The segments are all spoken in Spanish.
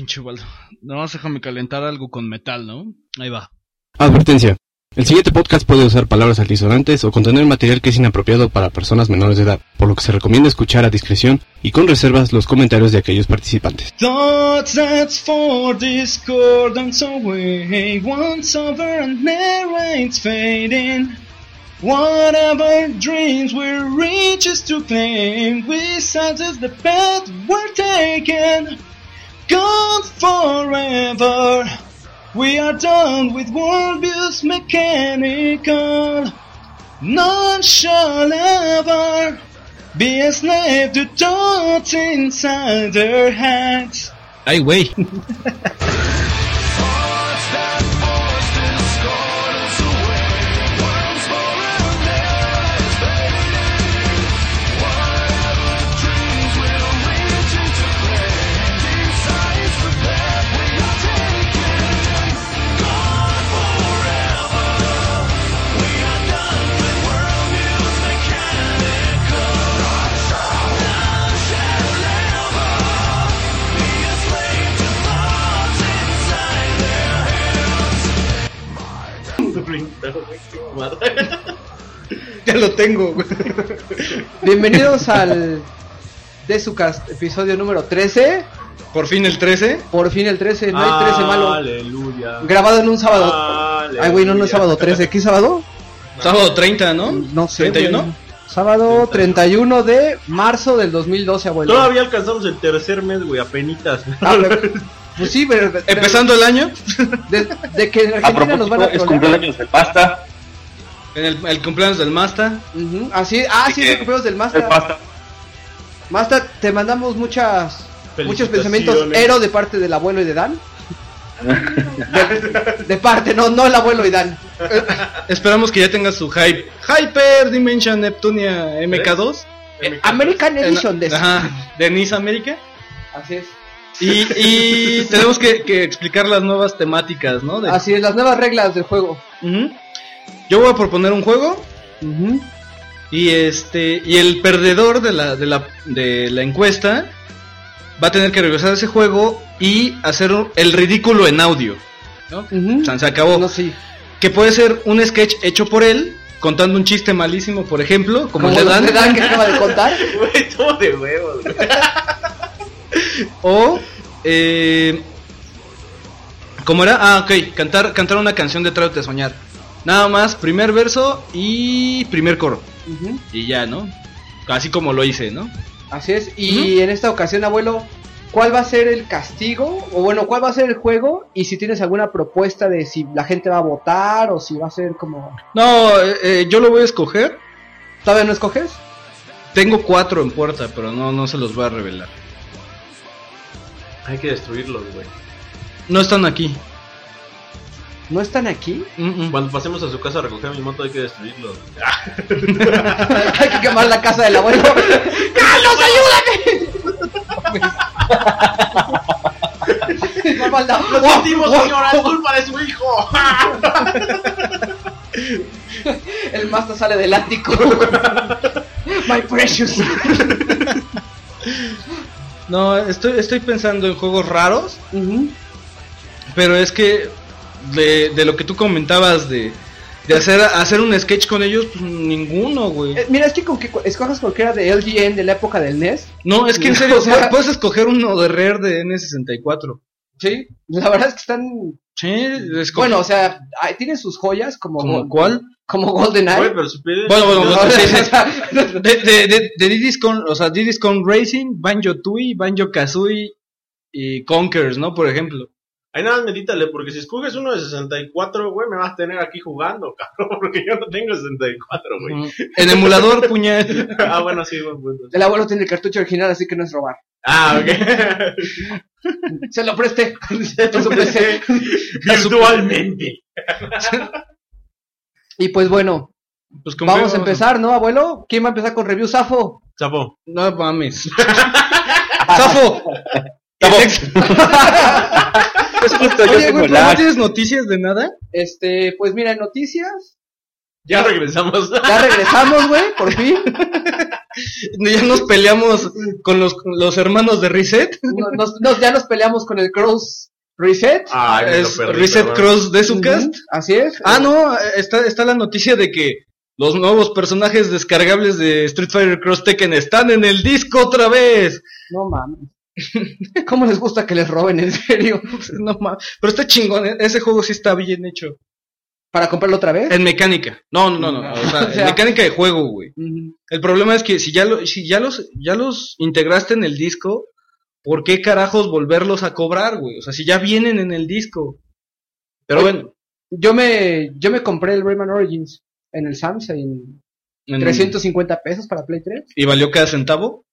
pinche Waldo. No, déjame calentar algo con metal, ¿no? Ahí va. Advertencia. El siguiente podcast puede usar palabras altisonantes o contener material que es inapropiado para personas menores de edad, por lo que se recomienda escuchar a discreción y con reservas los comentarios de aquellos participantes. Whatever dreams we to claim, we sense the path we're. Gone forever. We are done with worldviews mechanical. None shall ever be a slave to thoughts inside their heads. Ay, güey. Ya lo tengo, güey. Bienvenidos al Desucast, episodio número 13. Por fin el 13. Por fin el 13, no hay 13 malo. Aleluya. Grabado en un sábado. Aleluya. Ay, güey, no, no es sábado 13. ¿Qué sábado? Sábado 30, ¿no? No sé. 31. güey. Sábado 31 de marzo del 2012, abuelo. Todavía alcanzamos el tercer mes, güey, apenitas. Ah, pues sí, pero, pero- Empezando el año. de, de que en A Argentina nos van a es cumpleaños de pasta. En el, el cumpleaños del Masta. Ujú, Así, ah, sí, que- es el cumpleaños del De Master. pasta. Master, te mandamos muchas muchos pensamientos ero de parte del abuelo y de Dan. De, de parte, no, no el abuelo y Dan. Esperamos que ya tenga su hype. Hyper Dimension Neptunia MK2. Eh, American En- Edition de eso. Ajá, de Nice América. Así es. Y, y tenemos que, que explicar las nuevas temáticas, ¿no? De- Así es, las nuevas reglas del juego. Yo voy a proponer un juego y este y el perdedor de la, de la, de la encuesta va a tener que regresar a ese juego y hacer el ridículo en audio. ¿no? Ujú. O sea, se acabó. No, sí. Que puede ser un sketch hecho por él, contando un chiste malísimo, por ejemplo, como, el de Dan, de Dan que acaba de contar. Güey, todo de huevos, güey. O eh, ¿cómo era? Ah, ok, cantar, cantar una canción de Tráete a soñar. Nada más, primer verso y primer coro. Y ya, ¿no? Así como lo hice, ¿no? Así es. Y en esta ocasión, abuelo, ¿cuál va a ser el castigo? O bueno, ¿cuál va a ser el juego? Y si tienes alguna propuesta de si la gente va a votar o si va a ser como... No, eh, eh, yo lo voy a escoger. ¿Todavía no escoges? Tengo cuatro en puerta, pero no, no se los voy a revelar. Hay que destruirlos, güey. No están aquí. ¿No están aquí? Mm, mm. Cuando pasemos a su casa a recoger mi moto hay que destruirlos. Hay que quemar la casa del abuelo. ¡Carlos, ayúdame! La- ¡Lo sentimos, señora! ¡Es culpa de su hijo! El master sale del ático. My precious. No, estoy, estoy pensando en juegos raros, Ujú. pero es que de, de lo que tú comentabas de, de hacer, hacer un sketch con ellos, pues ninguno, güey. Eh, mira, es que con que escojas cualquiera de LGN de la época del NES. No, es que en serio, O sea- pu- puedes escoger uno de Rare de N64. Sí. La verdad es que están. Sí, escoge- Bueno, o sea, tienen sus joyas como. ¿Como cuál? Como GoldenEye. Pero pide- Bueno, bueno, No, sí, sí. De, de, de, de Diddy's Con, o sea, Diddy's Con Racing, Banjo Tooie, Banjo Kazooie y Conkers, ¿no? Por ejemplo. Ahí nada más medítale, porque si escoges uno de 64, güey, me vas a tener aquí jugando, cabrón, porque yo no tengo 64, güey. En emulador, puñal. ah, bueno, sí, buen punto. El abuelo tiene el cartucho original, así que no es robar. Ah, ok. Se lo presté. En su PC. Virtualmente. Y pues bueno, Pues vamos a empezar, ¿no, abuelo? ¿Quién va a empezar con review Safo? Chapo. No mames. ¡Zafo! Es justo, Oye, güey. ¿No tienes noticias de nada? Este, pues mira, noticias. Ya regresamos. Ya regresamos, güey, por fin. ya nos peleamos con los, con los hermanos de Reset. No- nos- nos- ya nos peleamos con el Cross Reset. Ay, me lo es perdí, Reset perdón. Cross de su cast. Así es. Ah, no, está, está la noticia de que los nuevos personajes descargables de Street Fighter Cross Tekken están en el disco otra vez. No mames. ¿Cómo les gusta que les roben, en serio? No ma- Pero está chingón, eh, ese juego sí está bien hecho. ¿Para comprarlo otra vez? En mecánica. No, no, no, no. O sea, O sea- en mecánica de juego, güey. El problema es que si ya, lo, si ya los, ya los integraste en el disco, ¿por qué carajos volverlos a cobrar, güey? O sea, si ya vienen en el disco. Pero Oye, bueno. Yo me, yo me compré el Rayman Origins en el Sam's en en- 350 pesos para Play 3. ¿Y valió cada centavo?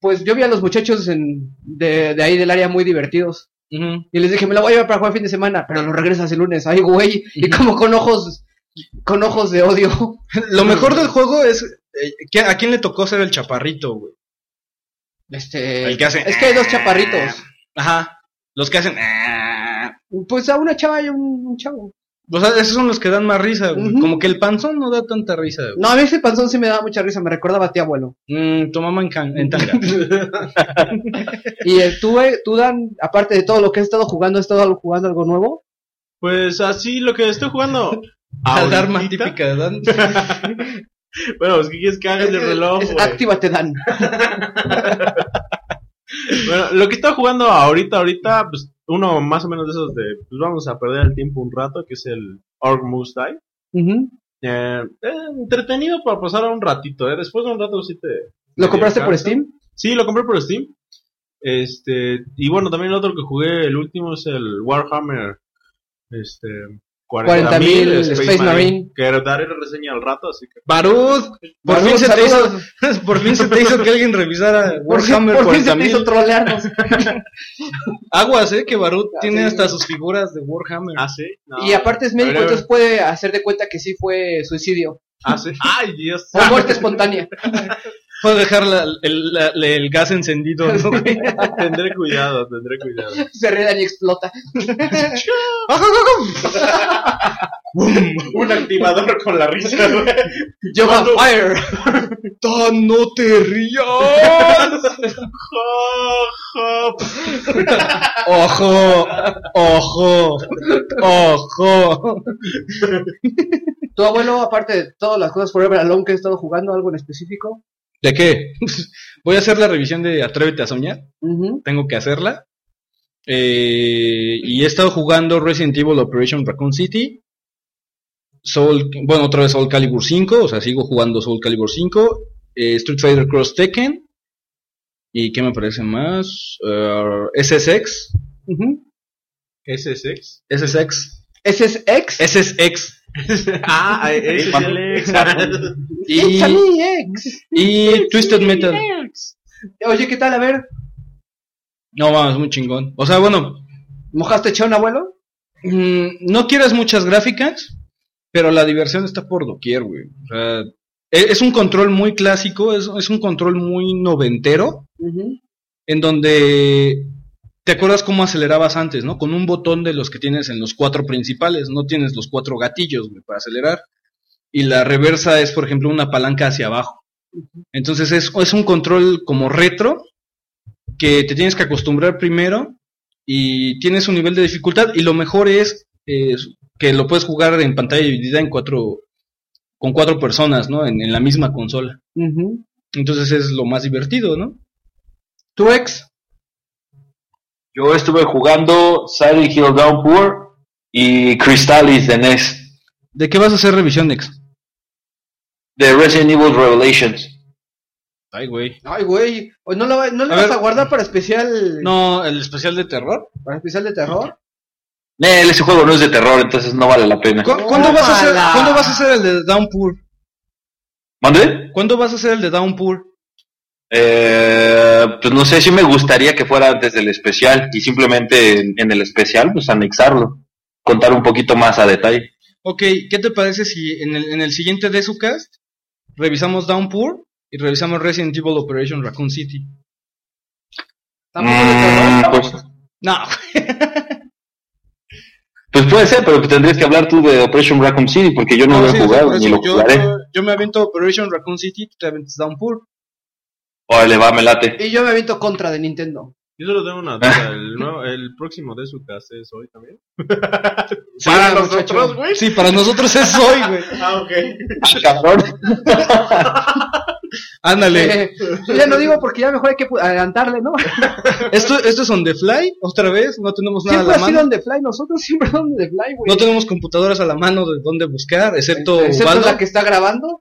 Pues yo vi a los muchachos en, de, de ahí del área muy divertidos. Y les dije, me lo voy a llevar para jugar fin de semana, pero lo regresas el lunes. Ay, güey. Y como con ojos, con ojos de odio. Lo mejor del juego es. eh, ¿qué- ¿A quién le tocó ser el chaparrito, güey? Este, El que hace- es que hay dos chaparritos. Ajá. Los que hacen. "Ah". Pues a una chava y un, un chavo. O sea, esos son los que dan más risa, güey. Como que el panzón no da tanta risa, güey. No, a mí ese panzón sí me daba mucha risa, me recordaba a ti, abuelo. Mm, tu mamá en, can- en tanga. Y eh, tú, eh, tú, Dan, aparte de todo lo que has estado jugando, ¿has estado jugando algo nuevo? Pues así lo que estoy jugando. La alarma ahorita- típica de Dan. Bueno, es que quieres que haga el reloj. Es- güey. actívate, Dan. Bueno, lo que estoy jugando ahorita, ahorita, pues uno más o menos de esos de, pues vamos a perder el tiempo un rato, que es el Org Moose Die. Eh, eh, entretenido para pasar un ratito, ¿eh? Después de un rato sí te... ¿Lo te compraste por. Steam? Sí, lo compré por Steam. Este, y bueno, también el otro que jugué, el último es el Warhammer, este, 40,000 Space Marine. Que daré la reseña al rato, así que... Barud, por, Barud, fin se te hizo, por fin se te hizo que alguien revisara Por fin, Warhammer por fin se te hizo 40,000. trolearnos. Aguas, eh, que Barud Ah, tiene sí. hasta sus figuras de Warhammer. Ah, sí. No. Y aparte es médico, ver. entonces puede hacer de cuenta que sí fue suicidio. Ah, sí. Ay, Dios. O muerte espontánea. Puedo dejar la- el, la- el gas encendido. ¿no? tendré cuidado, tendré cuidado. Se redan y explota. Un activador con la risa, Yo fire. ¡Tan no te rías! ¡Ojo! ¡Ojo! ¡Ojo! Tu abuelo, aparte de todas las cosas Forever Alone que he estado jugando, algo en específico. ¿De qué? Voy a hacer la revisión de Atrévete a Soñar. Tengo que hacerla. Eh, y he estado jugando Resident Evil Operation Raccoon City. Soul, bueno, otra vez Soul Calibur 5, o sea, sigo jugando Soul Calibur 5. eh, Street Fighter Cross Tekken. ¿Y qué me parece más? Uh, SSX. SSX. Es ex. SSX. Ah, ese es el ex. Y, It's a me, ex. y Twisted Metal. Oye, ¿qué tal? A ver, No, vamos, muy chingón. O sea, bueno, ¿mojaste chón, abuelo? Mm, no quieras muchas gráficas, pero la diversión está por doquier, güey. O sea, e- es un control muy clásico, es, es un control muy noventero, en donde te acuerdas cómo acelerabas antes, ¿no? Con un botón de los que tienes en los cuatro principales, no tienes los cuatro gatillos, güey, para acelerar. Y la reversa es, por ejemplo, una palanca hacia abajo. Entonces es, es un control como retro, que te tienes que acostumbrar primero y tienes un nivel de dificultad y lo mejor es eh, que lo puedes jugar en pantalla dividida en cuatro con cuatro personas, ¿no? En, en la misma consola. Entonces es lo más divertido, ¿no? ¿Tu ex? Yo estuve jugando Silent Hill Downpour y Crystalis de NES, ¿De qué vas a hacer revisión, Nex? de Resident Evil Revelations. Ay, güey. Ay, güey. ¿O ¿No, la, no le A vas ver. a guardar para especial, No, el especial de terror. para especial de terror? Nel, ese juego no es de terror, entonces no vale la pena. ¿Cu- ¿Cuándo, vas a hacer. ¿Cuándo vas a hacer el de Downpour? ¿Mande? ¿Cuándo vas a hacer el de Downpour? Eh, pues no sé si me gustaría que fuera antes del especial y simplemente en, en el especial pues anexarlo, contar un poquito más a detalle. Ok, ¿qué te parece si en el, en el siguiente de su cast revisamos Downpour y revisamos Resident Evil Operation Raccoon City? ¿Tampoco de Mm, pues, No, pues puede ser, pero tendrías que hablar tú de Operation Raccoon City porque yo no, lo sí, he sí, jugado ni lo yo, jugaré. yo, yo me aviento Operation Raccoon City, tú te aventas Downpour. Órale, va, me late. Y yo me aviento contra de Nintendo. Yo solo tengo una duda. ¿El, nuevo- el próximo de su casa es hoy también? Sí, Para muchacho. nosotros, güey. Sí, para nosotros es hoy, güey. Ah, ok. Ah, cabrón. Ándale. Eh, ya no digo porque ya mejor hay que adelantarle, ¿no? ¿Esto, ¿Esto es on the fly? ¿Otra vez? ¿No tenemos nada a Siempre la ha sido mano? on the fly, nosotros siempre on the fly, güey. No tenemos computadoras a la mano de dónde buscar, excepto, Excepto Ubaldo, la que está grabando,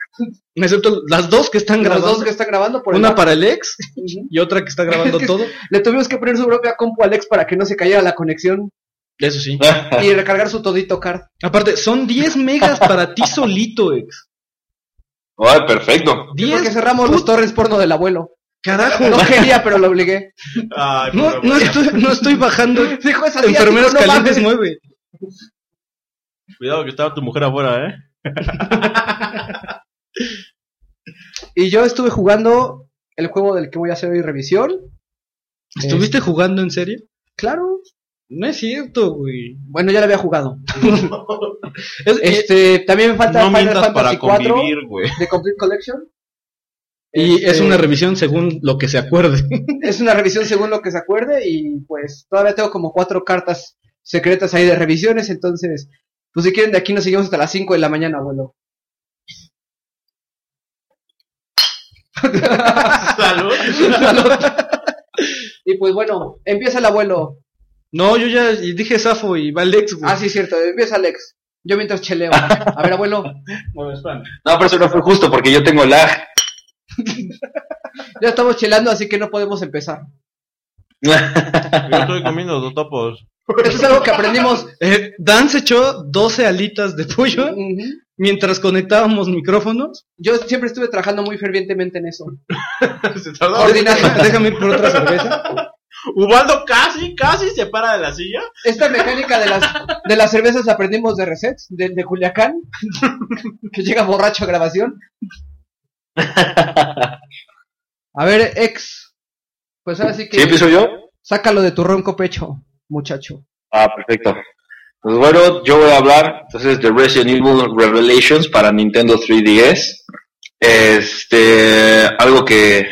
excepto las dos que están los grabando. dos que está grabando por Una para el ex y otra que está grabando Es que- todo. Le tuvimos que poner su propia compu a Alex para que no se cayera la conexión Eso sí. y recargar su todito card. Aparte, son 10 megas para ti solito, ex. Ay, perfecto. Sí, 10. Porque cerramos los torres porno del abuelo. Carajo. No quería, pero lo obligué. Ay, No, pobre no estoy, no estoy bajando. Dijo esa tía, Enfermeros no calientes mames. 9. Cuidado que estaba tu mujer afuera, ¿eh? Y yo estuve jugando el juego del que voy a hacer hoy revisión. ¿Estuviste jugando en serio? Claro. No es cierto, güey. Bueno, ya lo había jugado. Es- Este, también me falta no Final Fantasy para 4 convivir, güey. de Complete Collection. y es Este, una revisión según lo que se acuerde. Es una revisión según lo que se acuerde y pues todavía tengo como cuatro cartas secretas ahí de revisiones, entonces, pues si quieren de aquí nos seguimos hasta las 5 de la mañana, abuelo. Salud. Y pues bueno, empieza el abuelo. No, yo ya dije Safo y va el ex, güey. Ah, sí, cierto, empieza Alex. Yo mientras cheleo. A ver, abuelo, No, pero eso no fue justo porque yo tengo lag. ya estamos chelando, así que no podemos empezar. Yo estoy comiendo dos topos. Esto es algo que aprendimos. Eh, Dan se echó 12 alitas de pollo mientras conectábamos micrófonos. Yo siempre estuve trabajando muy fervientemente en eso. Se. Coordinando. Déjame ir por otra cerveza. Ubaldo casi, casi se para de la silla. Esta mecánica de las, de las cervezas la aprendimos de Resets, de, de Culiacán, que llega borracho a grabación. A ver, ex, pues ahora sí que ¿Sí empiezo yo? sácalo de tu ronco pecho, muchacho. Ah, perfecto. Pues bueno, yo voy a hablar entonces de Resident Evil Revelations para Nintendo 3DS. Este, algo que,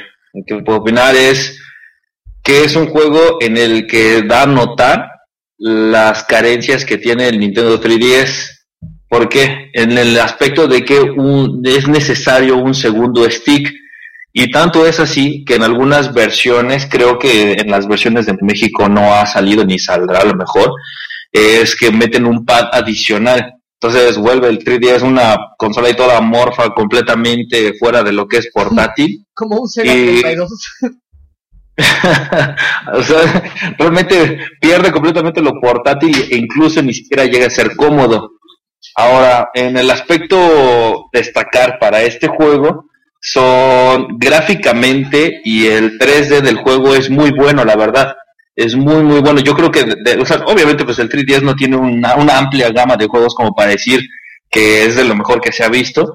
que puedo opinar es que es un juego en el que da a notar las carencias que tiene el Nintendo 3DS. ¿Por qué? En el aspecto de que un- es necesario un segundo stick. Y tanto es así que en algunas versiones, creo que en las versiones de México no ha salido ni saldrá a lo mejor, es que meten un pad adicional. Entonces vuelve el 3DS una consola y toda morfa completamente fuera de lo que es portátil. Como un Sega Y- 32. realmente pierde completamente lo portátil e incluso ni siquiera llega a ser cómodo. Ahora, en el aspecto destacar para este juego, son gráficamente y el 3D del juego es muy bueno, la verdad. Es muy, muy bueno. Yo creo que, de- obviamente, pues el 3DS no tiene una amplia gama de juegos como para decir que es de lo mejor que se ha visto,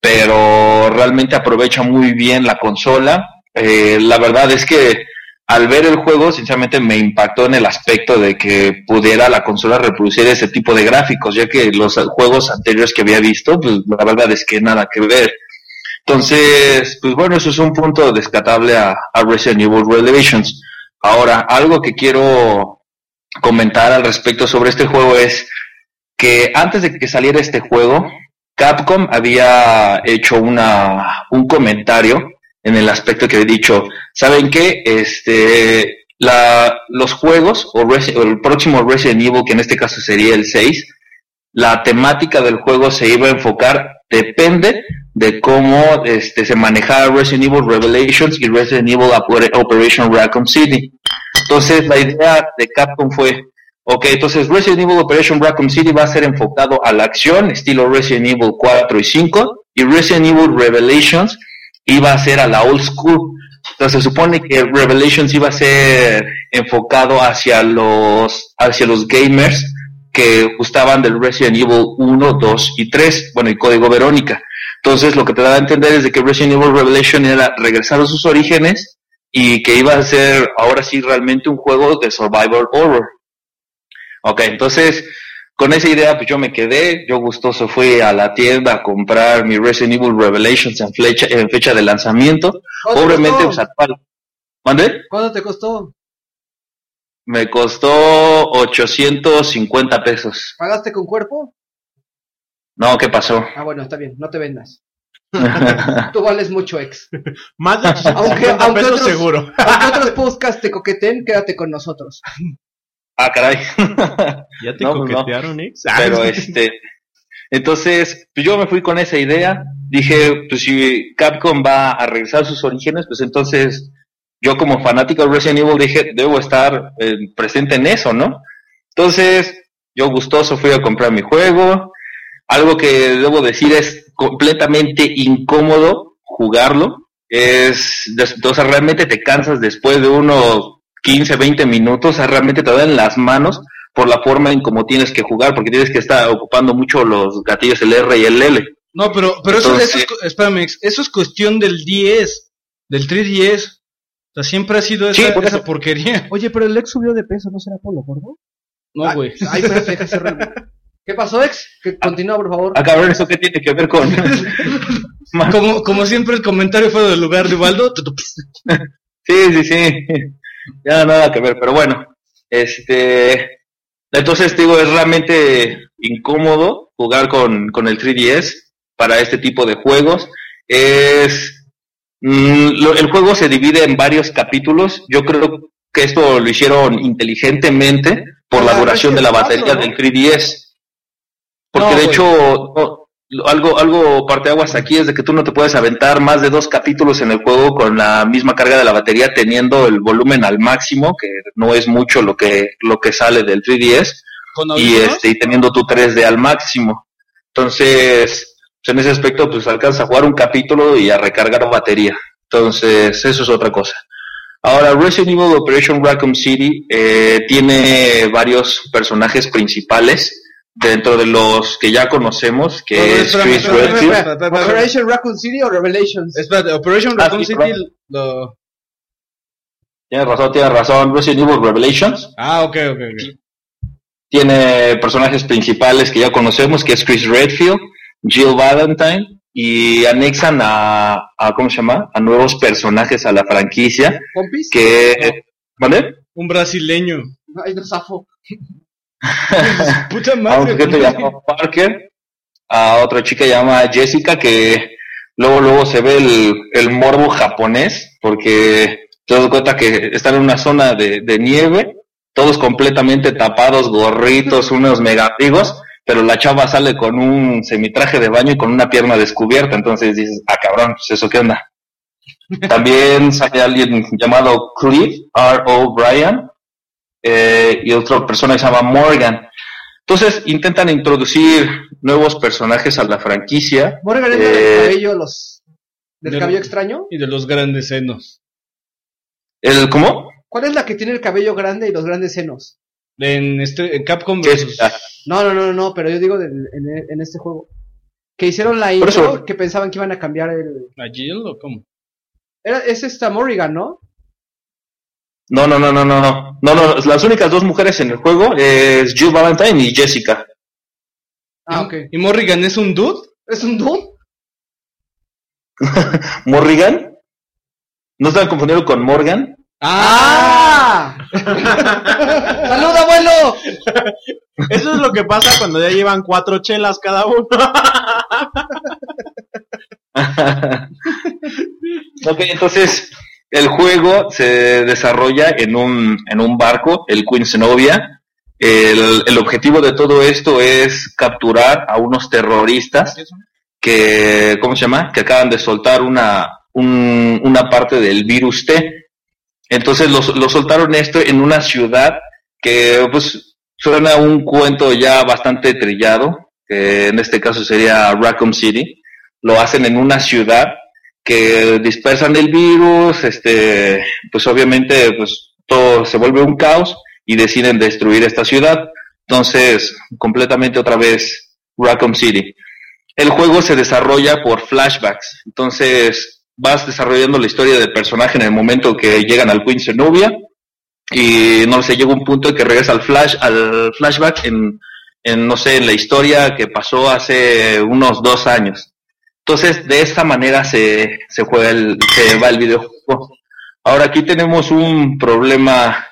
pero realmente aprovecha muy bien la consola. Eh, la verdad es que al ver el juego, sinceramente me impactó en el aspecto de que pudiera la consola reproducir ese tipo de gráficos, ya que los juegos anteriores que había visto, pues la verdad es que nada que ver. Entonces, pues bueno, eso es un punto descatable a, a Resident Evil Revelations. Ahora, algo que quiero comentar al respecto sobre este juego es que antes de que saliera este juego, Capcom había hecho una, un comentario en el aspecto que he dicho, ¿saben qué? Este, los juegos, o, o el próximo Resident Evil, que en este caso sería el 6, la temática del juego se iba a enfocar, depende de cómo este, se manejara Resident Evil Revelations y Resident Evil Oper- Operation Raccoon City. Entonces la idea de Capcom fue, ok, entonces Resident Evil Operation Raccoon City va a ser enfocado a la acción, estilo Resident Evil 4 y 5, y Resident Evil Revelations iba a ser a la old school. Entonces se supone que Revelations iba a ser enfocado hacia los, hacia los gamers que gustaban del Resident Evil 1, 2 y 3, bueno, y Código Verónica. Entonces lo que te da a entender es de que Resident Evil Revelation era regresar a sus orígenes y que iba a ser ahora sí realmente un juego de survival horror. Ok, entonces con esa idea pues yo me quedé, yo gustoso fui a la tienda a comprar mi Resident Evil Revelations en fecha, en fecha de lanzamiento. ¿Cuánto te Obviamente, costó? pues. ¿Cuánto te costó? Me costó 850 pesos. ¿Pagaste con cuerpo? No, ¿qué pasó? Ah, bueno, está bien, no te vendas. Tú vales mucho, ex. Más de 850 Aunque- aunque pesos otros- seguro. Aunque otros podcasts te coqueten, quédate con nosotros. Ah, caray. ¿Ya te No, pues no. X? Pero este, entonces, pues yo me fui con esa idea. Dije, pues si Capcom va a regresar a sus orígenes, pues entonces yo como fanático de Resident Evil dije, debo estar eh, presente en eso, ¿no? Entonces, yo gustoso fui a comprar mi juego. Algo que debo decir es completamente incómodo jugarlo. Es, o sea, realmente te cansas después de unos 15, 20 minutos, o sea, realmente te dan las manos por la forma en cómo tienes que jugar, porque tienes que estar ocupando mucho los gatillos, el R y el L. No, pero, pero eso, Entonces- eso es, cu- espérame, eso es cuestión del 10, del 310. O sea, siempre ha sido Sí, esa, por esa eso. porquería. Oye, pero el ex subió de peso, ¿no será por lo gordo? No, güey. Ay, deja cerrar. ¿Qué pasó, ex? Que continúa, por favor. Ah, cabrón, ¿eso qué tiene que ver con...? Como, como siempre el comentario fue del lugar de Ubaldo. Sí, sí, sí. Ya nada que ver, pero bueno. Este. Entonces, digo, es realmente incómodo jugar con, con el 3DS para este tipo de juegos. Es. mm, lo- el juego se divide en varios capítulos. Yo creo que esto lo hicieron inteligentemente por la Ah, duración de la batería 4, ¿no? del 3DS. Porque No, de hecho, no, algo, algo parteaguas aquí es de que tú no te puedes aventar más de dos capítulos en el juego con la misma carga de la batería teniendo el volumen al máximo, que no es mucho lo que, lo que sale del 3DS, Con y este, y teniendo tu 3D al máximo. Entonces, pues, en ese aspecto, pues alcanza a jugar un capítulo y a recargar batería. Entonces, eso es otra cosa. Ahora, Resident Evil Operation Raccoon City eh, tiene varios personajes principales dentro de los que ya conocemos, que No, no, es espérame, Chris espérame, Redfield. espérame, espérame, espérame. ¿Operation Raccoon City o Revelations? Espérate, Operation Ah, Raccoon sí, City lo... Tienes razón, tienes razón. Resident Evil Revelations Ah, ok, ok, ok. tiene personajes principales que ya conocemos, que es Chris Redfield, Jill Valentine, y anexan a, a ¿cómo se llama? A nuevos personajes a la franquicia, ¿Pompis? que, ¿vale? Un brasileño. Ay, no zafo. Puta A un sujeto llamado Parker, a otra chica llamada Jessica, que luego, luego se ve el, el morbo japonés, porque te das cuenta que están en una zona de, de nieve, todos completamente tapados, gorritos, unos megabrigos, pero la chava sale con un semitraje de baño y con una pierna descubierta, entonces dices, ah cabrón, pues eso qué onda. También sale alguien llamado Cliff R. O'Brien eh, y otra persona que se llama Morgan. Entonces intentan introducir nuevos personajes a la franquicia. Morgan es Eh, del cabello, los... ¿Del cabello extraño? Y de los grandes senos. ¿El cómo? ¿Cuál es la que tiene el cabello grande y los grandes senos? En este en Capcom versus- Ah, No, no, no, no, pero yo digo del- en, en este juego. Que hicieron la intro, eso- que pensaban que iban a cambiar el... ¿A Jill o cómo? Era, es esta Morrigan, ¿no? No, no, no, no, no, no. No, no, las únicas dos mujeres en el juego es Jill Valentine y Jessica. Ah, ok. ¿Y Morrigan es un dude? ¿Es un dude? Morrigan. ¿No están confundiendo con Morgan? ¡Ah! ¡Salud, abuelo! Eso es lo que pasa cuando ya llevan cuatro chelas cada uno. ok, entonces el juego se desarrolla en un, en un barco, el Queen Zenobia. El, el objetivo de todo esto es capturar a unos terroristas que, ¿cómo se llama? Que acaban de soltar una, un- una parte del virus T. Entonces lo, lo soltaron esto en una ciudad que, pues, suena un cuento ya bastante trillado, que en este caso sería Raccoon City. Lo hacen en una ciudad que dispersan el virus, este, pues obviamente, pues todo se vuelve un caos y deciden destruir esta ciudad. Entonces, completamente otra vez Raccoon City. El juego se desarrolla por flashbacks, entonces vas desarrollando la historia del personaje en el momento que llegan al Queen Zenobia y no sé, llega un punto en que regresa al flash, al flashback en, en, no sé, en la historia que pasó hace unos dos años. Entonces, de esta manera se, se juega el, se va el videojuego. Ahora aquí tenemos un problema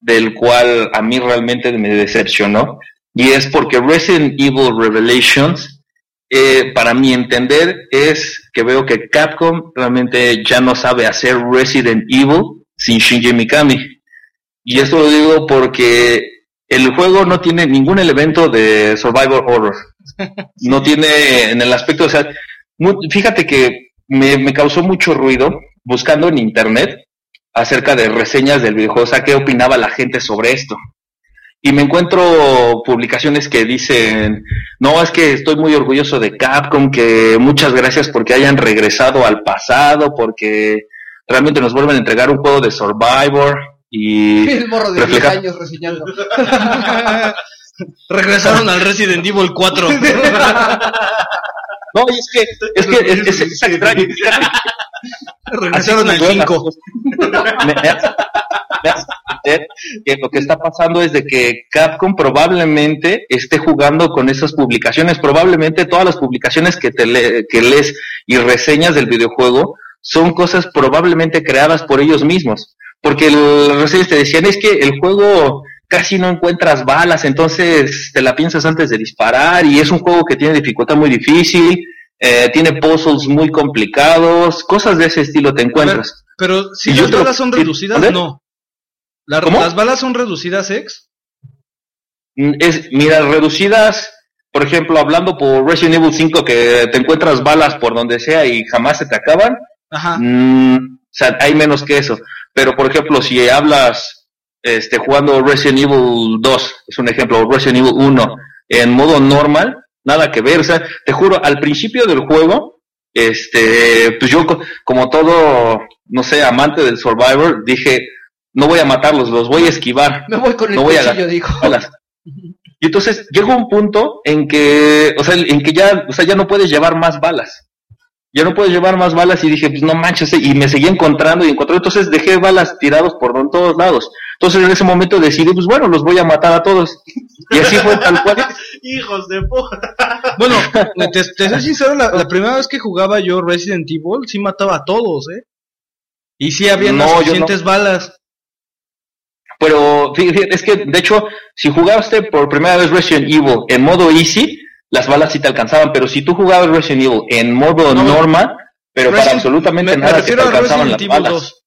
del cual a mí realmente me decepcionó, y es porque Resident Evil Revelations, eh, para mi entender, es que veo que Capcom realmente ya no sabe hacer Resident Evil sin Shinji Mikami. Y esto lo digo porque el juego no tiene ningún elemento de survival horror. No tiene en el aspecto, o sea, fíjate que me, me, causó mucho ruido buscando en internet acerca de reseñas del videojuego, o sea, qué opinaba la gente sobre esto. Y me encuentro publicaciones que dicen, no, es que estoy muy orgulloso de Capcom, que muchas gracias porque hayan regresado al pasado, porque realmente nos vuelven a entregar un juego de Survivor y... El morro de 10 años reseñando. Regresaron al Resident Evil 4. No, y es que, es que es, es, es extraño. Regresaron al 5. que lo que está pasando es de que Capcom probablemente esté jugando con esas publicaciones. Probablemente todas las publicaciones que, te que lees y reseñas del videojuego son cosas probablemente creadas por ellos mismos. Porque las reseñas te decían es que el juego casi no encuentras balas, entonces te la piensas antes de disparar y es un juego que tiene dificultad muy difícil, eh, tiene puzzles muy complicados, cosas de ese estilo te encuentras. Pero, si las balas son reducidas, no. ¿Las balas son reducidas, ex? Mm, es, mira, reducidas, por ejemplo, hablando por Resident Evil 5, que te encuentras balas por donde sea y jamás se te acaban. Ajá. Mm, o sea, hay menos que eso. Pero, por ejemplo, si hablas este, jugando Resident Evil 2, es un ejemplo, Resident Evil 1, en modo normal, nada que ver. O sea, te juro, al principio del juego, este, pues yo, como todo, no sé, amante del Survivor, dije, no voy a matarlos, los voy a esquivar. Me voy con el no voy cuchillo, dijo. Y entonces llegó un punto en que, o sea, en que ya, o sea, ya no puedes llevar más balas. Ya no puedes llevar más balas y dije, pues no manches, y me seguí encontrando y encontré, entonces dejé balas tirados por todos lados. Entonces en ese momento decidí, pues bueno, los voy a matar a todos. Y así fue tal cual. Hijos de puta. Bueno, te, te soy sincero, la, la, primera vez que jugaba yo Resident Evil, sí mataba a todos, ¿eh? Y sí había no, suficientes no. balas. Pero es que, de hecho, si jugaste por primera vez Resident Evil en modo easy, las balas sí te alcanzaban, pero si tú jugabas Resident Evil en modo no, normal, pero Resident, para absolutamente me, nada me te alcanzaban las balas. 2.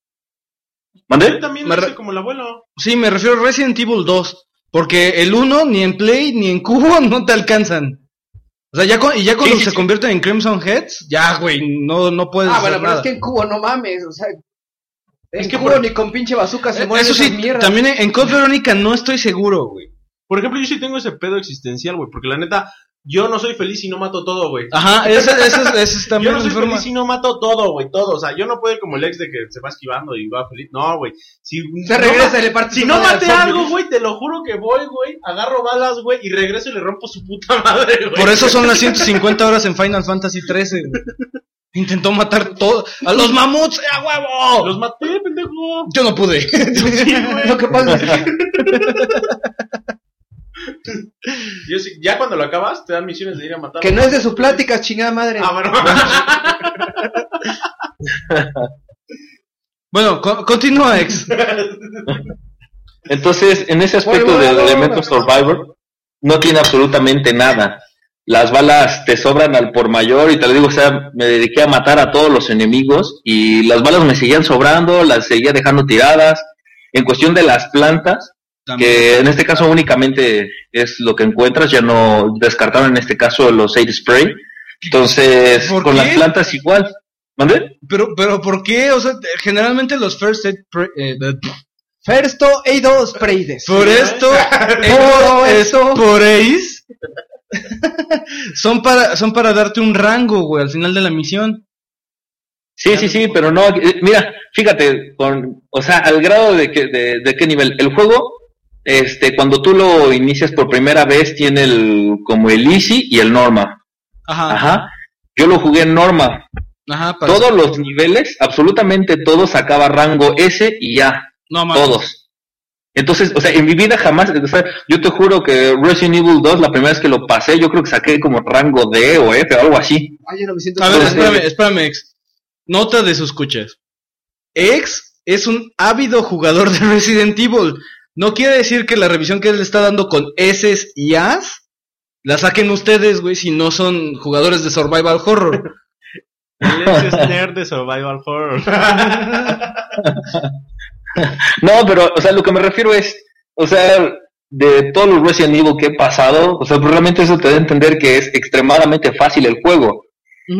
¿Mandé? también me re... como el abuelo. Sí, me refiero a Resident Evil 2, porque el 1 ni en Play ni en Cubo no te alcanzan. O sea, ya con, y ya cuando sí, se sí, convierten en Crimson Heads, ya, güey, no, no puedes Ah, bueno, pero nada. es que en Cubo no mames, o sea... En Es que Cubo por- ni con pinche bazooka se Eh, mueren Eso sí, mierdas. también en Code Verónica no estoy seguro, güey. Por ejemplo, yo sí tengo ese pedo existencial, güey, porque la neta, yo no soy feliz si no mato todo, güey. Ajá, ese, ese, ese es también Yo no soy feliz si no mato todo, güey, todo. O sea, yo no puedo ir como el ex de que se va esquivando y va feliz. No, güey. Si, Se no regresa y le parte si no maté algo, güey, te lo juro que voy, güey, agarro balas, güey, y regreso y le rompo su puta madre, güey. Por eso son las 150 horas en Final Fantasy 13. güey. Intentó matar todo. ¡A los mamuts! ¡A huevo! Los maté, pendejo. Yo no pude. Sí. Lo que pasa es que... Yo sí- ya cuando lo acabas, te dan misiones de ir a matar. que no es de su plática, chingada madre. Ah, bueno. bueno, co- continúa, ex. Entonces, en ese aspecto Bueno, del bueno, elemento bueno. Survivor, no tiene absolutamente nada. Las balas te sobran al por mayor y te lo digo, o sea, me dediqué a matar a todos los enemigos y las balas me seguían sobrando, las seguía dejando tiradas. En cuestión de las plantas, que en este caso únicamente es lo que encuentras, ya no descartaron en este caso los aid spray. Entonces, ¿Por con qué? las plantas igual. ¿Mande? Pero, pero, ¿por qué? O sea, generalmente los first aid eh, Fersto E2 Preides. por esto, Por es esto. por ace, son para, son para darte un rango, güey, al final de la misión. Sí, sí, sí, pero no, eh, mira, fíjate, con, o sea, al grado de que, de, de qué nivel, el juego, este, cuando tú lo inicias por primera vez, tiene el, como el easy y el norma, Ajá, ajá, ajá, yo lo jugué en norma, para- todos los niveles, absolutamente todos sacaba rango S y A, no, mames. todos, Entonces, o sea, en mi vida jamás, o sea, yo te juro que Resident Evil 2, la primera vez que lo pasé, yo creo que saqué como rango D o F o algo así. Ay, yo no me siento A ver, espérame, espérame, ex. Nota de sus escuchas. Ex es un ávido jugador de Resident Evil. No quiere decir que la revisión que él le está dando con S y As la saquen ustedes, güey, si no son jugadores de Survival Horror. El ex es nerd de Survival Horror. No, pero, o sea, lo que me refiero es, o sea, de todos los Resident Evil que he pasado, o sea, pues realmente eso te da a entender que es extremadamente fácil el juego.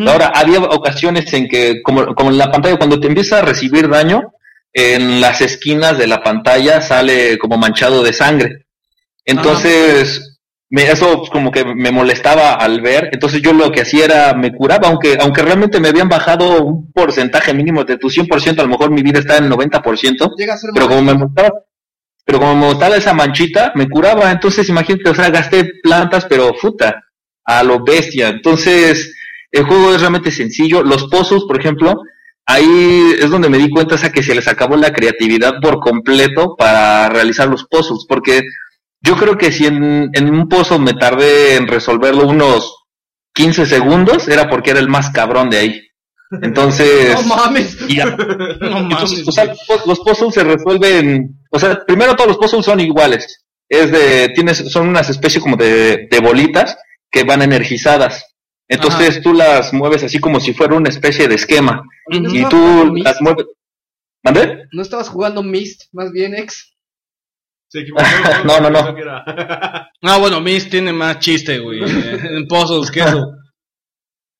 Ahora, había ocasiones en que, como, como en la pantalla, cuando te empieza a recibir daño, en las esquinas de la pantalla sale como manchado de sangre. Entonces, me, eso pues, como que me molestaba al ver. Entonces yo lo que hacía era, me curaba, aunque, aunque realmente me habían bajado un porcentaje mínimo de tu 100%, a lo mejor mi vida está en el 90%, Llega a ser pero como me mostraba, pero como me mostraba esa manchita, me curaba. Entonces, imagínate, o sea, gasté plantas, pero puta, a lo bestia. Entonces, el juego es realmente sencillo. Los pozos, por ejemplo, ahí es donde me di cuenta, o sea, que se les acabó la creatividad por completo para realizar los pozos, porque yo creo que si en, en un pozo me tardé en resolverlo unos 15 segundos, era porque era el más cabrón de ahí. Entonces, No mames. y a- No entonces, mames. o sea, los pu- los puzzles se resuelven, o sea, primero todos los puzzles son iguales. Es de, tienes, son unas especies como de, de bolitas que van energizadas. Entonces tú las mueves así como si fuera una especie de esquema. ¿No Y estabas tú las mueves. ¿Mande? ¿No estabas jugando Mist, más bien, ex? Se equivocó. No, no, no. Era- Ah, bueno, Miss tiene más chiste, güey, en puzzles que eso.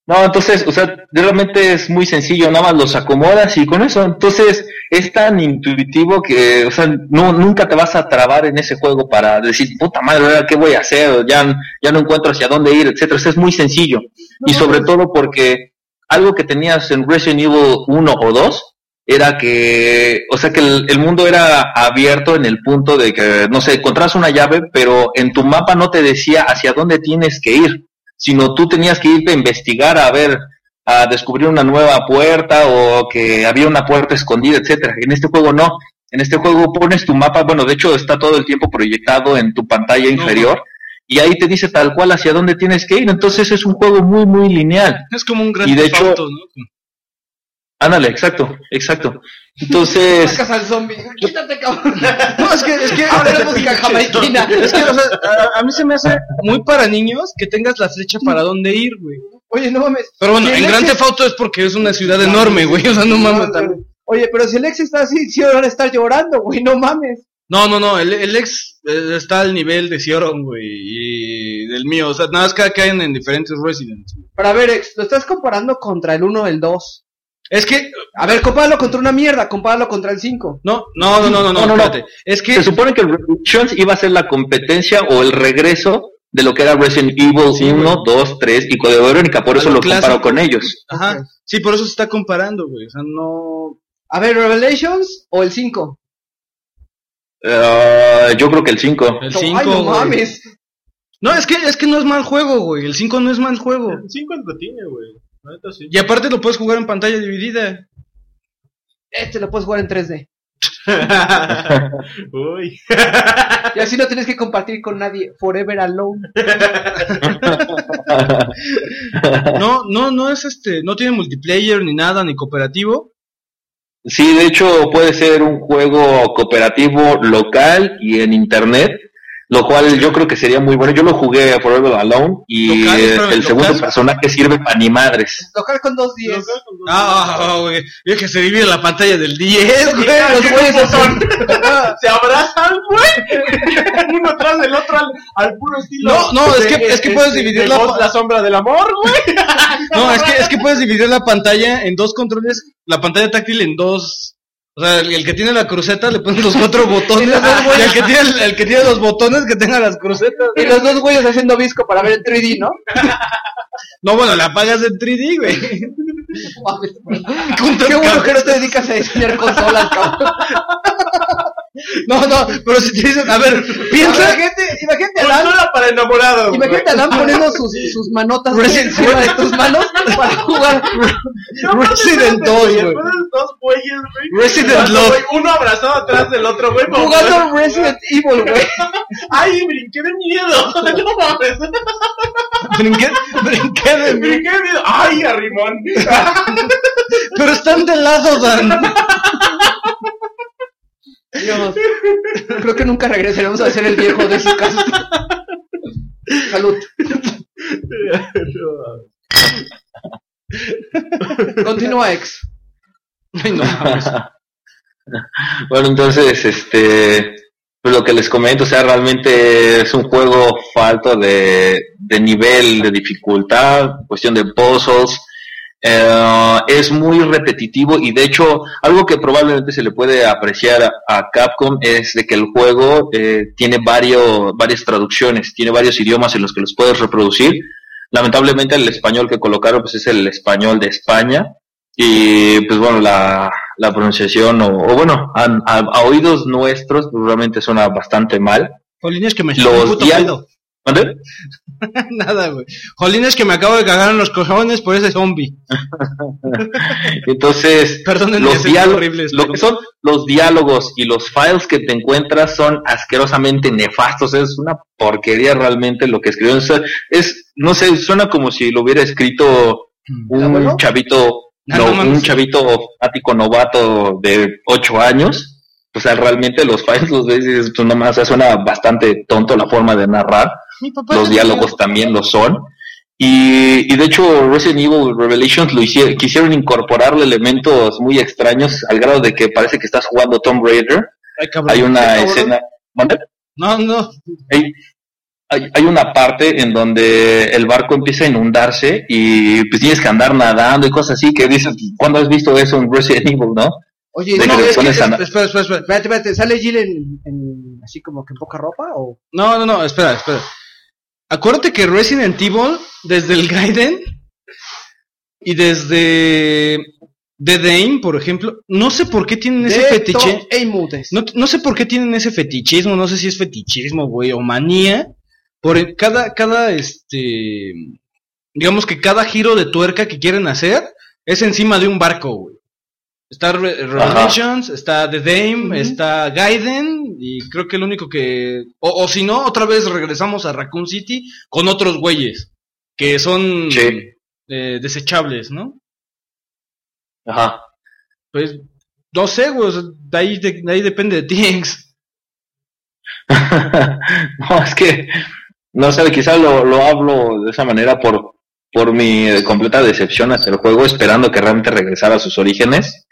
No, entonces, o sea, realmente es muy sencillo, nada más los acomodas y con eso, entonces es tan intuitivo que, o sea, no, nunca te vas a trabar en ese juego para decir, puta madre, ¿ahora ¿qué voy a hacer? Ya, ya no encuentro hacia dónde ir, etcétera. O sea, es muy sencillo. y sobre todo porque algo que tenías en Resident Evil 1 o 2 era que, o sea, que el, el mundo era abierto en el punto de que, no sé, encontrabas una llave, pero en tu mapa no te decía hacia dónde tienes que ir sino tú tenías que irte a investigar, a ver, a descubrir una nueva puerta o que había una puerta escondida, etcétera. En este juego no. En este juego pones tu mapa, bueno, de hecho está todo el tiempo proyectado en tu pantalla inferior y ahí te dice tal cual hacia dónde tienes que ir. Entonces es un juego muy, muy lineal. Es como un gran Y de hecho- ¿no? Ándale, exacto, exacto. Entonces, Sacas al zombie. Quítate, cabrón. No, es que, es que, Ahora música jamaiquina. es que, o sea, a, a mí se me hace muy para niños que tengas la flecha para dónde ir, güey. Oye, no mames. Pero bueno, en es- Theft Auto es porque es una ciudad enorme, güey, o sea, no mames. también. Oye, pero si el ex está así, sí van a estar llorando, güey, no mames. No, no, no, el, el ex eh, está al nivel de Sioron, güey, y del mío, o sea, nada más que caen en diferentes residents. Pero a ver, ex, lo estás comparando contra el 1 o el 2. Es que, A ver, compáralo contra una mierda, compáralo contra el 5. no, no, no, no, no, no, No, no, no. espérate. Es que, se supone que el Revolutions iba a ser la competencia o el regreso de lo que era Resident Evil 1, 2, 3 y Código Verónica, por A eso lo lo comparo clásico. con ellos. ajá, sí, por eso se está comparando, güey, o sea, no... A ver, Revelations o el 5. Ah, yo creo que el 5. El Ay, 5, no güey. mames. No, es que, es que no es mal juego, güey, el 5 no es mal juego. El 5 entretiene, güey. La neta sí. Y aparte lo puedes jugar en pantalla dividida. Este lo puedes jugar en 3D. Uy. Y así no tienes que compartir con nadie. Forever alone. No, no, no es este, no tiene multiplayer ni nada, ni cooperativo. Sí, de hecho puede ser un juego cooperativo local y en internet, lo cual yo creo que sería muy bueno. Yo lo jugué a Forever Alone y ¿Local? Espérame, el segundo ¿local? personaje sirve para ni madres. Tocar con dos 10. Ah, güey, es que se divide la pantalla del 10, güey. Los güeyes son. Se abrazan, güey. Uno tras del otro al, al puro estilo. No, no, es de- que- es que de- puedes de- dividir la- la sombra del amor, güey. No, es que, es que puedes dividir la pantalla en dos controles, la pantalla táctil en dos. O sea, el, el que tiene la cruceta le pones los cuatro botones. Y el que, tiene, el, el que tiene los botones que tenga las crucetas. Y los dos güeyes haciendo visco para ver en 3D, ¿no? No, bueno, la apagas en 3D, güey. Qué bueno que no te dedicas a diseñar consolas, cabrón. No, no, pero si te dicen, a ver, piensa. Imagínate, imagínate a Alan, Consola para enamorados. güey. imagínate a Alan poniendo sus, sus manotas encima de tus manos para jugar. Resident no, 2, güey. güey. Pones dos güeyes, güey. Resident Love. Uno abrazado atrás del otro, güey. Jugando Resident Evil, güey. Ay, brinqué de miedo. No mames. Brinqué, brinqué de mí. Brinqué de miedo. Ay, arrimón. Pero están de lado, Dan. Dios, creo que nunca regresaremos a ser el viejo de su casa. Salud. Continúa, ex. Ay, no. Bueno, entonces, este, pues lo que les comento, o sea, realmente es un juego falto de, de nivel de dificultad, cuestión de puzzles, eh, es muy repetitivo y de hecho algo que probablemente se le puede apreciar a, a Capcom es de que el juego eh, tiene varios, varias traducciones, tiene varios idiomas en los que los puedes reproducir. Lamentablemente el español que colocaron pues es el español de España y pues bueno la, la pronunciación o, o bueno a, a- a oídos nuestros realmente suena bastante mal. Jolín, es que me Los un ¿Mande? Nada, güey. Jolín, es que me acabo de cagar en los cojones por ese zombie. Entonces Perdónenme, los diálogos, lo pero- que son los diálogos y los files que te encuentras son asquerosamente nefastos, es una porquería realmente lo que escribió. O sea, es, no sé, suena como si lo hubiera escrito un abuelo? chavito, Ah, no, no un chavito ático novato de 8 años. O sea, realmente los files los ves y dices, pues nomás, o sea, suena bastante tonto la forma de narrar Mi papá los diálogos también lo son. Y, y de hecho Resident Evil Revelations lo hicieron, quisieron incorporarle elementos muy extraños al grado de que parece que estás jugando Tomb Raider. Ay, cabrón. Hay una escena, ¿Mande? No, no. hay, hay, hay una parte en donde el barco empieza a inundarse y pues tienes que andar nadando y cosas así que dices, ¿cuándo has visto eso en Resident Evil, no? Oye, De no, que le es que- pones a- es- espera, espera, espera, espérate, espérate, ¿sale Jill en, en- así como que en poca ropa o? No, no, no, espera, espera. Acuérdate que Resident Evil, desde el Gaiden y desde The Dame, por ejemplo, no sé por qué tienen ese fetiche. No, no sé por qué tienen ese fetichismo, no sé si es fetichismo, güey, o manía. Por cada, cada, este, digamos que cada giro de tuerca que quieren hacer es encima de un barco, güey. Está Re- Revelations, está The Dame, está Gaiden, y creo que el único que, o, o si no, otra vez regresamos a Raccoon City con otros güeyes, que son Sí. eh, desechables, ¿no? Ajá. Pues, no sé, güey, de ahí, de, de ahí depende de ti, no, es que, no sé, quizá lo, lo hablo de esa manera por, por mi completa decepción hacia el juego, esperando que realmente regresara a sus orígenes.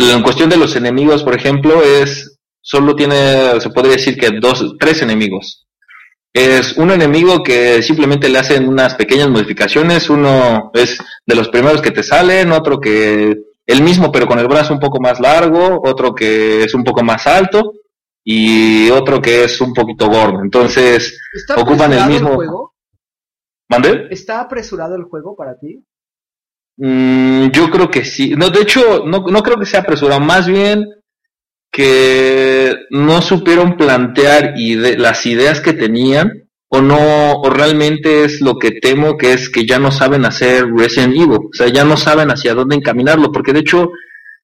En cuestión de los enemigos, por ejemplo, es, solo tiene, se podría decir que dos, tres enemigos. Es un enemigo que simplemente le hacen unas pequeñas modificaciones, uno es de los primeros que te salen, otro que el mismo pero con el brazo un poco más largo, otro que es un poco más alto, y otro que es un poquito gordo. Entonces, ¿Está ocupan el mismo- juego? ¿mande? ¿Está apresurado el juego para ti? Mm, yo creo que sí. No, de hecho, no, no creo que sea apresurado. Más bien que no supieron plantear ide- las ideas que tenían o no, o realmente es lo que temo que es que ya no saben hacer Resident Evil. O sea, ya no saben hacia dónde encaminarlo, porque de hecho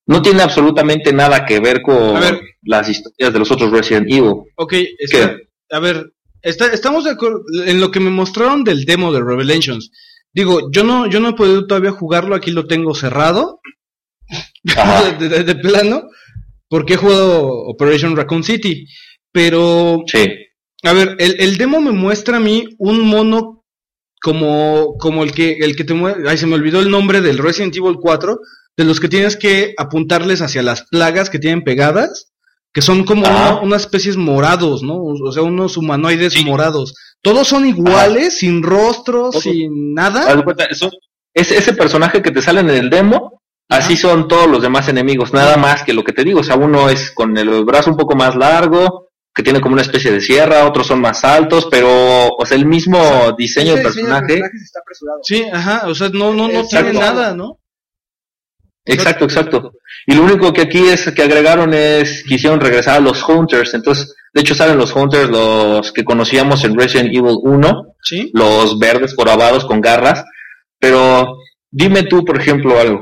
no tiene absolutamente nada que ver con ver. las historias de los otros Resident Evil. Ok, está- a ver, está- estamos de acuerdo en lo que me mostraron del demo de Revelations. Digo, yo no, yo no he podido todavía jugarlo, aquí lo tengo cerrado, de, de- de plano, porque he jugado Operation Raccoon City. Pero, Sí. a ver, el, el demo me muestra a mí un mono como, como el que, el que te mueve, ay, se me olvidó el nombre del Resident Evil 4, de los que tienes que apuntarles hacia las plagas que tienen pegadas, que son como una- unas especies morados, ¿no? O sea, unos humanoides morados. Todos son iguales, sin rostro, Todos. sin nada. cuenta, eso- ese, ese personaje que te sale en el demo, así son todos los demás enemigos, nada más que lo que te digo, o sea, uno es con el brazo un poco más largo, que tiene como una especie de sierra, otros son más altos, pero, o sea, el mismo diseño del diseño de personaje, personajes está apresurado. Sí, ajá, o sea, no, no, no Exacto. tiene nada, ¿no? Exacto, exacto. Y lo único que aquí es que agregaron es quisieron regresar a los Hunters. Entonces, de hecho, salen los Hunters, los que conocíamos en Resident Evil 1, Sí. los verdes corobados con garras. Pero dime tú, por ejemplo, algo.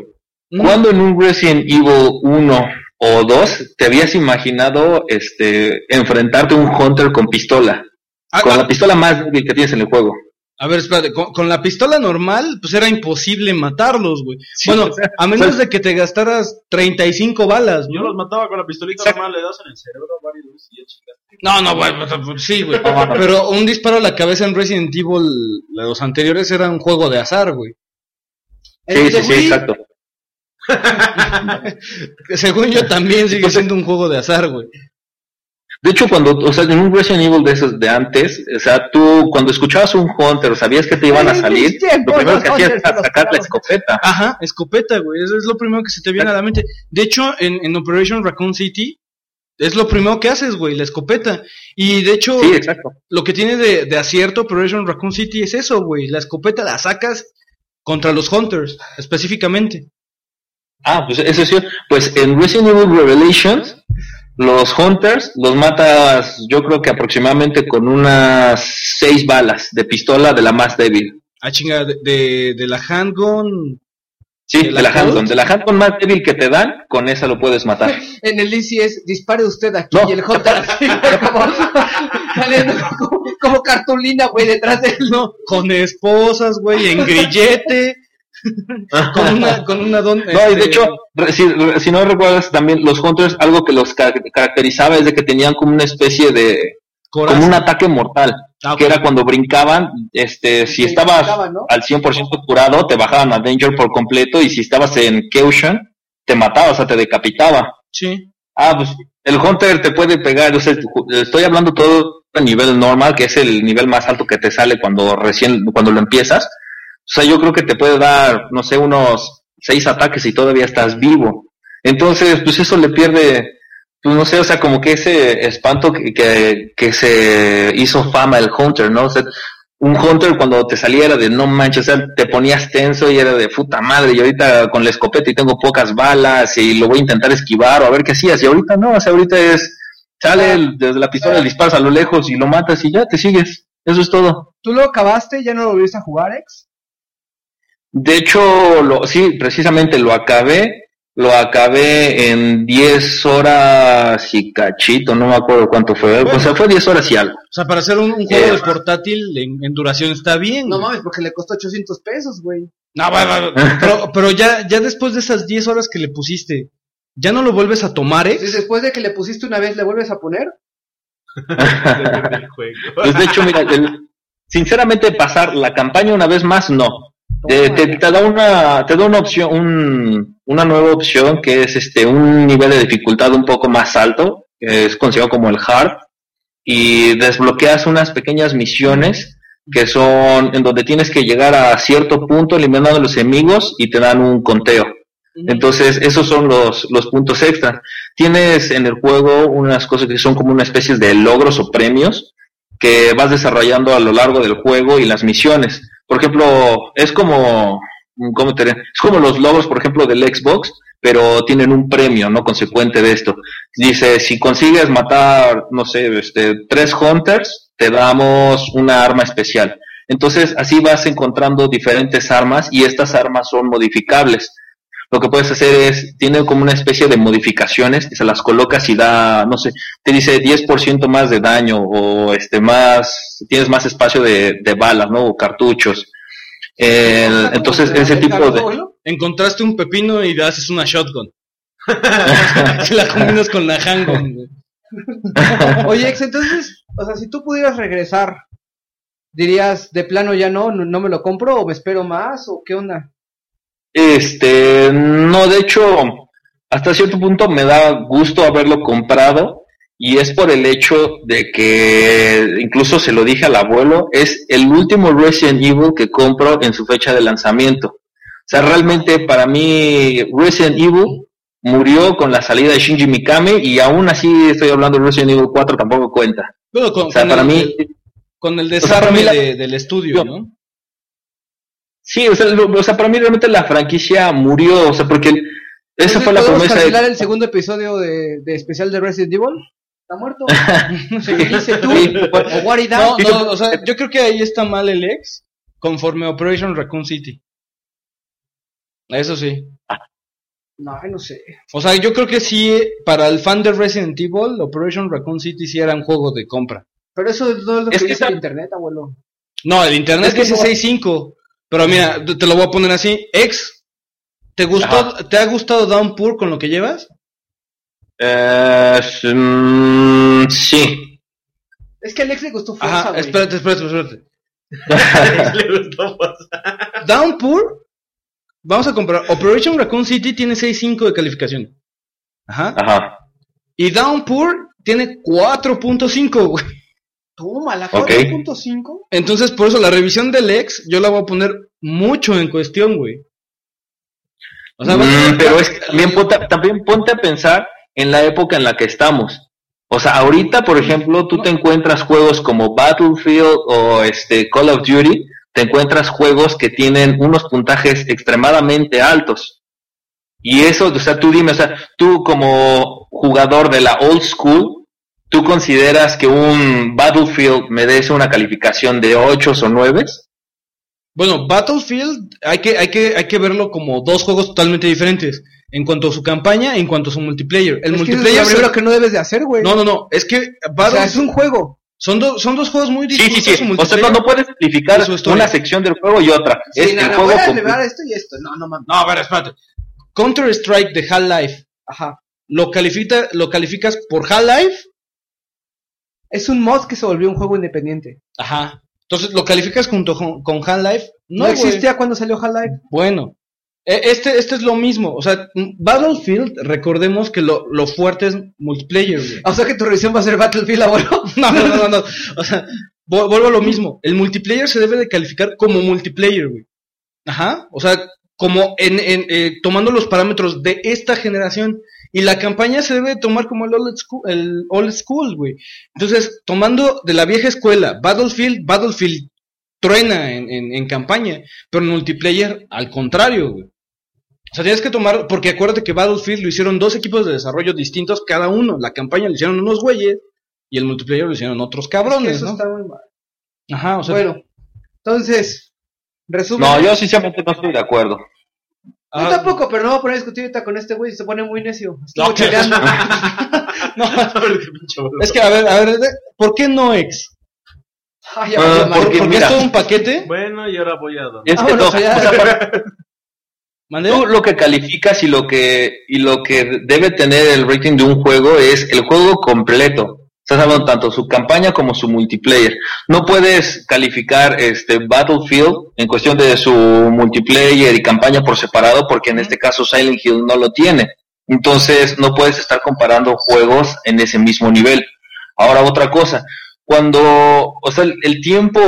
Mm. ¿Cuándo en un Resident Evil 1 o 2 te habías imaginado este enfrentarte a un Hunter con pistola? Ah, Con ah, la pistola más débil que tienes en el juego. A ver, espérate, con, con la pistola normal, pues era imposible matarlos, güey. bueno, o sea, a menos o sea- de que te gastaras 35 balas, Yo ¿no? los mataba con la pistolita Exacto. normal, le das en el cerebro veces y ya chingaste. No, no, güey, pues, sí, güey. Pero un disparo a la cabeza en Resident Evil, los anteriores, era un juego de azar, güey. Sí, sí, sí, exacto. Según yo también sigue siendo un juego de azar, güey. De hecho, cuando, o sea, en un Resident Evil de esos de antes, o sea, tú cuando escuchabas un Hunter o sabías que te iban a salir, lo primero que hacías era sacar la escopeta. Ajá, escopeta, güey. Eso es lo primero que se te viene a la mente. De hecho, en, en Operation Raccoon City, es lo primero que haces, güey, la escopeta. Y de hecho, Sí, exacto. lo que tiene de, de acierto Operation Raccoon City es eso, güey. La escopeta la sacas contra los Hunters, específicamente. Ah, pues eso sí. Pues en Resident Evil Revelations, los Hunters los matas, yo creo que aproximadamente con unas seis balas de pistola de la más débil. Ah, chinga, de, de, de la handgun. Sí, ¿De la handgun. De la handgun más débil que te dan, con esa lo puedes matar. En el Easy es dispare usted aquí No. y el Hunter así, güey, como, saliendo como, como cartulina, güey, detrás de él. No, con esposas, güey, en grillete. con una, con una don. No, y de este, hecho, si, no recuerdas también, los Hunters, algo que los ca- caracterizaba es de que tenían como una especie de, coraza. como un ataque mortal, Ah, que era cuando brincaban, este, si estabas brincaban, ¿no? al 100% curado, te bajaban a Danger por completo, y si estabas en Caution, te mataba, o sea, te decapitaba. Sí. Ah, pues el Hunter te puede pegar, o sea, estoy hablando todo a nivel normal, que es el nivel más alto que te sale cuando recién, cuando lo empiezas. O sea, yo creo que te puede dar, no sé, unos seis ataques y todavía estás vivo. Entonces, pues eso le pierde, pues no sé, o sea, como que ese espanto que, que, se hizo fama el Hunter, ¿no? O sea, un Hunter cuando te salía era de no manches, o sea, te ponías tenso y era de puta madre, y ahorita con la escopeta y tengo pocas balas y lo voy a intentar esquivar o a ver qué hacías, y ahorita no, o sea, ahorita es, sale el- desde la pistola, le disparas a lo lejos y lo matas y ya te sigues, eso es todo. ¿Tú lo acabaste ya no lo volviste a jugar, ex? De hecho, lo, sí, precisamente lo acabé, lo acabé en 10 horas y cachito, no me acuerdo cuánto fue, o sea, fue 10 horas y algo. O sea, para hacer un, un juego Eh, de portátil en, en duración está bien. No mames, porque le costó 800 pesos, güey. No, va, va, va. Pero, pero ya, ya después de esas 10 horas que le pusiste, ¿ya no lo vuelves a tomar, eh? Después de que le pusiste una vez, ¿le vuelves a poner? Pues de hecho, mira, el- sinceramente pasar la campaña una vez más, no. Eh, te, te da una te da una opción un- una nueva opción que es este un nivel de dificultad un poco más alto que es considerado como el hard y desbloqueas unas pequeñas misiones que son en donde tienes que llegar a cierto punto eliminando a los enemigos y te dan un conteo. Entonces esos son los los puntos extra. Tienes en el juego unas cosas que son como una especie de logros o premios que vas desarrollando a lo largo del juego y las misiones. Por ejemplo, es como, ¿cómo te? Es como los logros, por ejemplo, del Xbox, pero tienen un premio, ¿no? Consecuente de esto. Dice, si consigues matar, no sé, este, tres hunters, te damos una arma especial. Entonces, así vas encontrando diferentes armas y estas armas son modificables. Lo que puedes hacer es, tiene como una especie de modificaciones, que se las colocas y da, no sé, te dice 10% más de daño o este más, tienes más espacio de, de balas, ¿no? O cartuchos. Entonces, ese tipo de... Encontraste un pepino y le haces una shotgun. la combinas con la handgun, güey. Oye, ex, entonces, o sea, si tú pudieras regresar, dirías, de plano ya no, no, no me lo compro o me espero más o qué onda? Este, no, de hecho, hasta cierto punto me da gusto haberlo comprado y es por el hecho de que, incluso se lo dije al abuelo, es el último Resident Evil que compro en su fecha de lanzamiento. O sea, realmente para mí Resident Evil murió con la salida de Shinji Mikami y aún así estoy hablando de Resident Evil 4 tampoco cuenta. Bueno, con, O sea, con para el, mí, con el desarme la- de- del estudio, ¿no? Sí, o sea, lo- o sea, para mí realmente la franquicia murió, o sea, porque Esa fue la ¿podemos promesa. cancelar De... el segundo episodio de, de especial de Resident Evil? ¿Está muerto? ¿Se dice tú? Sí. ¿O what it No, no, o sea, yo creo que ahí está mal el ex conforme Operation Raccoon City. Eso sí. No, no sé. O sea, yo creo que sí, para el fan de Resident Evil, Operation Raccoon City sí era un juego de compra. Pero eso no es lo que Es que dice está- el internet, abuelo. No, el internet Es que dice no- 6.5. Pero mira, te te lo voy a poner así. Ex, ¿te gustó, Ajá. te ha gustado Downpour con lo que llevas? Eh, mm, sí. Es que a Alex le gustó fuerza, Ajá, güey. espérate, espérate, espérate. Le gustó. Downpour, vamos a comprar. Operation Raccoon City tiene 6.5 de calificación. Ajá. Ajá. Y Downpour tiene 4.5, güey. Toma, la Ok. 4.5. Entonces, por eso la revisión del ex, yo la voy a poner mucho en cuestión, güey. O sea, Mm, pero es que también ponte, también ponte a pensar en la época en la que estamos. O sea, ahorita, por ejemplo, tú te encuentras juegos como Battlefield o este Call of Duty, te encuentras juegos que tienen unos puntajes extremadamente altos. Y eso, o sea, tú dime, o sea, tú como jugador de la old school, ¿tú consideras que un Battlefield merece una calificación de 8 o 9? Bueno, Battlefield hay que, hay, que, hay que verlo como dos juegos totalmente diferentes. En cuanto a su campaña, en cuanto a su multiplayer. El es que multiplayer. es lo primero que no debes de hacer, güey. No, no, no. Es que o sea, Battlefield es un juego. son, do- son dos juegos muy Sí, distintos. sí, sí. su O sea, no, no puedes historia. una sección del juego y otra. Sí, es no, el no, juego voy a esto y esto. No, no mames. No, a ver, espérate. Counter Strike de Half-Life. Ajá. ¿Lo, califica, ¿Lo calificas por Half-Life? Es un mod que se volvió un juego independiente. Ajá. Entonces, ¿lo calificas junto con, con Half-Life? No, existía cuando salió Half-Life. Bueno, e- este, este es lo mismo. O sea, m- Battlefield, recordemos que lo, lo fuerte es multiplayer, güey. O sea que tu revisión va a ser Battlefield, abuelo. No, no, no, no, no. O sea, vu- vuelvo a lo mismo. El multiplayer se debe de calificar como multiplayer, güey. Ajá. O sea, como en, en, eh, tomando los parámetros de esta generación. Y la campaña se debe de tomar como el old school, el old school, güey. Entonces, tomando de la vieja escuela, Battlefield, Battlefield truena en, en, en campaña, pero en multiplayer, al contrario, güey. O sea, tienes que tomar, porque acuérdate que Battlefield lo hicieron dos equipos de desarrollo distintos cada uno. La campaña lo hicieron unos güeyes y el multiplayer lo hicieron otros Es que cabrones, eso ¿no? está muy mal. Ajá, o sea, bueno, entonces, resumen. No, yo sinceramente no estoy de acuerdo. Yo ah, tampoco, pero no voy a poner a discutir ahorita con este güey, se pone muy necio. Estuvo No, chaleando. no, es que a ver, a ver, ¿por qué no ex? Ay, ya Ah, valió ¿Por- madre. porque- porque mira. es todo un paquete. Bueno, y ahora voy a dormir. Es tú lo que calificas y lo que y lo que debe tener el rating de un juego es el juego completo. Estás hablando tanto su campaña como su multiplayer. No puedes calificar este Battlefield en cuestión de su multiplayer y campaña por separado porque en este caso Silent Hill no lo tiene. Entonces no puedes estar comparando juegos en ese mismo nivel. Ahora otra cosa, cuando, o sea, el, el tiempo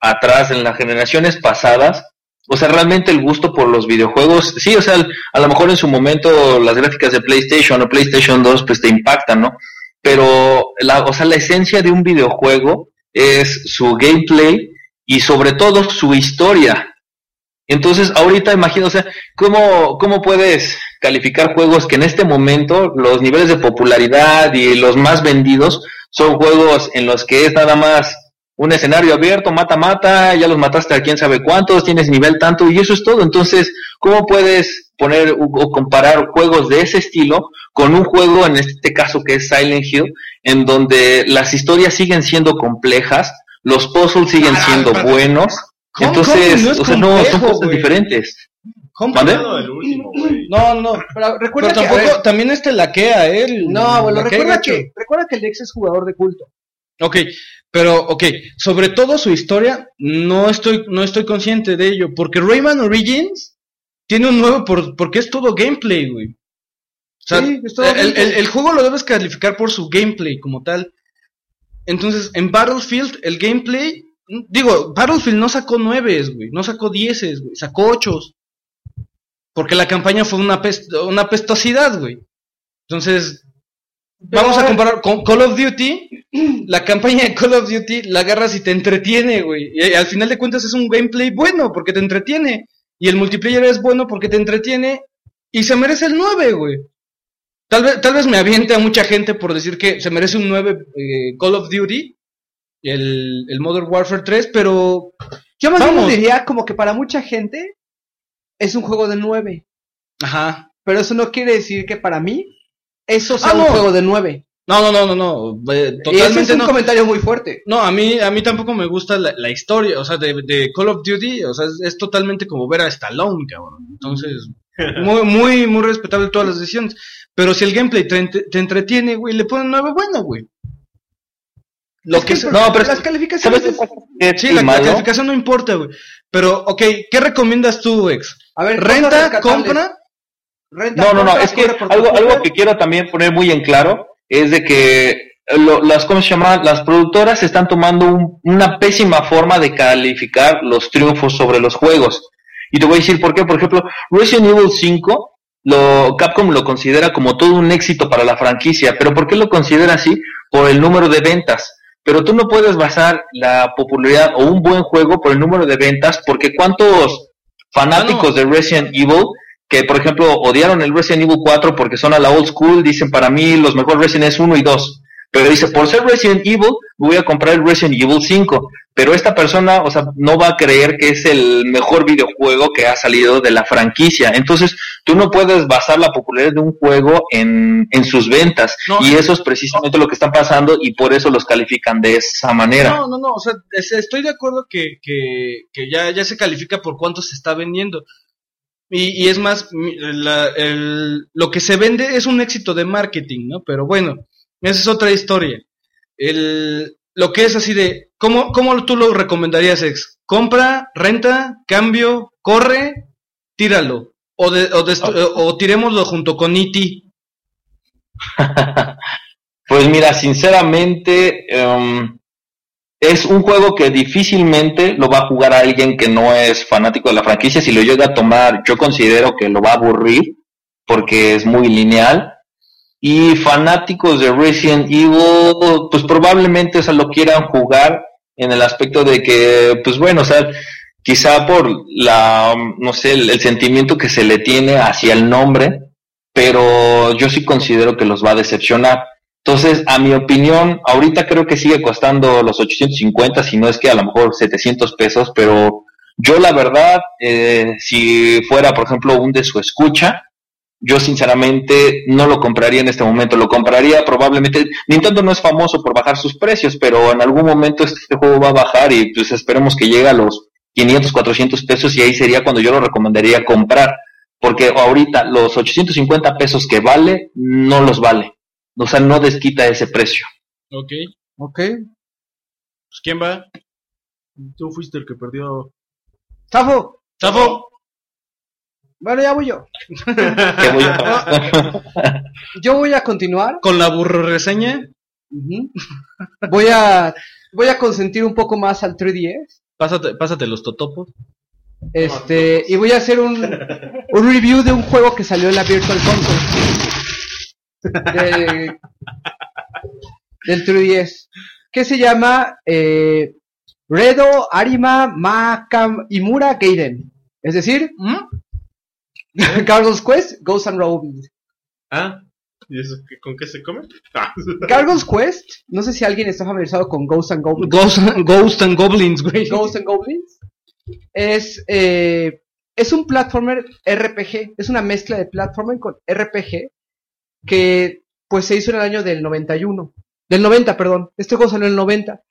atrás, en las generaciones pasadas, o sea, realmente el gusto por los videojuegos, sí, o sea, a lo mejor en su momento las gráficas de PlayStation o PlayStation 2 pues te impactan, ¿no? Pero, la, o sea, la esencia de un videojuego es su gameplay y sobre todo su historia. Entonces, ahorita imagino, ¿cómo, ¿cómo puedes calificar juegos que en este momento los niveles de popularidad y los más vendidos son juegos en los que es nada más un escenario abierto, mata, mata, ya los mataste a quién sabe cuántos, tienes nivel tanto y eso es todo. Entonces, ¿cómo puedes poner o o comparar juegos de ese estilo con un juego, en este caso que es Silent Hill, en donde las historias siguen siendo complejas, los puzzles siguen Ah, siendo buenos? Entonces, no es o sea, no, son cosas diferentes. No, el último, güey. No, no. Pero recuerda Pero que, tampoco, ver, también este laquea, ¿eh? El- no, bueno, recuerda que, recuerda que el ex es jugador de culto. Ok, pero, ok, sobre todo su historia, no estoy, no estoy consciente de ello, porque Rayman Origins tiene un nuevo, por, porque es todo gameplay, güey. O sea, Sí, es todo el, gameplay. el- el juego lo debes calificar por su gameplay como tal. Entonces, en Battlefield, el gameplay, digo, Battlefield no sacó nueves, güey, no sacó dieces, güey, sacó ochos. Porque la campaña fue una, pest- una pestosidad, güey. Entonces, Vamos a comparar con Call of Duty. La campaña de Call of Duty la agarras y te entretiene, güey. Y al final de cuentas es un gameplay bueno porque te entretiene. Y el multiplayer es bueno porque te entretiene. Y se merece el 9, güey. Tal vez, tal vez me aviente a mucha gente por decir que se merece un 9 eh, Call of Duty, el, el Modern Warfare 3, pero Yo más bien diría como que para mucha gente es un juego de 9. Ajá. Pero eso no quiere decir que para mí eso sea Ah, un no. juego de 9. No, no, no, no, no. eh, ese es totalmente un no. comentario muy fuerte. No, a mí, a mí tampoco me gusta la, la historia, o sea, de, de Call of Duty, o sea, es, es totalmente como ver a Stallone, cabrón. Entonces, muy, muy, muy respetable todas las decisiones. Pero si el gameplay te, te entretiene, güey, le ponen nueve bueno, güey. Lo Es que que No, pero las calificaciones. ¿Sabes es- Sí, la, la malo? calificación no importa, güey. Pero, ok, ¿qué recomiendas tú, ex? A ver, ¿Renta, compra? Renta, No, no, no, es que algo, algo que quiero también poner muy en claro es de que lo- las, ¿cómo se llama? Las productoras están tomando un- una pésima forma de calificar los triunfos sobre los juegos. Y te voy a decir por qué. Por ejemplo, Resident Evil 5, lo, Capcom lo considera como todo un éxito para la franquicia. ¿Pero por qué lo considera así? Por el número de ventas. Pero tú no puedes basar la popularidad o un buen juego por el número de ventas, porque ¿cuántos fanáticos de Resident Evil que por ejemplo odiaron el Resident Evil 4 porque son a la old school, dicen para mí los mejores Resident es 1 y 2. Pero dice, por ser Resident Evil, voy a comprar el Resident Evil 5. Pero esta persona, o sea, no va a creer que es el mejor videojuego que ha salido de la franquicia. Entonces, tú no puedes basar la popularidad de un juego en, en sus ventas. No. y eso es precisamente lo que está pasando y por eso los califican de esa manera. No, no, no, o sea, es- estoy de acuerdo que, que, que ya, ya se califica por cuánto se está vendiendo. Y, y es más, la- lo que se vende es un éxito de marketing, ¿no? Pero bueno, esa es otra historia. El, lo que es así de, ¿cómo, ¿cómo tú lo recomendarías, ex? ¿Compra, renta, cambio, corre, tíralo? O, de, o, tirémoslo junto con E E.T. Pues mira, sinceramente, em, es un juego que difícilmente lo va a jugar alguien que no es fanático de la franquicia. Si lo llega a tomar, yo considero que lo va a aburrir porque es muy lineal. Y fanáticos de Resident Evil, pues probablemente o lo quieran jugar en el aspecto de que, pues bueno, o sea, quizá por la, no sé, el, el sentimiento que se le tiene hacia el nombre, pero yo sí considero que los va a decepcionar. Entonces, a mi opinión, ahorita creo que sigue costando los 850, si no es que a lo mejor 700 pesos, pero yo la verdad, eh, si fuera, por ejemplo, un de su escucha, yo sinceramente no lo compraría en este momento, lo compraría probablemente, Nintendo no es famoso por bajar sus precios, pero en algún momento este juego va a bajar y pues esperemos que llegue a los 500, 400 pesos y ahí sería cuando yo lo recomendaría comprar, porque ahorita los 850 pesos que vale, no los vale. O sea, no desquita ese precio. Ok. Ok. Pues, ¿quién va? Tú fuiste el que perdió. Zafo. Zafo. Bueno, ya voy yo. ¿Qué voy a- Yo voy a continuar. Con la burro reseña. Ujú. Voy a voy a consentir un poco más al 3DS. Pásate, pásate los totopos. Este, y voy a hacer un, un review de un juego que salió en la Virtual Console. De- del 3DS. Que se llama eh, Redo Arima Makam Imura Gaiden. Es decir, Gargoyle's Quest, Ghosts and Goblins. ¿Ah? ¿Y eso qué- con qué se come? Ah. Gargoyle's Quest, no sé si alguien está familiarizado con Ghosts and Goblins. Ghost, Ghost and Goblins, güey. Ghosts and Goblins es, eh, es un platformer RPG, es una mezcla de platformer con RPG que pues se hizo en el año del 91, del 90, perdón, este juego salió en el 90.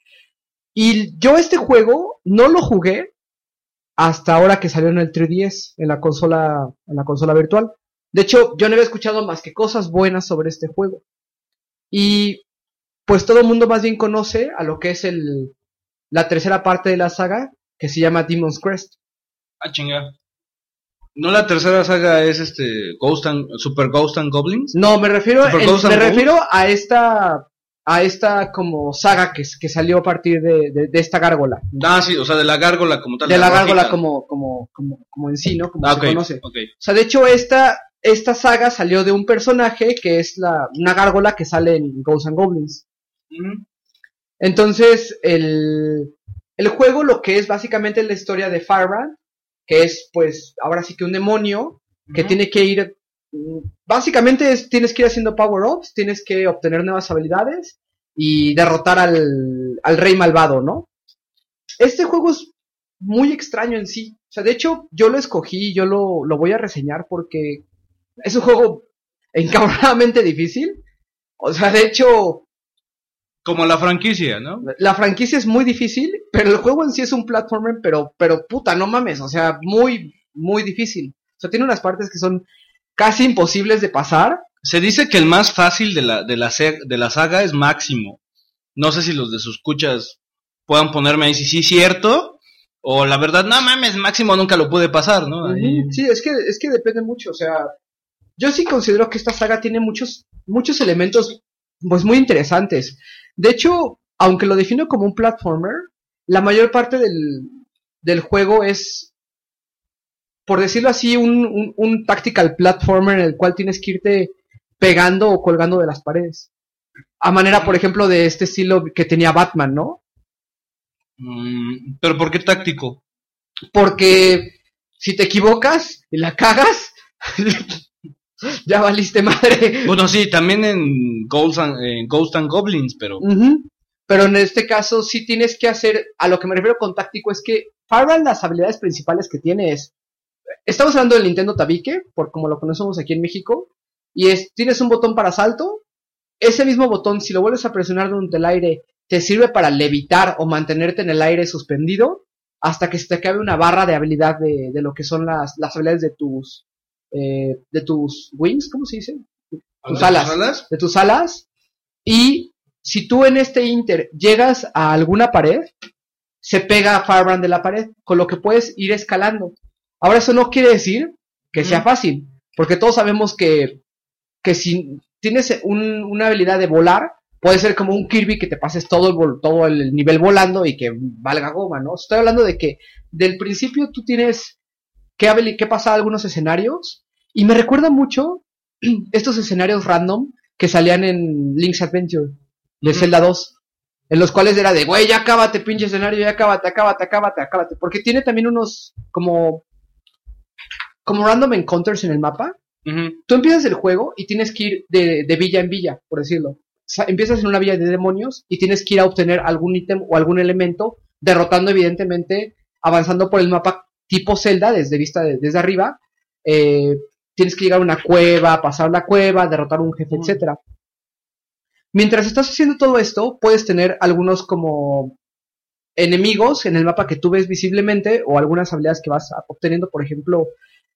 Y yo este juego no lo jugué hasta ahora que salió en el 3DS, en la consola, en la consola virtual. De hecho, yo no había escuchado más que cosas buenas sobre este juego. Y pues todo el mundo más bien conoce a lo que es el, la tercera parte de la saga, que se llama Demon's Crest. Ah, chinga. ¿No la tercera saga es este Ghost and, Super Ghost and Goblins? No, me refiero, me a esta, a esta como saga que, que salió a partir de, de- de esta gárgola. Ah, sí, o sea, de la gárgola como tal. De la gárgola como, como, como, como en sí, ¿no? Como Ah, se conoce. O sea, de hecho, esta, esta saga salió de un personaje que es la, una gárgola que sale en Ghosts and Goblins. Entonces, el, el juego lo que es básicamente la historia de Firebrand, que es pues ahora sí que un demonio que tiene que ir mm, básicamente es, tienes que ir haciendo power-ups, tienes que obtener nuevas habilidades y derrotar al, al rey malvado, ¿no? Este juego es muy extraño en sí. O sea, de hecho, yo lo escogí, yo lo, lo voy a reseñar porque es un juego encabronadamente difícil. O sea, de hecho, Como la franquicia, ¿no? la franquicia es muy difícil, pero el juego en sí es un platformer, pero, pero puta, no mames, o sea, muy, muy difícil. O sea, tiene unas partes que son casi imposibles de pasar. Se dice que el más fácil de la, de la, de la saga es Máximo. No sé si los de sus escuchas puedan ponerme ahí si sí es cierto. O la verdad, no mames, Máximo nunca lo pude pasar, ¿no? Ahí- Sí, es que, es que depende mucho, o sea, yo sí considero que esta saga tiene muchos, muchos elementos, pues muy interesantes. De hecho, aunque lo defino como un platformer, la mayor parte del, del juego es, por decirlo así, un, un, un tactical platformer en el cual tienes que irte pegando o colgando de las paredes. A manera, por ejemplo, de este estilo que tenía Batman, ¿no? Mm, pero ¿por qué táctico? Porque si te equivocas y la cagas, ya valiste madre. Bueno, sí, también en Ghosts and, en Ghosts and Goblins, pero... Pero en este caso sí tienes que hacer, a lo que me refiero con táctico es que Fireball las habilidades principales que tiene es, estamos hablando del Nintendo Tabique, por como lo conocemos aquí en México, y es, tienes un botón para salto, ese mismo botón si lo vuelves a presionar durante el aire, te sirve para levitar o mantenerte en el aire suspendido hasta que se te acabe una barra de habilidad de, de lo que son las, las habilidades de tus, eh, de tus wings, ¿cómo se dice? Tus alas de tus alas y si tú en este inter llegas a alguna pared, se pega Firebrand de la pared, con lo que puedes ir escalando. Ahora eso no quiere decir que sea fácil, porque todos sabemos que, que si tienes un- una habilidad de volar, puede ser como un Kirby que te pases todo el, todo el nivel volando y que valga goma, ¿no? Estoy hablando de que del principio tú tienes que, que pasar algunos escenarios y me recuerda mucho estos escenarios random que salían en Link's Adventure de. Zelda 2. En los cuales era de, güey, ya cábate, pinche escenario, ya cábate, acábate, acábate, acábate. Porque tiene también unos como. como random encounters en el mapa. Tú empiezas el juego y tienes que ir de, de villa en villa, por decirlo. O sea, empiezas en una villa de demonios y tienes que ir a obtener algún ítem o algún elemento, derrotando evidentemente, avanzando por el mapa tipo Zelda, desde vista de- desde arriba. Eh, tienes que llegar a una cueva, pasar la cueva, derrotar un jefe, etcétera. Mientras estás haciendo todo esto, puedes tener algunos como enemigos en el mapa que tú ves visiblemente o algunas habilidades que vas obteniendo, por ejemplo,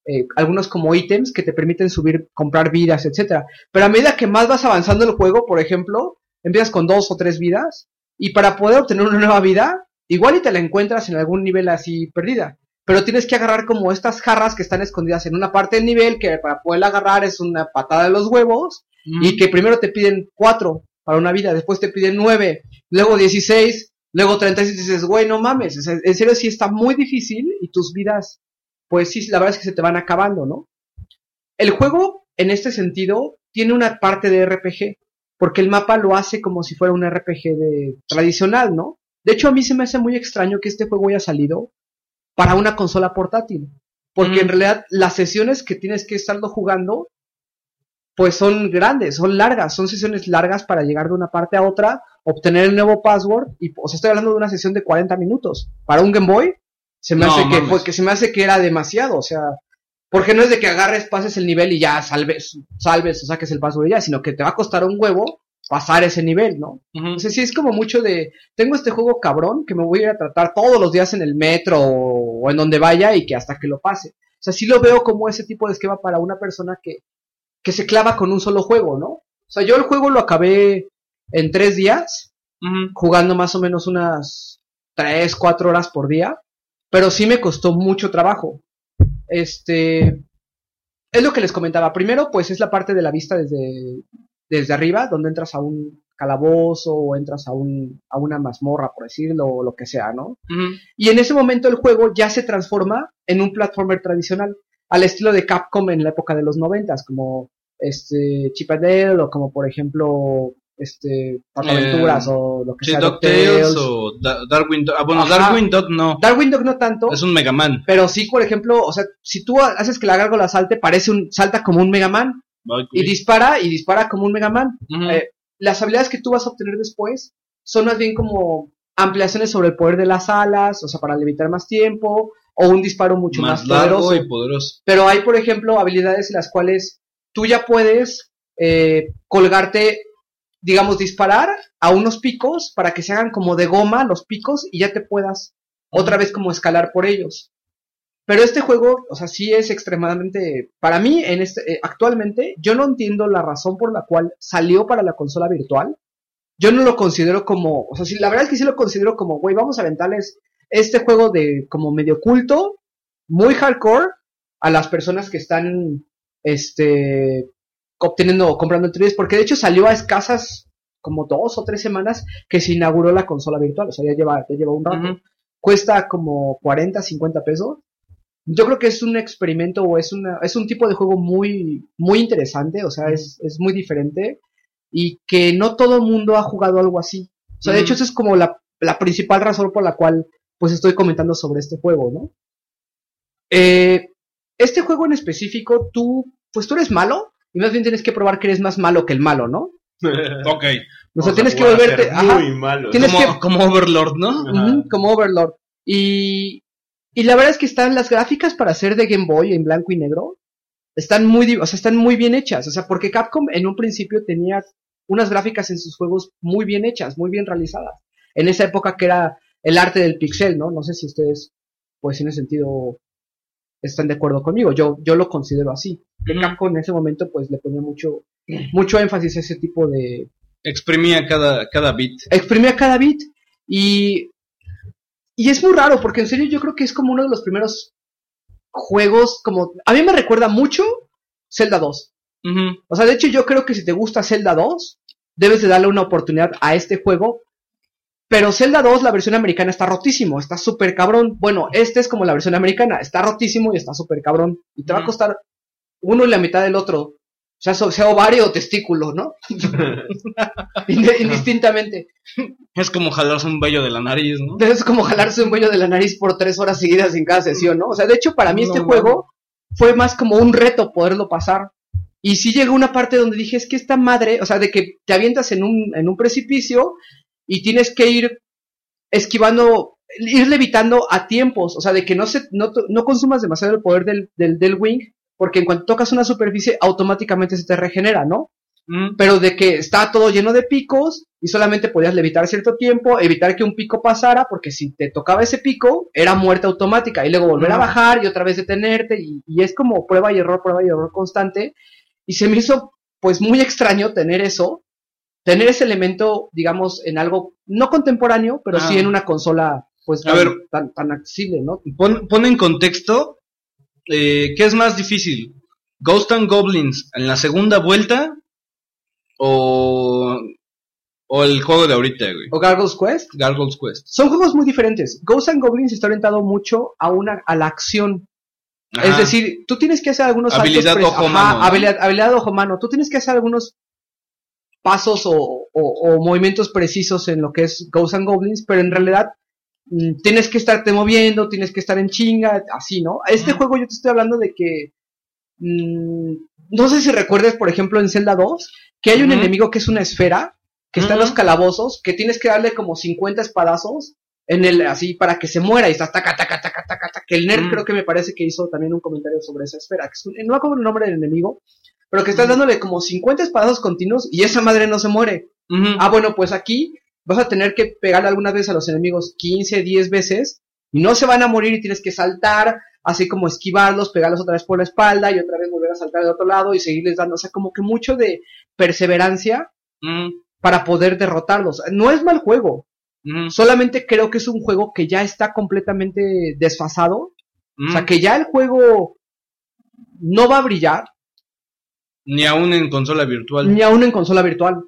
eh, algunos como ítems que te permiten subir, comprar vidas, etcétera. Pero a medida que más vas avanzando el juego, por ejemplo, empiezas con dos o tres vidas y para poder obtener una nueva vida, igual y te la encuentras en algún nivel así perdida. Pero tienes que agarrar como estas jarras que están escondidas en una parte del nivel que para poder agarrar es una patada de los huevos y que primero te piden cuatro para una vida, después te piden nueve, luego 16, luego 36 y dices, güey, no mames, o sea, en serio sí está muy difícil y tus vidas, pues sí, la verdad es que se te van acabando, ¿no? El juego, en este sentido, tiene una parte de RPG, porque el mapa lo hace como si fuera un RPG de, tradicional, ¿no? De hecho, a mí se me hace muy extraño que este juego haya salido para una consola portátil, porque Mm. en realidad las sesiones que tienes que estarlo jugando pues son grandes, son largas, son sesiones largas para llegar de una parte a otra, obtener el nuevo password y o sea, estoy hablando de una sesión de 40 minutos. Para un Game Boy se me No, hace que mames. pues, que se me hace que era demasiado, o sea, porque no es de que agarres, pases el nivel y ya salves, salves o saques el password y ya, sino que te va a costar un huevo pasar ese nivel, ¿no? Ujú. Entonces sí es como mucho de, tengo este juego cabrón que me voy a ir a tratar todos los días en el metro o, o en donde vaya y que hasta que lo pase. O sea, sí lo veo como ese tipo de esquema para una persona que, que se clava con un solo juego, ¿no? O sea, yo el juego lo acabé en tres días, jugando más o menos unas tres, cuatro horas por día, pero sí me costó mucho trabajo. Este, es lo que les comentaba. Primero, pues es la parte de la vista desde, desde arriba, donde entras a un calabozo o entras a, un, a una mazmorra, por decirlo, o lo que sea, ¿no? Y en ese momento el juego ya se transforma en un platformer tradicional, al estilo de Capcom en la época de los noventas, como este Chip and Dale, o como por ejemplo este, Aventuras Eh, o lo que Sí, sea. DuckTales DuckTales. o Da- Darwin Dog. Ah, bueno, Ajá. Darwin Dog no. Darwin Dog no tanto, Es un Mega Man. pero sí, por ejemplo, o sea, si tú haces que la gárgola salte, parece un, salta como un Mega Man y dispara y dispara como un Mega Man. Eh, las habilidades que tú vas a obtener después son más bien como ampliaciones sobre el poder de las alas, o sea, para levitar más tiempo, o un disparo mucho más, más largo poderoso. y poderoso. Pero hay, por ejemplo, habilidades en las cuales tú ya puedes eh, colgarte, digamos, disparar a unos picos para que se hagan como de goma los picos y ya te puedas otra vez como escalar por ellos. Pero este juego, o sea, sí es extremadamente, para mí, en este, eh, actualmente, yo no entiendo la razón por la cual salió para la consola virtual. Yo no lo considero como, o sea, sí, la verdad es que sí lo considero como, güey, vamos a aventarles este juego de como medio culto, muy hardcore, a las personas que están, este, obteniendo, comprando el 3 porque de hecho salió a escasas como dos o tres semanas que se inauguró la consola virtual, o sea, ya lleva, ya lleva un rato cuesta como 40, 50 pesos. Yo creo que es un experimento o es una es un tipo de juego muy muy interesante, o sea, es, es muy diferente y que no todo el mundo ha jugado algo así. O sea, de hecho esa es como la, la principal razón por la cual pues estoy comentando sobre este juego, ¿no? Eh, este juego en específico, tú pues tú eres malo y más bien tienes que probar que eres más malo que el malo, ¿no? Ok. O sea, tienes que volverte ser ajá, muy malo. Tienes como, que- como Overlord, ¿no? Como Overlord. Y, y la verdad es que están las gráficas para ser de Game Boy en blanco y negro. Están muy, o sea, están muy bien hechas. O sea, porque Capcom en un principio tenía unas gráficas en sus juegos muy bien hechas, muy bien realizadas. En esa época que era el arte del pixel, ¿no? No sé si ustedes, pues en ese sentido, están de acuerdo conmigo. Yo, yo lo considero así. Que. Capcom en ese momento, pues le ponía mucho, mucho énfasis a ese tipo de, Exprimía cada, cada bit. exprimía cada bit y y es muy raro porque en serio yo creo que es como uno de los primeros juegos como a mí me recuerda mucho Zelda 2. Ujú. O sea, de hecho yo creo que si te gusta Zelda 2 debes de darle una oportunidad a este juego. Pero Zelda 2, la versión americana está rotísimo, está súper cabrón. Bueno, este es como la versión americana, está rotísimo y está súper cabrón. Y te va a costar uno y la mitad del otro. O sea, sea ovario o testículo, ¿no? Indistintamente. Es como jalarse un vello de la nariz, ¿no? Es como jalarse un vello de la nariz por tres horas seguidas en cada sesión, ¿no? O sea, de hecho, para mí No, este juego fue más como un reto poderlo pasar. Y sí llegó una parte donde dije, es que esta madre, o sea, de que te avientas en un, en un precipicio y tienes que ir esquivando, ir levitando a tiempos, o sea, de que no se, no, no consumas demasiado el poder del, del, del wing, porque en cuanto tocas una superficie, automáticamente se te regenera, ¿no? Mm. pero de que está todo lleno de picos y solamente podías levitar cierto tiempo, evitar que un pico pasara, porque si te tocaba ese pico, era muerte automática, y luego volver a Ujú. bajar y otra vez detenerte, y, y es como prueba y error, prueba y error constante, y se me hizo pues muy extraño tener eso, tener ese elemento, digamos, en algo no contemporáneo, pero sí Ah. en una consola pues A tan, ver. tan, tan accesible, ¿no? Pon, pon en contexto, eh, ¿qué es más difícil? ¿Ghost and Goblins en la segunda vuelta o, o el juego de ahorita, güey? O Gargoyle's Quest. Gargoyle's Quest. Son juegos muy diferentes. Ghosts and Goblins está orientado mucho a una a la acción. Ajá. Es decir, tú tienes que hacer algunos Habilidad saltos pre- ojo-mano, ¿no? habilidad, habilidad ojo-mano. Tú tienes que hacer algunos pasos o, o- o movimientos precisos en lo que es Ghosts and Goblins, pero en realidad tienes que estarte moviendo, tienes que estar en chinga, así, ¿no? Este juego yo te estoy hablando de que mm, no sé si recuerdes, por ejemplo, en Zelda 2, que hay un enemigo que es una esfera, que está en los calabozos, que tienes que darle como 50 espadazos en el así para que se muera y está taca taca taca taca taca que el nerd Mm. creo que me parece que hizo también un comentario sobre esa esfera que es un- no me acuerdo el nombre del enemigo pero que estás dándole como 50 espadazos continuos y esa madre no se muere. Ah bueno pues aquí vas a tener que pegarle algunas veces a los enemigos 15 10 veces y no se van a morir y tienes que saltar así como esquivarlos pegarlos otra vez por la espalda y otra vez volver a saltar del otro lado y seguirles dando o sea como que mucho de perseverancia Mm, para poder derrotarlos no es mal juego mm, Solamente creo que es un juego que ya está completamente desfasado. mm. O sea, que ya el juego no va a brillar, Ni aún en consola virtual. ni aún en consola virtual.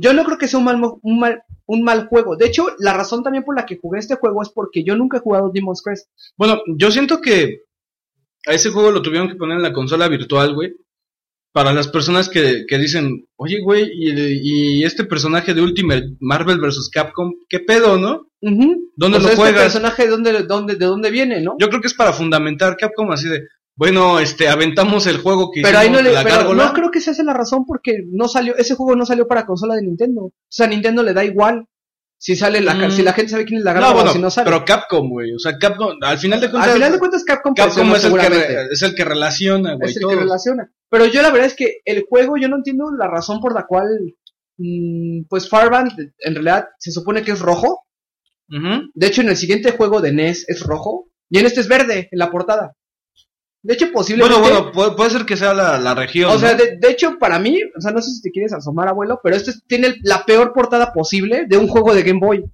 Yo no creo que sea un mal, un mal, un mal juego. De hecho, la razón también por la que jugué este juego es porque yo nunca he jugado Demon's Crest. Bueno, yo siento que a ese juego lo tuvieron que poner en la consola virtual, güey. para las personas que, que dicen, oye, güey, y, y este personaje de Ultimate Marvel vs. Capcom, ¿qué pedo, no? Ujú. ¿Dónde O sea, lo este juegas? personaje de dónde, dónde, de dónde viene, ¿no? Yo creo que es para fundamentar Capcom así de, bueno, este, aventamos el juego que pero ahí no le, la pero no creo que esa sea la razón porque no salió, ese juego no salió para consola de Nintendo. O sea, a Nintendo le da igual si sale la, Mm. si la gente sabe quién es la No, gárgola bueno, o si no sabe. pero Capcom, güey, o sea, Capcom, al final de cuentas, Al final de cuentas Capcom, es el, que es el que relaciona, güey, es el todo. que relaciona. Pero yo la verdad es que el juego, yo no entiendo la razón por la cual, mm, pues Farband en realidad se supone que es rojo. De hecho, en el siguiente juego de NES es rojo. Y en este es verde, en la portada. De hecho, posiblemente... Bueno, bueno, puede, puede ser que sea la, la región. O sea, de, de hecho, para mí, o sea, no sé si te quieres asomar, abuelo, pero este tiene el- la peor portada posible de un juego de Game Boy.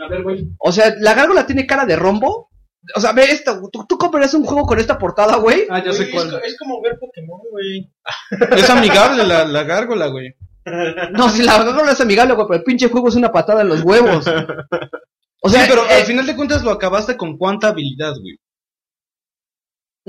A ver, güey. O sea, la gárgola tiene cara de rombo. O sea, ve esto, tú, tú comprarías un juego con esta portada, güey. Ah, ya sé cuál. es, es como ver Pokémon, güey. Es amigable la, la gárgola, güey. No, si la gárgola es amigable, güey, pero el pinche juego es una patada en los huevos. O sea, sí, pero eh, al final de cuentas lo acabaste con cuánta habilidad, güey.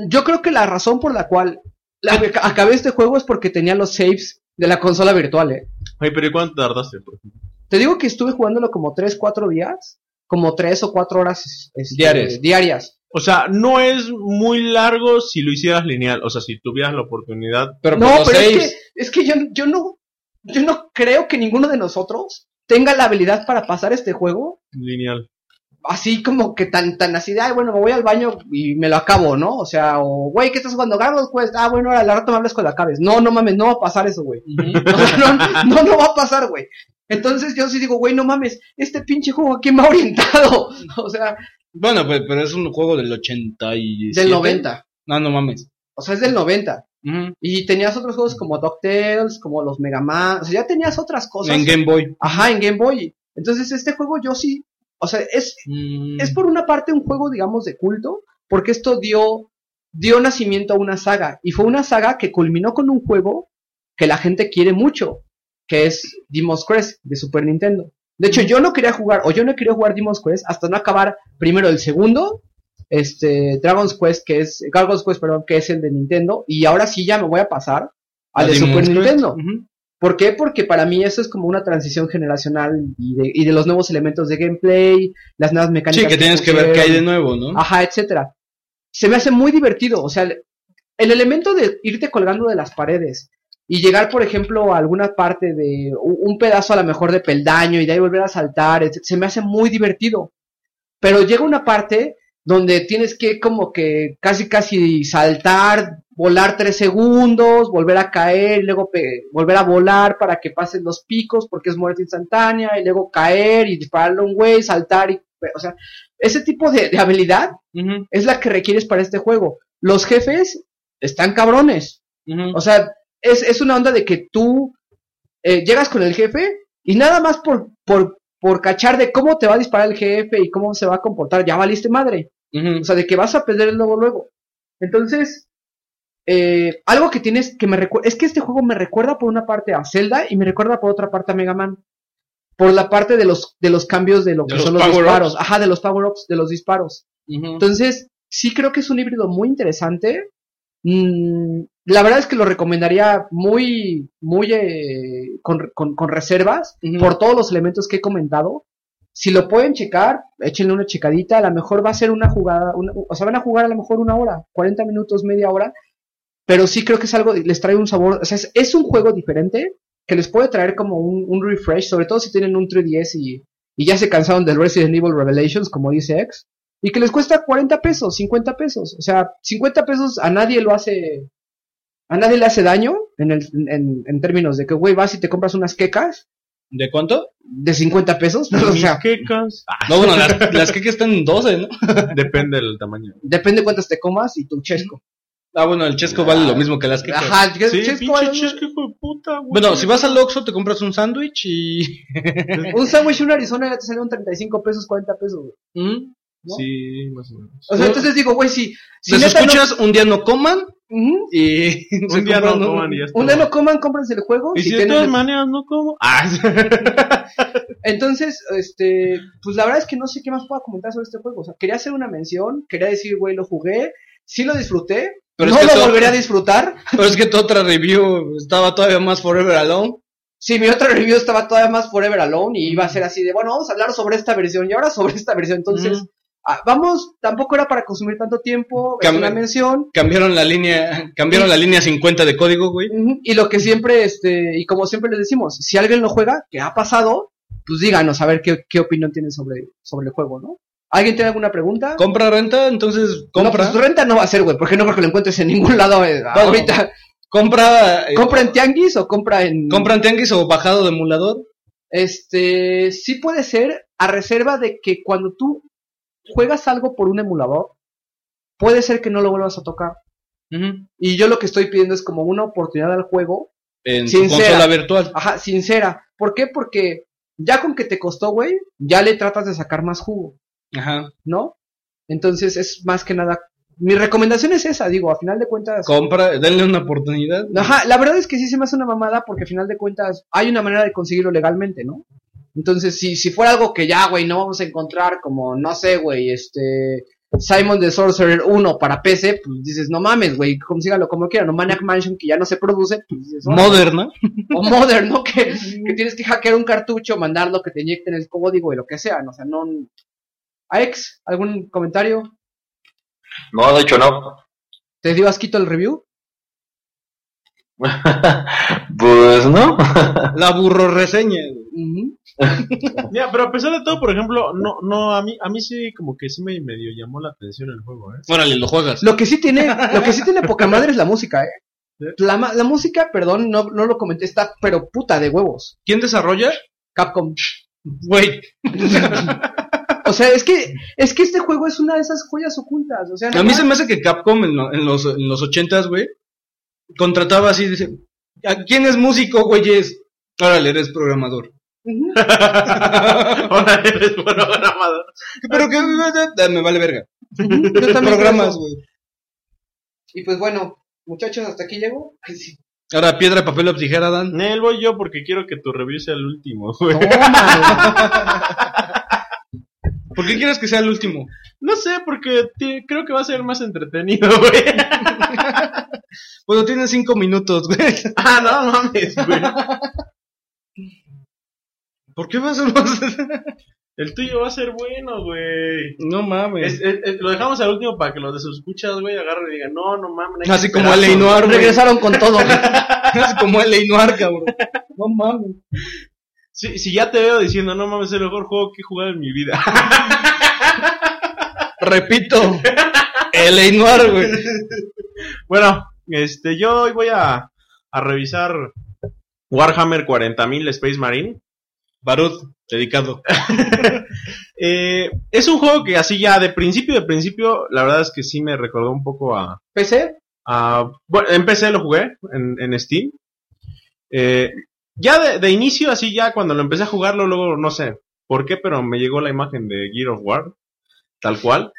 Yo creo que la razón por la cual la- acabé este juego es porque tenía los saves de la consola virtual, eh. Ay, pero ¿y cuánto tardaste? por ejemplo? Te digo que estuve jugándolo como 3, 4 días, como 3 o 4 horas este, Diarias. diarias. O sea, no es muy largo si lo hicieras lineal. O sea, si tuvieras la oportunidad. Pero no, pero es que, es que yo, yo no, yo no creo que ninguno de nosotros tenga la habilidad para pasar este juego Lineal. Así como que tan, tan así de, ay, bueno, me voy al baño y me lo acabo, ¿no? O sea, o, güey, ¿qué estás jugando? Garros, pues, ah, bueno, ahora al rato me hablas cuando acabes. No, no mames, no va a pasar eso, güey. No, no, no, no va a pasar, güey. Entonces yo sí digo, güey, no mames, este pinche juego a quién me ha orientado. O sea, Bueno, pues, pero es un juego del 87. del 90. No, no mames. O sea, es del 90. Ujú. Y tenías otros juegos como DuckTales, como los Mega Man. O sea, ya tenías otras cosas. En Game Boy. Ajá, en Game Boy. Entonces este juego yo sí. O sea, es, Mm. es por una parte un juego, digamos, de culto, porque esto dio, dio nacimiento a una saga, y fue una saga que culminó con un juego que la gente quiere mucho, que es Demon's Crest de Super Nintendo. De hecho, yo no quería jugar, o yo no quería jugar Demon's Quest hasta no acabar primero el segundo, este, Dragon's Quest, que es, Dragon's Quest, perdón, que es el de Nintendo, y ahora sí ya me voy a pasar al ¿A de Super Quest? Nintendo. ¿Por qué? Porque para mí eso es como una transición generacional y de, y de los nuevos elementos de gameplay, las nuevas mecánicas. Sí, que tienes que ver qué hay de nuevo, ¿no? Ajá, etcétera. Se me hace muy divertido. O sea, el, el elemento de irte colgando de las paredes y llegar, por ejemplo, a alguna parte de un pedazo a lo mejor de peldaño y de ahí volver a saltar, se me hace muy divertido. Pero llega una parte donde tienes que como que casi casi saltar, volar tres segundos, volver a caer, y luego volver a volar para que pasen los picos porque es muerte instantánea, y luego caer y dispararle a un güey, saltar y, o sea, ese tipo de, de habilidad es la que requieres para este juego. Los jefes están cabrones. O sea, es, es una onda de que tú eh, llegas con el jefe y nada más por, por, por cachar de cómo te va a disparar el jefe y cómo se va a comportar, ya valiste madre. O sea, de que vas a perder luego luego. Entonces, eh, algo que tienes que me recuerda, es que este juego me recuerda por una parte a Zelda y me recuerda por otra parte a Mega Man. Por la parte de los, de los cambios de lo De que los son los disparos. Ajá, de los power-ups, de los disparos. Entonces, sí creo que es un híbrido muy interesante. Mm, la verdad es que lo recomendaría muy, muy eh, con, con- con reservas por todos los elementos que he comentado. Si lo pueden checar, échenle una checadita. A lo mejor va a ser una jugada, una- o sea, van a jugar a lo mejor una hora, 40 minutos, media hora. Pero sí creo que es algo, les trae un sabor. O sea, es, un juego diferente que les puede traer como un, refresh, sobre todo si tienen un 3DS y, ya se cansaron del Resident Evil Revelations, como dice X y que les cuesta 40 pesos, 50 pesos. O sea, 50 pesos a nadie lo hace, a nadie le hace daño en, el, en términos de que, güey, vas y te compras unas quecas ¿De cuánto? de 50 pesos. o Mis sea, quecas. No, bueno, las, las que están en 12, ¿no? depende del tamaño. depende cuántas te comas y tu chesco. Ah, bueno, el chesco vale lo mismo que las que Ajá, el Sí, chesco vale- chesco, hijo de puta, güey. Bueno, si vas al Oxxo te compras un sándwich y... un sándwich en Arizona ya te salieron 35 pesos, 40 pesos. güey. ¿Mm? ¿no? Sí, más o menos. O sea, entonces digo, güey, si, si neta no- escuchas, un día no coman Ujú. y... Un día no coman y ya está. un día no coman, cómprense el juego. Y si de tienen todas el- maneras no como. Ah, Entonces, este, pues la verdad es que no sé qué más puedo comentar sobre este juego. O sea, quería hacer una mención, quería decir, güey, lo jugué, sí lo disfruté, Pero no es que lo todo- volvería a disfrutar. Pero es que tu otra review estaba todavía más Forever Alone. Sí, mi otra review estaba todavía más Forever Alone y iba a ser así de, bueno, vamos a hablar sobre esta versión y ahora sobre esta versión. Entonces. Ah, vamos, tampoco era para consumir tanto tiempo, es una mención. Cambiaron la línea, cambiaron la línea 50 de código, güey. Y lo que siempre, este, y como siempre les decimos, si alguien lo juega, que ha pasado, pues díganos a ver qué, qué opinión tienen sobre, sobre el juego, ¿no? ¿Alguien tiene alguna pregunta? Compra renta, entonces No, compra. pues renta no va a ser, güey, porque no creo que lo encuentres en ningún lado eh, ahorita. compra, eh, ¿Compra en Tianguis o compra en...? compra en tianguis o bajado de emulador. Este, sí puede ser a reserva de que cuando tú juegas algo por un emulador, puede ser que no lo vuelvas a tocar. Y yo lo que estoy pidiendo es como una oportunidad al juego, En Sincera. consola virtual. ajá, sincera. ¿Por qué? Porque ya con que te costó, güey, ya le tratas de sacar más jugo, Ajá. ¿no? Entonces es más que nada, mi recomendación es esa, digo, a final de cuentas... Compra, denle una oportunidad. Ajá, la verdad es que sí se me hace una mamada porque a final de cuentas hay una manera de conseguirlo legalmente, ¿no? Entonces, si, si fuera algo que ya, güey, no vamos a encontrar como, no sé, güey, este, Simon the Sorcerer 1 para PC, pues dices, no mames, güey, consígalo como quieran, o Maniac Mansion que ya no se produce, pues dices, órale. Moderna. o Modern, ¿no? Que, que tienes que hackear un cartucho, mandarlo, que te inyecten el código y lo que sea, ¿no? O sea, no... Aex, ¿algún comentario? No, de hecho no. ¿Te dio asquito el review? pues no. La burro reseña. Ujú. Mira, pero a pesar de todo, por ejemplo, no, no, a mí, a mí sí como que sí me medio llamó la atención el juego, ¿eh? Órale, lo juegas. Lo que sí tiene, lo que sí tiene poca madre es la música, eh. La, la música, perdón, no, no lo comenté, está pero puta de huevos. ¿Quién desarrolla? Capcom. Güey. O sea, es que, es que este juego es una de esas joyas ocultas. O sea, A mí se me hace que Capcom en, lo- en los, en los 80s, güey, contrataba así, dice, ¿a quién es músico, güeyes? Órale, eres programador. Ahora eres programador. Pero que me vale verga. Yo también Programas, güey. Y pues bueno, muchachos, hasta aquí llego. Ay, sí. Ahora piedra, papel o tijera, Dan. Nel, voy yo porque quiero que tu review sea el último, güey. ¿Por qué quieres que sea el último? No sé, porque creo que va a ser más entretenido, güey. Bueno, tienes cinco minutos, güey. ah, no mames, güey. ¿Por qué va a ser más? El tuyo va a ser bueno, güey. no mames. Es- es- es- lo dejamos al último para que los de sus escuchas, güey, agarren y digan, no, no mames. Así como esperarnos". L.A. Noir, güey. Regresaron con todo. Así como L.A. Noir, cabrón. No mames. Si, si ya te veo diciendo, no mames, es el mejor juego que he jugado en mi vida. Repito. L.A. Noir, güey. bueno, este, yo hoy voy a, a revisar Warhammer 40.000 Space Marine. Barut, dedicado. Eh, es un juego que así ya de principio de principio, la verdad es que sí me recordó un poco a... PC, a- bueno, en PC lo jugué, en, en Steam. Eh, ya de, de inicio, así ya cuando lo empecé a jugarlo, luego no sé por qué, pero me llegó la imagen de Gear of War, tal cual.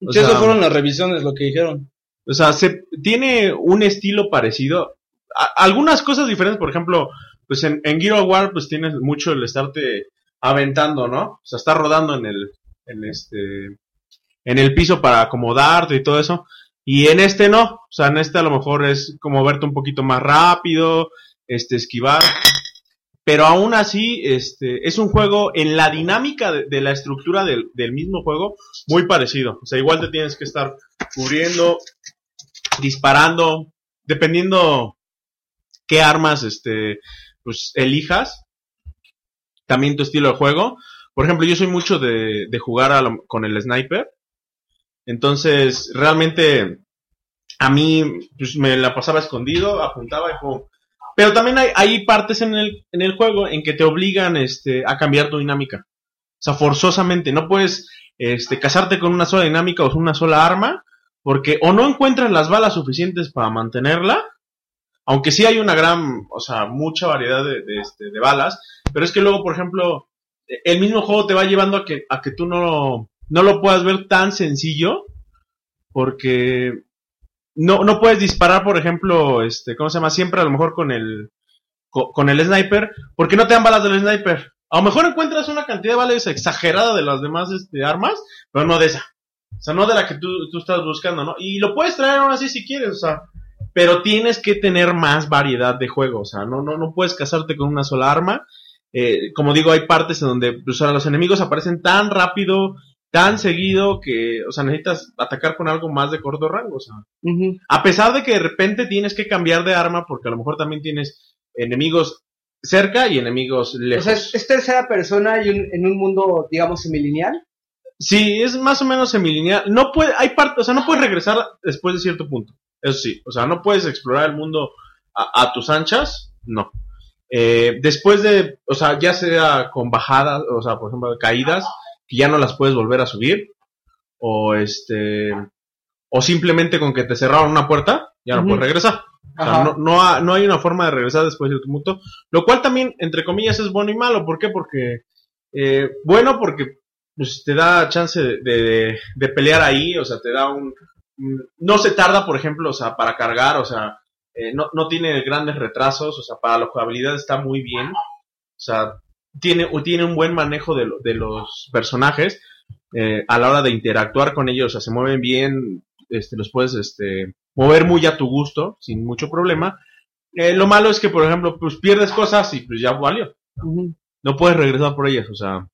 O eso fueron las revisiones, lo que dijeron. O sea, se, tiene un estilo parecido. A- algunas cosas diferentes, por ejemplo, pues en, en Gear of War, pues tienes mucho el estarte aventando, ¿no? O sea, estar rodando en el, en este, en el piso para acomodarte y todo eso. Y en este no. O sea, en este a lo mejor es como verte un poquito más rápido, este, esquivar. Pero aún así, este, es un juego en la dinámica de, de la estructura del, del mismo juego muy parecido. O sea, igual te tienes que estar cubriendo, disparando, dependiendo qué armas este pues elijas, también tu estilo de juego. Por ejemplo, yo soy mucho de, de jugar a lo- con el sniper. Entonces, realmente a mí pues, me la pasaba escondido, apuntaba y. Pero también hay, hay partes en el, en el juego en que te obligan este, a cambiar tu dinámica. O sea, forzosamente. No puedes este, casarte con una sola dinámica o una sola arma porque o no encuentras las balas suficientes para mantenerla, aunque sí hay una gran, o sea, mucha variedad de, este, de balas, pero es que luego, por ejemplo, el mismo juego te va llevando a que, a que tú no, no lo puedas ver tan sencillo, porque no, no puedes disparar, por ejemplo, este, ¿cómo se llama? Siempre a lo mejor con el, co- con, el sniper, porque no te dan balas del sniper. A lo mejor encuentras una cantidad de balas exagerada de las demás este, armas, pero no de esa. O sea, no de la que tú, tú estás buscando, ¿no? Y lo puedes traer aún así si quieres, o sea, pero tienes que tener más variedad de juego, o sea, no, no, no puedes casarte con una sola arma. Eh, como digo, hay partes en donde pues, los enemigos aparecen tan rápido, tan seguido, que, o sea, necesitas atacar con algo más de corto rango, o sea. A pesar de que de repente tienes que cambiar de arma, porque a lo mejor también tienes enemigos cerca y enemigos O lejos. sea, es, es tercera persona y un- en un mundo, digamos, semilineal. Sí, es más o menos semilineal. No puede, hay parte, o sea, no puedes regresar después de cierto punto. Eso sí, o sea, no puedes explorar el mundo a, a tus anchas, no. Eh, después de, o sea, ya sea con bajadas, o sea, por ejemplo, caídas, que ya no las puedes volver a subir, o este, o simplemente con que te cerraron una puerta, ya no puedes regresar. O sea, no, no, ha- no hay una forma de regresar después de cierto punto, lo cual también, entre comillas, es bueno y malo. ¿Por qué? Porque, eh, bueno, porque pues, te da chance de, de- de pelear ahí, o sea, te da un... un- No se tarda, por ejemplo, o sea, para cargar, o sea, eh, no, no tiene grandes retrasos, o sea, para la jugabilidad está muy bien, o sea, tiene, tiene un buen manejo de, lo- de los personajes eh, a la hora de interactuar con ellos, o sea, se mueven bien, este, los puedes este, mover muy a tu gusto, sin mucho problema. Eh, lo malo es que, por ejemplo, pues pierdes cosas y pues ya valió. No puedes regresar por ellas, o sea,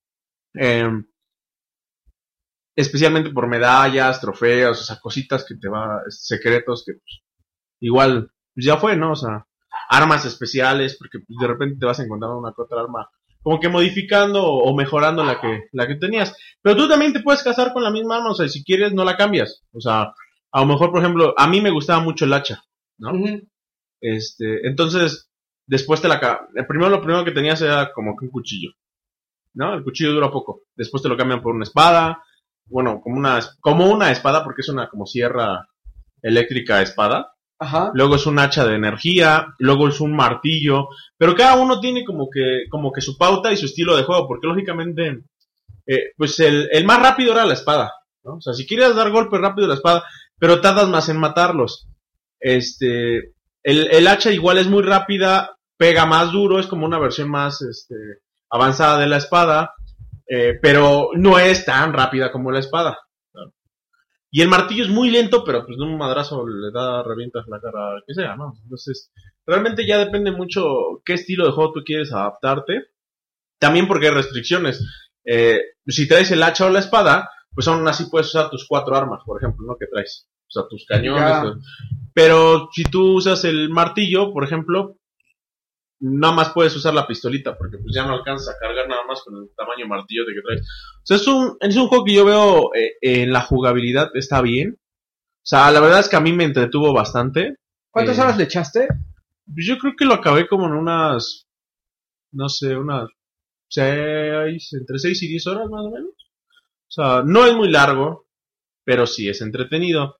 em, especialmente por medallas, trofeos, o sea, cositas que te va, secretos que pues, igual pues, ya fue, ¿no? O sea, armas especiales, porque pues, de repente te vas a encontrar una que otra arma como que modificando o, mejorando la que, la que tenías. Pero tú también te puedes casar con la misma arma, o sea, si quieres no la cambias. O sea, a lo mejor, por ejemplo, a mí me gustaba mucho el hacha, ¿no? Este, entonces, después te la el primero lo primero que tenías era como que un cuchillo. ¿No? El cuchillo dura poco. Después te lo cambian por una espada. Bueno, como una como una espada porque es una como sierra eléctrica espada. Ajá. Luego es un hacha de energía, luego es un martillo, pero cada uno tiene como que como que su pauta y su estilo de juego, porque lógicamente eh, pues el, el más rápido era la espada, ¿no? O sea, si quieres dar golpe rápido la espada, pero tardas más en matarlos. Este, el, el hacha igual es muy rápida, pega más duro, es como una versión más este, avanzada de la espada, eh, pero no es tan rápida como la espada. ¿no? Y el martillo es muy lento, pero pues de un madrazo le da, revientas la cara que sea, ¿no? Entonces, realmente ya depende mucho qué estilo de juego tú quieres adaptarte. También porque hay restricciones. Eh, si traes el hacha o la espada, pues aún así puedes usar tus cuatro armas, por ejemplo, ¿no? Que traes. O sea, tus cañones. Ya. pues. Pero si tú usas el martillo, por ejemplo, nada más puedes usar la pistolita, porque pues ya no alcanzas a cargar nada más con el tamaño martillo de que traes. O sea, es un, es un juego que yo veo eh, en la jugabilidad está bien. O sea, la verdad es que a mí me entretuvo bastante. ¿Cuántas Eh, horas le echaste? Pues yo creo que lo acabé como en unas, no sé, unas seis, entre 6 y 10 horas más o menos. O sea, no es muy largo, pero sí es entretenido.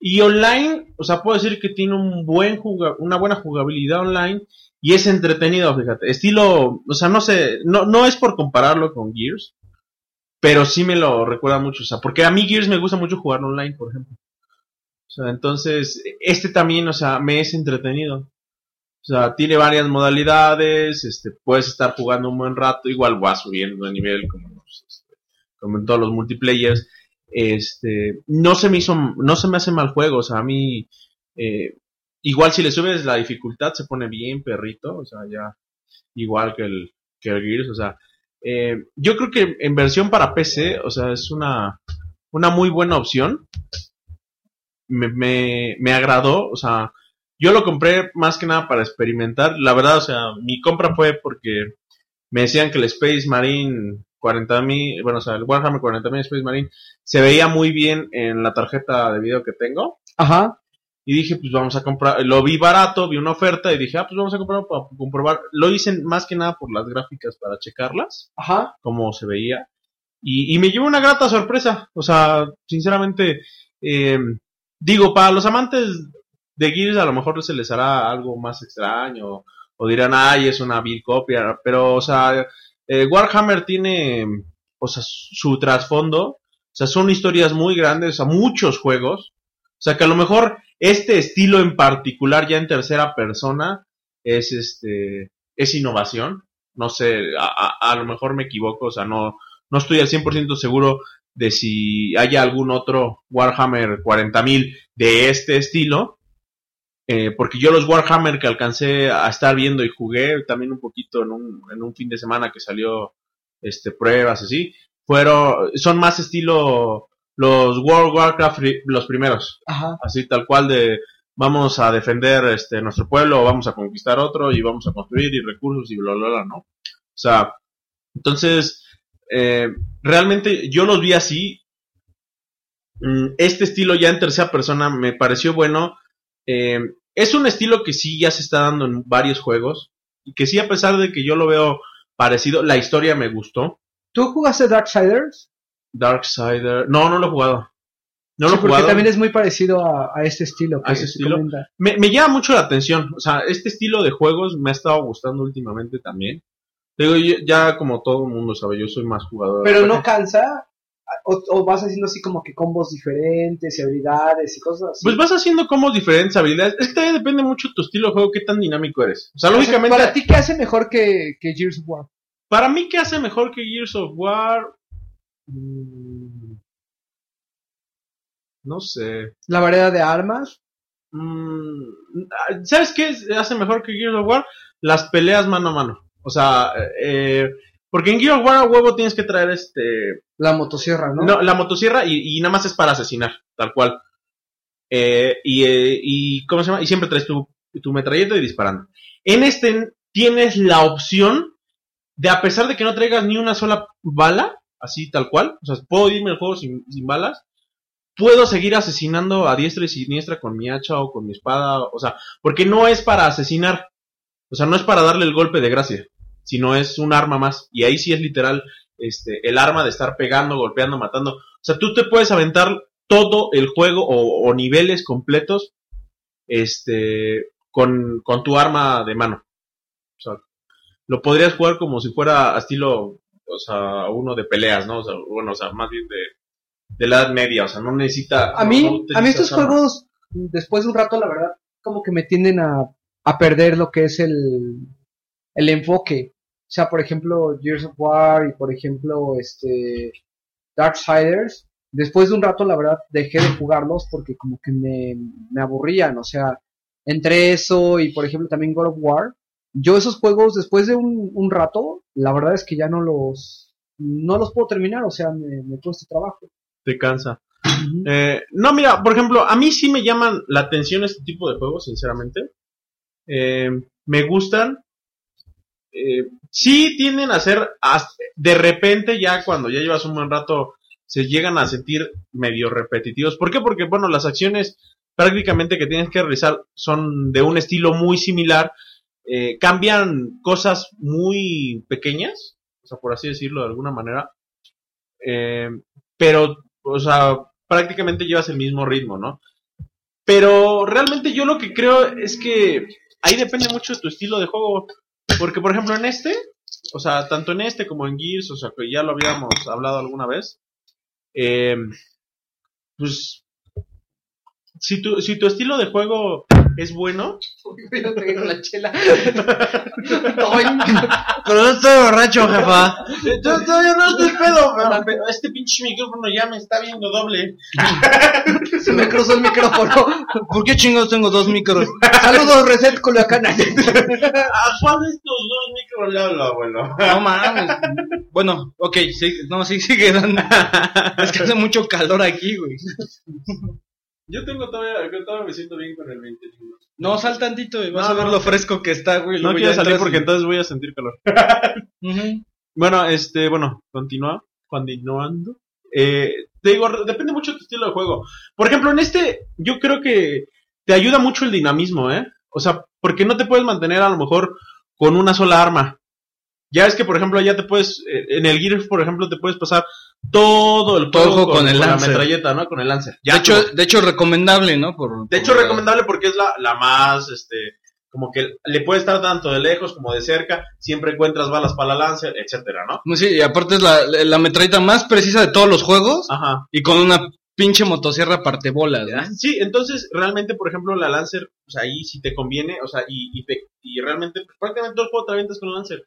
Y online, o sea, puedo decir que tiene un buen una buena jugabilidad online y es entretenido, fíjate. Estilo, o sea, no sé, no, no es por compararlo con Gears, pero sí me lo recuerda mucho. O sea, porque a mí Gears me gusta mucho jugar online, por ejemplo. O sea, entonces, este también, o sea, me es entretenido. O sea, tiene varias modalidades, este, puedes estar jugando un buen rato, igual va subiendo de nivel como, como en todos los multiplayers. Este, no se me hizo, no se me hace mal juego, o sea, a mí, eh, igual si le subes la dificultad se pone bien perrito, o sea, ya, igual que el, que el Gears, o sea, eh, yo creo que en versión para PC, o sea, es una, una muy buena opción. Me, me, me agradó, o sea, yo lo compré más que nada para experimentar. La verdad, o sea, mi compra fue porque me decían que el Space Marine 40.000, bueno, o sea, el Warhammer 40.000 Space Marine se veía muy bien en la tarjeta de video que tengo. Ajá. Y dije, pues vamos a comprar, lo vi barato, vi una oferta y dije, ah, pues vamos a comprar para comprobar. Lo hice más que nada por las gráficas para checarlas, Ajá. cómo se veía. Y, y me llevó una grata sorpresa. O sea, sinceramente, eh, digo, para los amantes de Gears a lo mejor se les hará algo más extraño. O dirán, ay, es una vil copia. Pero, o sea, eh, Warhammer tiene, o sea, su trasfondo. O sea, son historias muy grandes, o sea, muchos juegos. O sea, que a lo mejor este estilo en particular, ya en tercera persona, es este, es innovación. No sé, a, lo mejor me equivoco, o sea, no, no estoy al 100% seguro de si hay algún otro Warhammer 40.000 de este estilo. Eh, porque yo los Warhammer que alcancé a estar viendo y jugué también un poquito en un, en un fin de semana que salió este pruebas así, fueron, son más estilo los World Warcraft los primeros, Ajá. así tal cual de vamos a defender este nuestro pueblo, vamos a conquistar otro y vamos a construir y recursos y bla bla bla, ¿no? O sea, entonces eh, realmente yo los vi así. Mm, Este estilo ya en tercera persona me pareció bueno. Eh, es un estilo que sí ya se está dando en varios juegos. Y que sí, a pesar de que yo lo veo parecido, la historia me gustó. ¿Tú jugaste Darksiders? Darksider. No, no lo he jugado. No lo he porque jugado. también es muy parecido a, a este estilo. que ¿A ese se estilo? me, me llama mucho la atención. O sea, este estilo de juegos me ha estado gustando últimamente también. Digo, yo- ya como todo el mundo sabe, yo soy más jugador. Pero no cansa. O, o vas haciendo así como que combos diferentes y habilidades y cosas así. Pues vas haciendo como diferentes habilidades. Es que también depende mucho de tu estilo de juego, qué tan dinámico eres. O sea, O sea, lógicamente, para ti, ¿qué hace mejor que, que Gears of War? para mí, ¿qué hace mejor que Gears of War? Mm, No sé. La variedad de armas. Mm, ¿Sabes qué hace mejor que Gears of War? Las peleas mano a mano. O sea, eh, porque en Gears of War a huevo tienes que traer este La motosierra, ¿no? No, la motosierra y, y nada más es para asesinar, tal cual. Eh, y, eh, y, ¿cómo se llama? Y siempre traes tu, tu metralleta y disparando. En este tienes la opción de, a pesar de que no traigas ni una sola bala, así tal cual, o sea, puedo irme al juego sin, balas, puedo seguir asesinando a diestra y siniestra con mi hacha o con mi espada, o sea, porque no es para asesinar, o sea, no es para darle el golpe de gracia, sino es un arma más. Y ahí sí es literal este, el arma de estar pegando, golpeando, matando. O sea, tú te puedes aventar todo el juego o, niveles completos este, con, con tu arma de mano. O sea, lo podrías jugar como si fuera estilo, o sea, uno de peleas, ¿no? O sea, bueno, o sea, más bien de, de la edad media, o sea, no necesita... A no- mí, no a mí estos juegos, después de un rato, la verdad, como que me tienden a, a perder lo que es el, el enfoque. O sea, por ejemplo, Gears of War y por ejemplo, este, Darksiders. Después de un rato, la verdad, dejé de jugarlos porque como que me, me aburrían. O sea, entre eso y por ejemplo también God of War. Yo esos juegos, después de un, un rato, la verdad es que ya no los, no los puedo terminar. O sea, me, me cuesta trabajo. Te cansa. Eh, no, mira, por ejemplo, a mí sí me llaman la atención este tipo de juegos, sinceramente. Eh, me gustan. Eh, sí tienden a ser, hasta- de repente ya cuando ya llevas un buen rato, se llegan a sentir medio repetitivos. ¿Por qué? Porque, bueno, las acciones prácticamente que tienes que realizar son de un estilo muy similar. Eh, cambian cosas muy pequeñas, o sea, por así decirlo de alguna manera. Eh, pero, o sea, prácticamente llevas el mismo ritmo, ¿no? Pero realmente yo lo que creo es que ahí depende mucho de tu estilo de juego. Porque, por ejemplo, en este, o sea, tanto en este como en Gears, o sea, que ya lo habíamos hablado alguna vez, eh, pues, si tu, si tu estilo de juego es bueno, Yo con la chela. Pero no estoy borracho, jefa. yo todavía no estoy pedo, pero, pero este pinche micrófono ya me está viendo doble. Se me cruzó el micrófono. ¿Por qué chingados tengo dos micros? Saludos, Reset Culiacán. ¿A cuál de estos dos micros le hablo, abuelo? No mames. Bueno, ok, sí, no, sí, sigue dando. Es que hace mucho calor aquí, güey. Yo tengo todavía, yo todavía me siento bien con el 21. No, sal tantito y vas No, a ver no, lo fresco que está, güey. No quiero salir porque y- entonces voy a sentir calor. Bueno, este, bueno, continúa, continuando. Eh, te digo, depende mucho de tu estilo de juego. Por ejemplo, en este, yo creo que te ayuda mucho el dinamismo, ¿eh? O sea, porque no te puedes mantener a lo mejor con una sola arma. Ya es que, por ejemplo, ya te puedes, eh, en el Gears, por ejemplo, te puedes pasar todo el Todo el juego con el la Lancer. metralleta, ¿no? Con el Lancer. Ya de, hecho, de hecho, recomendable, ¿no? Por, De hecho, recomendable porque es la, la más, este, como que le puede estar tanto de lejos como de cerca, siempre encuentras balas para la Lancer, etcétera, ¿no? Pues Sí, y aparte es la, la metralleta más precisa de todos los juegos Ajá. y con una pinche motosierra parte bolas, ¿no? Sí, entonces realmente, por ejemplo, la Lancer, pues ahí sí te conviene, o sea, y, y, te- y realmente pues, prácticamente todo el juego te avientas con la Lancer.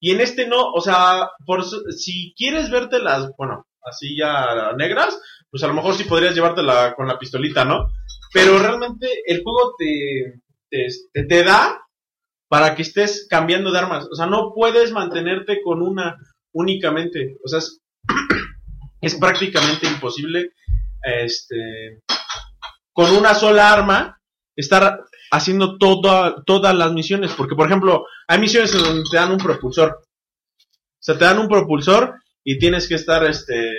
Y en este no, o sea, por si quieres verte las, bueno, así ya negras, pues a lo mejor sí podrías llevártela con la pistolita, ¿no? Pero realmente el juego te, te, te- te da para que estés cambiando de armas. O sea, no puedes mantenerte con una únicamente. O sea, es, es prácticamente imposible este, con una sola arma estar haciendo toda, todas las misiones. Porque, por ejemplo, hay misiones en donde te dan un propulsor. O sea, te dan un propulsor y tienes que estar este,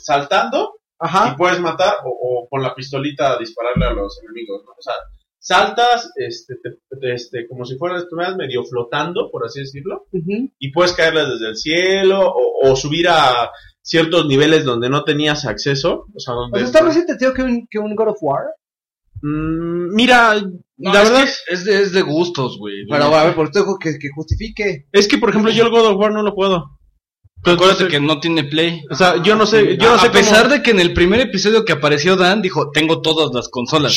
saltando y puedes matar o, o con la pistolita dispararle a los enemigos. ¿no? O sea, saltas este, te- te- este, como si fueras estuvieras medio flotando, por así decirlo, y puedes caerles desde el cielo o, o subir a ciertos niveles donde no tenías acceso. O sea, donde... está más que un, que un God of War. Mm, mira, No, la es verdad que es de, es de gustos, güey. Pero a ver, por esto que, que justifique. es que, por ejemplo, yo el God of War no lo puedo. Acuérdate que no tiene play. O sea, yo no sé, yo no a sé a pesar cómo de que en el primer episodio que apareció Dan dijo, tengo todas las consolas.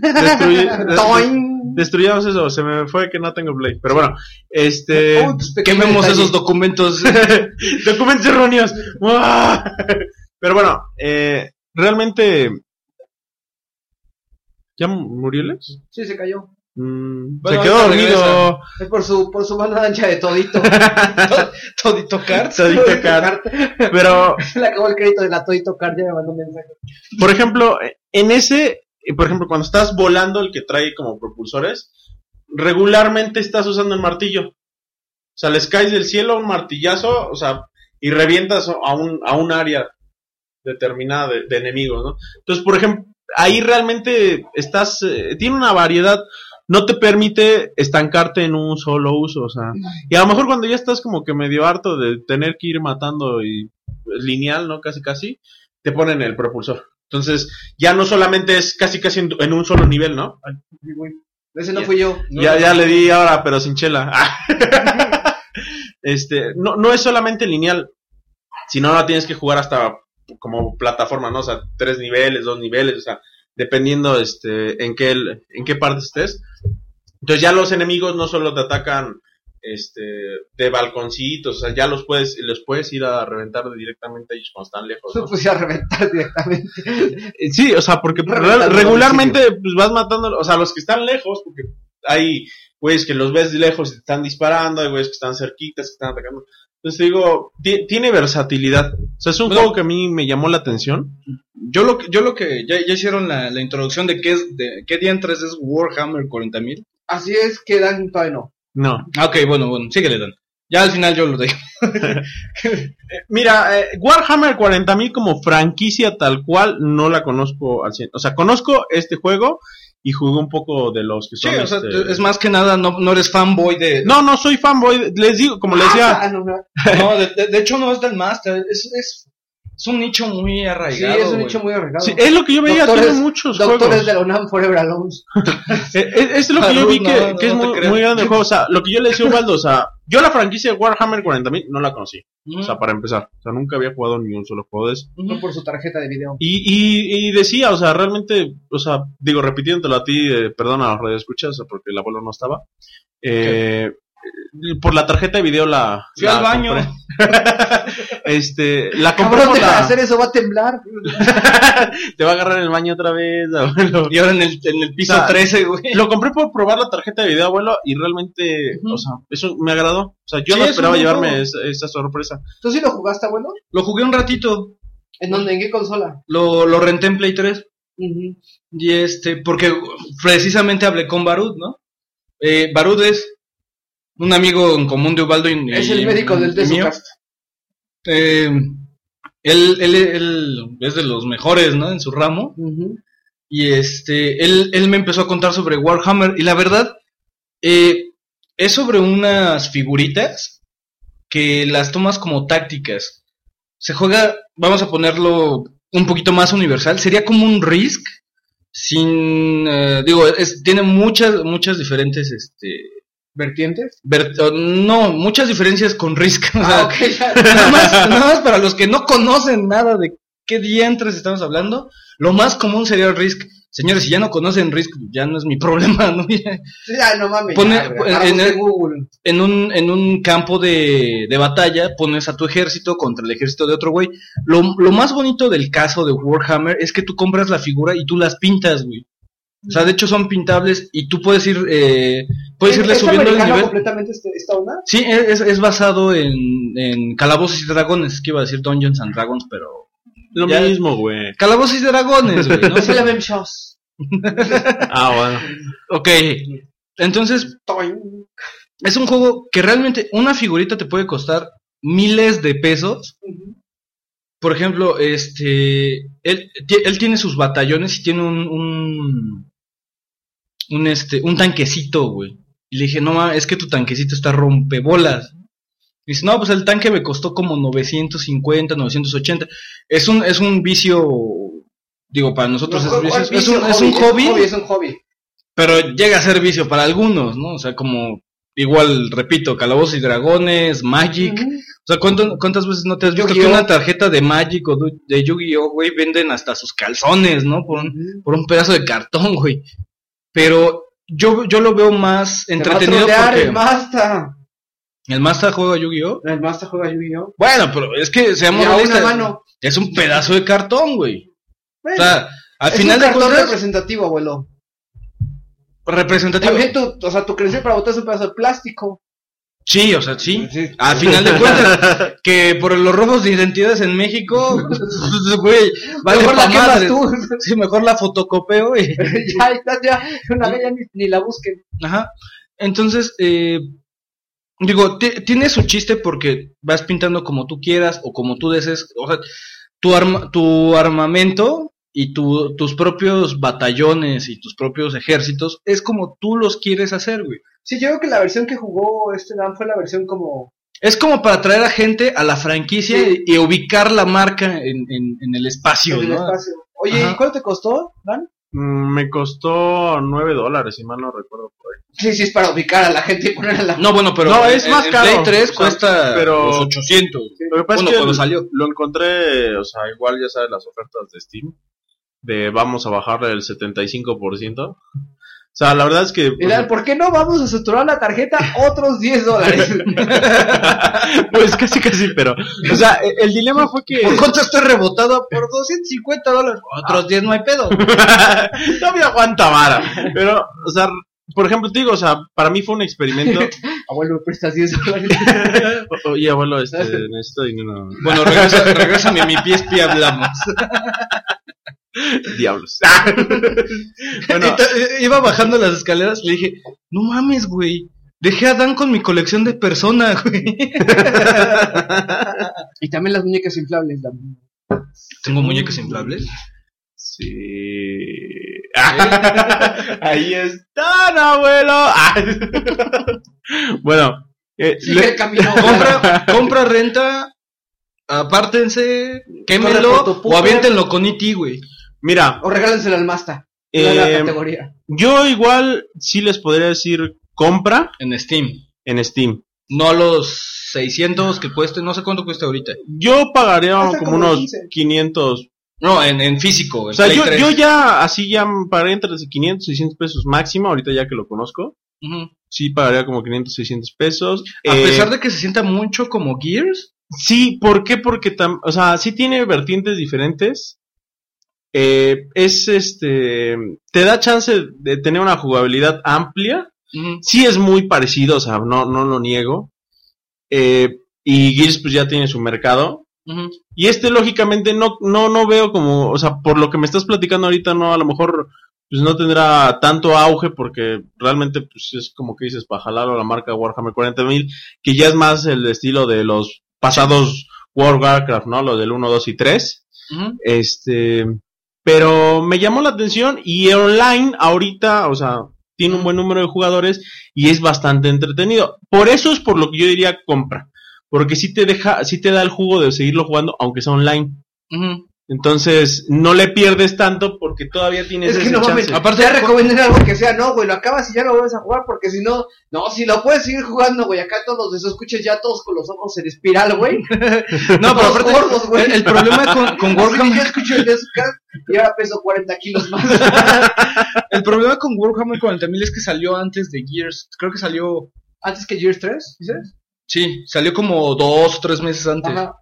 Toing. destruyamos eso, se me fue que no tengo play. Pero bueno, este... Pequeño Quememos detalle. esos documentos. Documentos erróneos. Pero bueno, eh, realmente... ¿Ya murió Lex? Sí, se cayó. Mm, Bueno, se quedó dormido. Es por su, por su banda ancha de todito. Todito Card. Todito Card. Pero, Se le acabó el crédito de la Todito Card, ya me mandó un mensaje. por ejemplo, en ese, eh, por ejemplo, cuando estás volando, el que trae como propulsores, regularmente estás usando el martillo. O sea, les caes del cielo un martillazo, o sea, y revientas a un, a un área determinada de, de enemigos, ¿no? Entonces, por ejemplo, ahí realmente estás, eh, tiene una variedad, no te permite estancarte en un solo uso, o sea, y a lo mejor cuando ya estás como que medio harto de tener que ir matando y lineal, ¿no? Casi, casi, te ponen el propulsor. Entonces, ya no solamente es casi, casi en, en un solo nivel, ¿no? Ese no fui yo. ya, ya le di ahora, pero sin chela. este, no, no es solamente lineal, sino ahora tienes que jugar hasta como plataforma, ¿no? O sea, tres niveles, dos niveles, o sea, dependiendo este, en qué, en qué parte estés. Entonces ya los enemigos no solo te atacan este, de balconcitos, o sea, ya los puedes, los puedes ir a reventar directamente ellos cuando están lejos. ¿no? puse a reventar directamente. Eh, Sí, o sea, porque Reventando regularmente pues vas matando, o sea, los que están lejos, porque hay güeyes que los ves de lejos y te están disparando, hay güeyes que están cerquitas, que están atacando. Entonces digo, ti- tiene versatilidad. O sea, es un Bueno. juego que a mí me llamó la atención. Yo lo que, yo lo que, ya, ya hicieron la, la introducción de qué es, de qué diantres es Warhammer 40.000. Así es que Dan todavía no. No. Ah, ok, bueno, bueno, síguele, Dan. Ya al final yo lo digo. Mira, eh, Warhammer 40.000 como franquicia tal cual no la conozco al 100. O sea, conozco este juego y jugué un poco de los que Sí, son. o sea, este- es más que nada, no, no eres fanboy de... No, no soy fanboy. Les digo, como les decía, Ah, no, no. De- de hecho no es del Master, es, es, es un nicho muy Sí, arraigado. es un nicho muy arraigado. sí, es lo que yo veía, Doctores- tiene muchos Doctores juegos. de la UNAM Forever Alone. Eh, eh, es lo que yo vi que, no, que es no muy, grande el juego. O sea, lo que yo le decía a Ubaldo, o sea, yo la franquicia de Warhammer 40.000 no la conocí. O sea, para empezar. O sea, nunca había jugado ni un solo juego de eso. No por su tarjeta de video. Y, y, y decía, o sea, realmente, o sea, digo, repitiéndolo a ti, eh, perdón a los radioescuchas, porque el abuelo no estaba. Eh, por la tarjeta de video la. Fui la al baño. compré. este, la compré Cabrón, por la- hacer eso, va a temblar. Te va a agarrar el baño otra vez, abuelo. Y ahora en el, en el piso O sea, 13, güey. Lo compré por probar la tarjeta de video, abuelo, y realmente, o sea, eso me agradó. O sea, yo Sí, no esperaba llevarme esa, esa sorpresa. ¿Tú sí lo jugaste, abuelo? Lo jugué un ratito, ¿En dónde? ¿En qué consola? lo, lo renté en Play 3. Ujú. Y este, porque precisamente hablé con Barud, ¿no? Eh, Barud es un amigo en común de Ubaldo y Es el médico del de y su mío. casa. Eh, él, él, él es de los mejores, ¿no? En su ramo. Y este, él, él me empezó a contar sobre Warhammer. Y la verdad, eh, es sobre unas figuritas que las tomas como tácticas. Se juega, vamos a ponerlo un poquito más universal. Sería como un Risk. Sin, eh, digo, es, tiene muchas, muchas diferentes, este, ¿Vertientes? ver- no, muchas diferencias con Risk. O Ah, nada, más, nada más para los que no conocen nada de qué diantres estamos hablando, lo más común sería el Risk. Señores, si ya no conocen Risk, ya no es mi problema, ¿no? Sí, no mames. Pone- ya, en- el- en un, en un campo de, de batalla pones a tu ejército contra el ejército de otro güey. Lo, lo más bonito del caso de Warhammer es que tú compras la figura y tú las pintas, güey. O sea, de hecho son pintables y tú puedes ir, eh, puedes ¿Es- irle es subiendo el nivel. completamente este- esta onda? Sí, es, es basado en, en Calabozos y Dragones, que iba a decir Dungeons and Dragons, pero... Lo Ya- mismo, güey. Calabozos y Dragones, güey, ¿no? Shows. Ah, bueno. ok, entonces es un juego que realmente una figurita te puede costar miles de pesos Ujú. Por ejemplo, este, él, él tiene sus batallones y tiene un, un, un, este, un tanquecito, güey. Y le dije, no, ma, es que tu tanquecito está rompebolas. Y dice, no, pues el tanque me costó como 950, 980. Es un, es un vicio, digo, para nosotros No, es, vicio, ¿cuál es, vicio? un, es un hobby, Es un hobby. pero llega a ser vicio para algunos, ¿no? O sea, como, igual, repito, Calabozos y Dragones, Magic, o sea, ¿cuánto- ¿cuántas veces no te has visto que una tarjeta de Magic o de- Yu-Gi-Oh, güey, venden hasta sus calzones, ¿no? Por un, por un pedazo de cartón, güey. Pero yo, yo lo veo más Te va a entretenido porque... El Masta. ¿El Master juega Yu-Gi-Oh? El Masta juega Yu-Gi-Oh. Bueno, pero es que seamos realistas. mano. Es un pedazo de cartón, güey. O Bueno, sea, al es final un de cartón cuentas, representativo, abuelo. Representativo. También tu, o sea, tu credencial para votar es un pedazo de plástico. Sí, o sea, sí. Sí. Al final de cuentas, que por los robos de identidades en México, güey, vale Mejor la quemas tú. Sí, mejor la fotocopeo y... ya, está, ya. Una vez ya ni, ni la busquen. Ajá. Entonces, eh, digo, ti- tiene su chiste porque vas pintando como tú quieras o como tú desees. O sea, tu, arma, tu armamento y tu- tus propios batallones y tus propios ejércitos es como tú los quieres hacer, güey. Sí, yo creo que la versión que jugó este Dan fue la versión como... Es como para traer a gente a la franquicia Sí. y, y ubicar la marca en, en- en el espacio, en el ¿no? espacio. Oye, Ajá. ¿y cuánto te costó, Dan? Mm, Me costó 9 dólares, si mal no recuerdo por ahí. Sí, sí, es para ubicar a la gente y ponerla la... No, bueno, pero No, el- es más el caro. Play 3 O sea, cuesta pero- los 800. Lo que pasa Bueno, es que cuando salió. lo encontré, o sea, igual ya sabes las ofertas de Steam, de vamos a bajarle el 75%. O sea, la verdad es que... Y Dan, ¿por qué no vamos a saturar la tarjeta otros 10 dólares? pues casi, casi, pero... O sea, e- el dilema fue que... ¿Por cuánto estoy rebotado? Por 250 dólares. Otros 10 no hay pedo. no me aguanta vara. Pero, o sea, por ejemplo, te digo, o sea, para mí fue un experimento. Abuelo, ¿me prestas 10 dólares? Oye, abuelo, este, necesito dinero. Bueno, regresa, regrésame mi PSP, hablamos. Diablos. Bueno, iba bajando las escaleras y le dije, no mames, güey. Dejé a Dan con mi colección de persona, güey. y también las muñecas inflables, Dan. Tengo muñecas inflables. sí. Ahí están, abuelo. bueno, eh, Sigue le- el camino. Compra, compra, renta, apártense, puto. o aviéntenlo con E.T., güey. Mira, O regálenselo al Masta. No la eh, categoría. yo igual sí les podría decir compra En Steam. en Steam. No a los 600 que cueste, no sé cuánto cuesta ahorita. Yo pagaría como como unos 15. 500 No, en, en físico. en O sea, Play yo, 3. yo ya así ya pagué entre 500 y 600 pesos máximo, ahorita ya que lo conozco. Sí pagaría como 500, 600 pesos. A Eh, pesar de que se sienta mucho como Gears. Sí, ¿por qué? Porque, tam- o sea, sí tiene vertientes diferentes. Eh, es este, te da chance de tener una jugabilidad amplia. Ujú. Sí es muy parecido, o sea, no, no lo niego. Eh, y Gears pues ya tiene su mercado. Y este lógicamente no, no, no veo como, o sea, por lo que me estás platicando ahorita, no, a lo mejor pues no tendrá tanto auge porque realmente pues es como que dices para jalar a la marca Warhammer 40.000, que ya es más el estilo de los pasados World of Warcraft, ¿no? Lo del 1, 2 y 3. Ujú. Este, pero me llamó la atención y online ahorita, o sea, tiene un buen número de jugadores y es bastante entretenido. Por eso es por lo que yo diría compra, porque sí te deja, sí te da el jugo de seguirlo jugando aunque sea online. Entonces, no le pierdes tanto porque todavía tienes Es que ese no mames, chance. aparte ya recomienden algo que sea, no, güey, lo acabas y ya lo vuelves a jugar, porque si no, no, si lo puedes seguir jugando, güey, acá todos los escuches ya todos con los ojos en espiral, güey. No, pero aparte, gordos, güey. el, el problema con, con Warhammer, yo escucho el de su casa y ahora peso 40 kilos más. el problema con Warhammer 40.000 es que salió antes de Gears. Creo que salió, Antes que Gears 3, ¿dices? sí, salió como dos o tres meses antes. Ajá.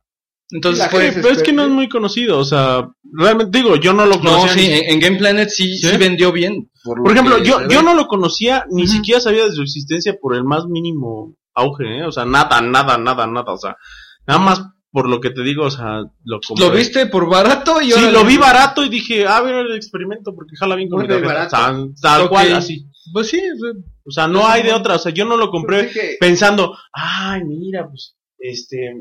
Entonces fue, Pero es que no es muy conocido, o sea, realmente digo, yo no lo no, conocía. sí, ni- en, en Game Planet sí, ¿Sí? sí vendió bien. Por ejemplo, yo, yo no lo conocía, ni siquiera sabía de su existencia por el más mínimo auge, ¿eh? O sea, nada, nada, nada, nada, o sea, nada más por lo que te digo, o sea, lo compré. ¿Lo viste por barato? Y Sí, lo vi barato y dije, ah, a ver el experimento porque jala bien con mi tal cual, así. Pues sí, O sea, no hay de otra, o sea, yo no lo compré que- pensando, ay, mira, pues, este,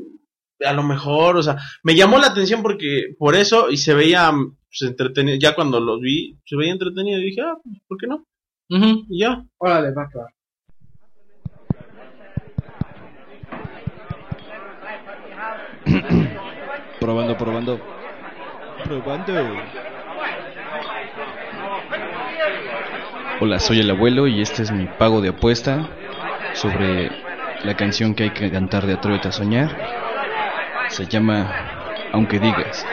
a lo mejor, o sea, me llamó la atención porque, por eso, y se veía, pues, entretenido, ya cuando los vi, se veía entretenido y dije, ah, pues, ¿por qué no? Y ya. Órale, va, va. Probando, probando. Probando. Hola, soy el abuelo y este es mi pago de apuesta sobre la canción que hay que cantar de Atrévete a Soñar. Se llama Aunque digas.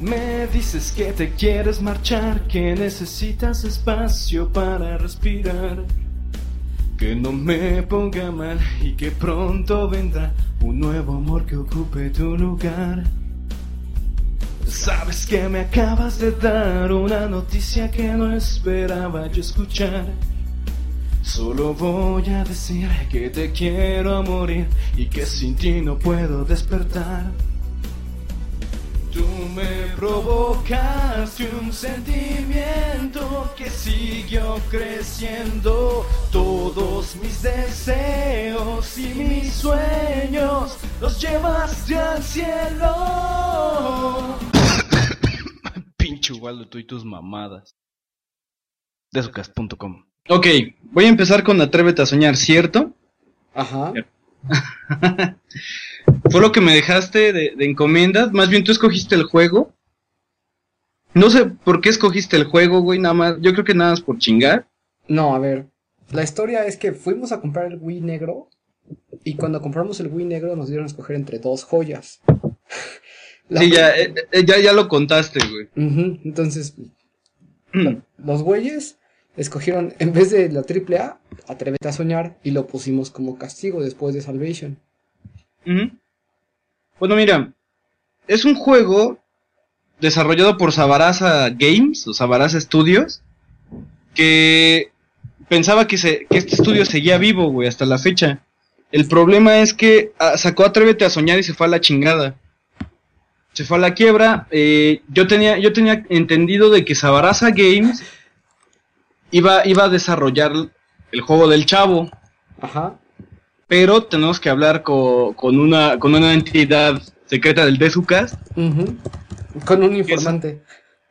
Me dices que te quieres marchar, que necesitas espacio para respirar. Que no me ponga mal y que pronto vendrá un nuevo amor que ocupe tu lugar. Sabes que me acabas de dar una noticia que no esperaba yo escuchar. Solo voy a decir que te quiero a morir y que sin ti no puedo despertar. Tú me provocaste un sentimiento que siguió creciendo. Todos mis deseos y mis sueños los llevaste al cielo. Waldo, tú y tus mamadas. Desucas.com Ok, voy a empezar con Atrévete a Soñar, ¿cierto? Ajá. Fue lo que me dejaste de, de encomienda. Más bien tú escogiste el juego. No sé por qué escogiste el juego, güey, nada más. Yo creo que nada más por chingar. No, a ver. La historia es que fuimos a comprar el Wii negro y cuando compramos el Wii negro nos dieron a escoger entre dos joyas. Sí, ya, eh, eh, ya, ya lo contaste, güey. Entonces, los güeyes escogieron, en vez de la AAA, Atrévete a Soñar y lo pusimos como castigo después de Salvation. Bueno, mira, es un juego desarrollado por Sabarasa Games o Sabarasa Studios que pensaba que, se, que este estudio seguía vivo, güey, hasta la fecha. El problema es que ah, sacó Atrévete a Soñar y se fue a la chingada. Se fue a la quiebra. eh, yo, tenía, yo tenía entendido de que Sabarasa Games iba, iba a desarrollar el juego del chavo Ajá. pero tenemos que hablar co- con, una, con una entidad secreta del Desucast. Ujú. Con un informante.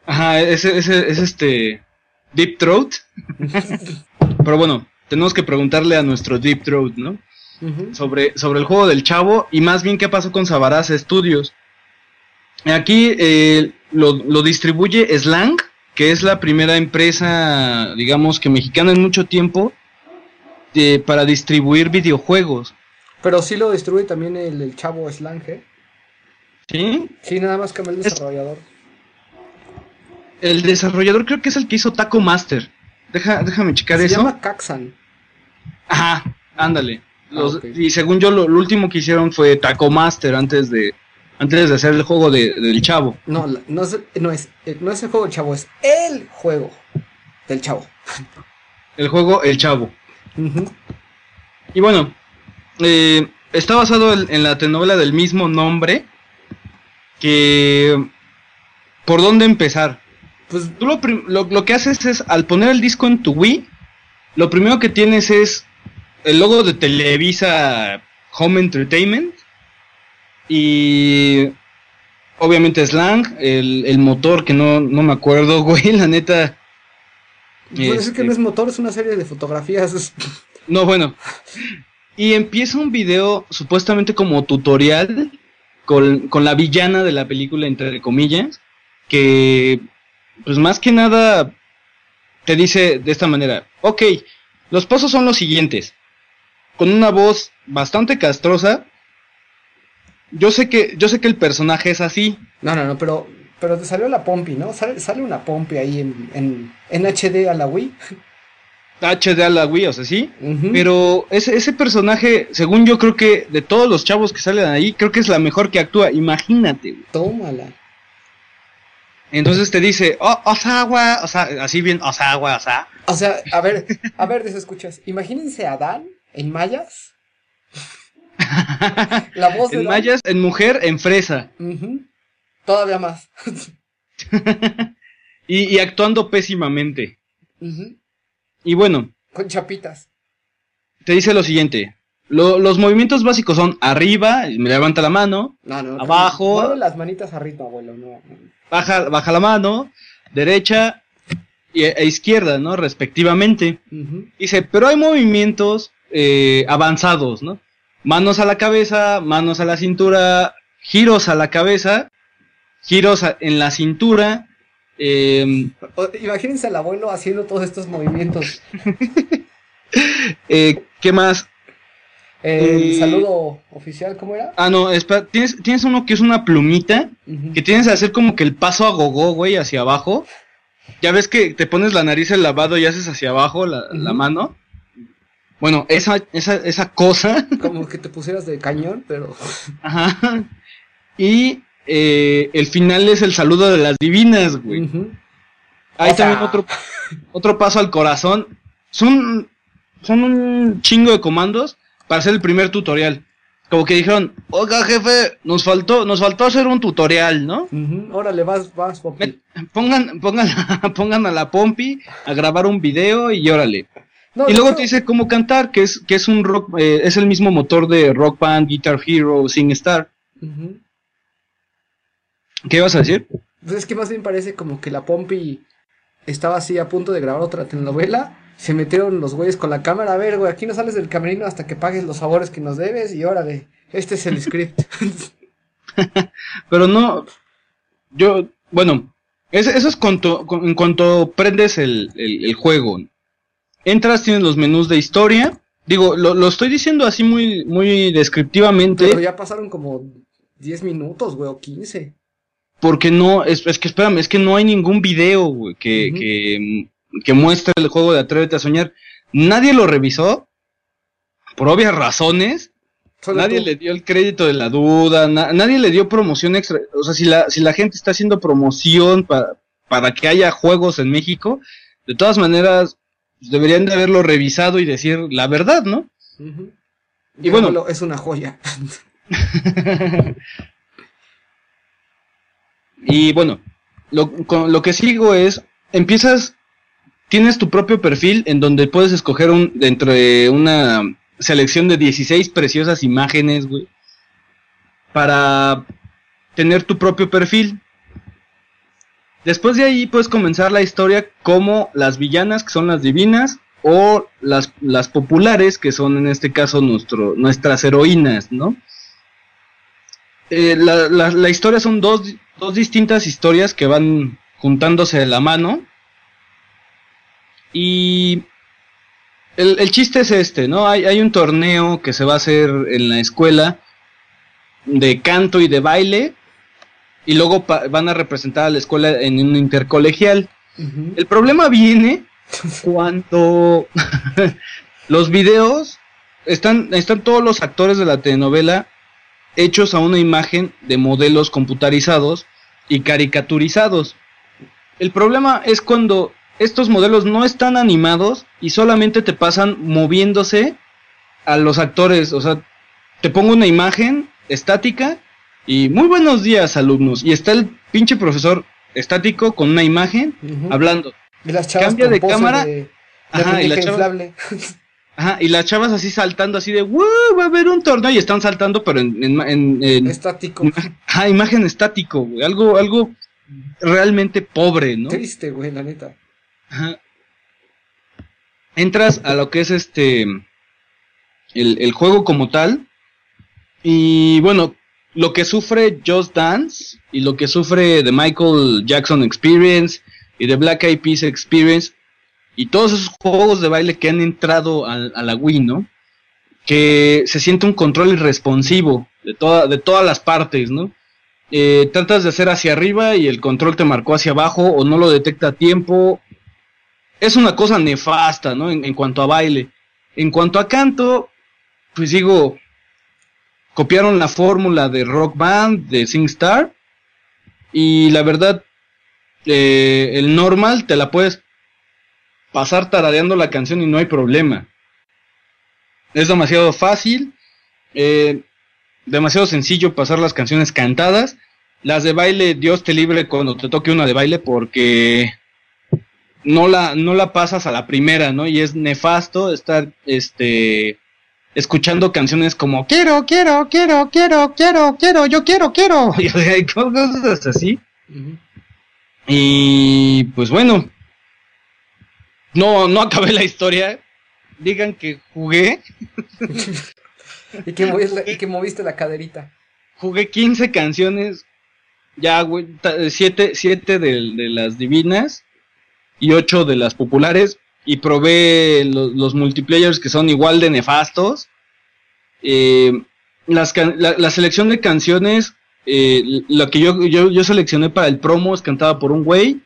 Ajá, ese, ese, es este Deep Throat. pero bueno, tenemos que preguntarle a nuestro Deep Throat, ¿no? Sobre, sobre el juego del chavo y más bien qué pasó con Sabarasa Studios. Aquí eh, lo, lo distribuye Slang, que es la primera empresa, digamos que mexicana en mucho tiempo, eh, para distribuir videojuegos. Pero sí lo distribuye también el, el chavo Slange. ¿Sí? Sí, nada más cambia el desarrollador. El desarrollador creo que es el que hizo Taco Master. Deja, déjame checar Se eso. llama Caxan. Ajá, ándale. Los- Ah. Y según yo, lo, lo último que hicieron fue Taco Master antes de antes de hacer el juego de- del chavo. No, no es, no, es, eh, no es el juego del chavo, es el juego del chavo. El juego El Chavo. Y bueno, eh, está basado en, en la telenovela del mismo nombre. Que... ¿Por dónde empezar? Pues Tú lo, lo, lo que haces es, al poner el disco en tu Wii, lo primero que tienes es el logo de Televisa Home Entertainment y obviamente Slang, el, el motor que no, no me acuerdo, güey, la neta Puede decir que Este, no es motor, es una serie de fotografías. No, bueno. Y empieza un video supuestamente como tutorial con, con la villana de la película, entre comillas, que pues más que nada te dice de esta manera, ok, los pasos son los siguientes, con una voz bastante castrosa, yo sé que, yo sé que el personaje es así, No, no, no, pero, pero te salió la Pompi, ¿no? Sale, sale una Pompi ahí en, en, en HD a la Wii. HD a la Wii, o sea, sí. Pero ese, ese personaje, según yo creo que de todos los chavos que salen ahí, creo que es la mejor que actúa. Imagínate. güey. Tómala. Entonces te dice, oh, Osawa, o sea, así bien, Osawa, o sea. O sea, a ver, a ver, escuchas. Imagínense a Adán en mayas. La voz de En Dan. mayas, en mujer, en fresa. Todavía más. Y, y actuando pésimamente. Y bueno, Con chapitas. te dice lo siguiente. Lo- los movimientos básicos son arriba, me levanta la mano, No, no. Abajo. Las manitas arriba, abuelo. No. baja, baja la mano, derecha e izquierda, ¿no? Respectivamente. Dice, pero hay movimientos eh, avanzados, ¿no? Manos a la cabeza, manos a la cintura, giros a la cabeza, giros a- en la cintura. eh, O- Imagínense al abuelo haciendo todos estos movimientos. eh, ¿Qué más? El Eh, saludo oficial, ¿cómo era? Ah, no, espera, tienes, tienes uno que es una plumita, que tienes que hacer como que el paso a gogó, güey, hacia abajo. Ya ves que te pones la nariz el lavado y haces hacia abajo la, la mano. Bueno, esa, esa, esa cosa Como que te pusieras de cañón, pero. Ajá. Y eh, el final es el saludo de las divinas, güey. Ujú. Hay O sea- también otro, otro paso al corazón. Son, son un chingo de comandos para hacer el primer tutorial. Como que dijeron, oiga jefe, nos faltó, nos faltó hacer un tutorial, ¿no? Ujú. Órale, vas, vas. Met- Pongan, pongan, pongan a la Pompi a grabar un video y órale. No, y luego hecho- te dice cómo cantar, que es, que es un rock, eh, es el mismo motor de Rock Band, Guitar Hero, Sing Star. ¿Qué ibas a decir? Pues es que más bien parece como que la Pompi estaba así a punto de grabar otra telenovela. Se metieron los güeyes con la cámara. A ver, güey, aquí no sales del camerino hasta que pagues los favores que nos debes. Y órale, este es el script. Pero no, yo, bueno, es- eso es cuanto, en cuanto prendes el, el- el juego. Entras, tienes los menús de historia. Digo, lo, lo estoy diciendo así muy, muy descriptivamente, Pero ya pasaron como 10 minutos, güey, o 15. porque no, es, es que espérame, es que no hay ningún video, güey, que, Ujú. que, que muestre el juego de Atrévete a Soñar. Nadie lo revisó, por obvias razones. Solo Nadie tú. le dio el crédito de la duda, na- nadie le dio promoción extra. O sea, si la, si la gente está haciendo promoción pa- para que haya juegos en México, de todas maneras pues, deberían de haberlo revisado y decir la verdad, ¿no? Y bueno. Es una joya. y bueno, lo, con- lo que sigo es, empiezas, tienes tu propio perfil en donde puedes escoger un, dentro de una selección de 16 preciosas imágenes, güey, para tener tu propio perfil. Después de ahí puedes comenzar la historia como las villanas, que son las divinas, o las, las populares, que son en este caso nuestro, nuestras heroínas, ¿no? Eh, la, la- la historia son dos, dos distintas historias que van juntándose de la mano. Y el, el chiste es este, ¿no? Hay, hay un torneo que se va a hacer en la escuela de canto y de baile. Y luego van a representar a la escuela en un intercolegial. El problema viene cuando los videos están, están todos los actores de la telenovela hechos a una imagen de modelos computarizados y caricaturizados. El problema es cuando estos modelos no están animados y solamente te pasan moviéndose a los actores. O sea, te pongo una imagen estática y muy buenos días alumnos. Y está el pinche profesor estático con una imagen hablando. Y las chavas Cambia de cámara. De, de Ajá, y la chava-. Ajá, y las chavas así saltando, así de, ¡Wow! Va a haber un torneo y están saltando, pero en, en, en- en- Estático. ajá, imagen estático, güey. Algo, algo realmente pobre, ¿no? Triste, güey, la neta. Ajá. entras a lo que es este el, el juego como tal y bueno lo que sufre Just Dance y lo que sufre The Michael Jackson Experience y The Black Eyed Peas Experience y todos esos juegos de baile que han entrado a, a la Wii, ¿no? Que se siente un control irresponsivo de, toda, de todas las partes, ¿no? Eh, tratas de hacer hacia arriba y el control te marcó hacia abajo o no lo detecta a tiempo. Es una cosa nefasta, ¿no? En cuanto a baile. En cuanto a canto, pues digo, copiaron la fórmula de Rock Band, de SingStar, y la verdad, eh, el normal te la puedes pasar tarareando la canción y no hay problema. Es demasiado fácil, eh, demasiado sencillo pasar las canciones cantadas. Las de baile, Dios te libre cuando te toque una de baile porque no la, no la pasas a la primera, ¿no? Y es nefasto estar, este, escuchando canciones como quiero, quiero, quiero, quiero, quiero, quiero, yo quiero, quiero. Y cosas así. Y pues bueno, no, no acabé la historia. Digan que jugué, Y que, moviste, y que moviste la caderita. jugué 15 canciones, ya, güey, ta- siete, siete de, de las divinas y ocho de las populares. Y probé lo- los multiplayers que son igual de nefastos. Eh, las la, selección de canciones, eh, lo que yo, yo, yo seleccioné para el promo es cantada por un güey.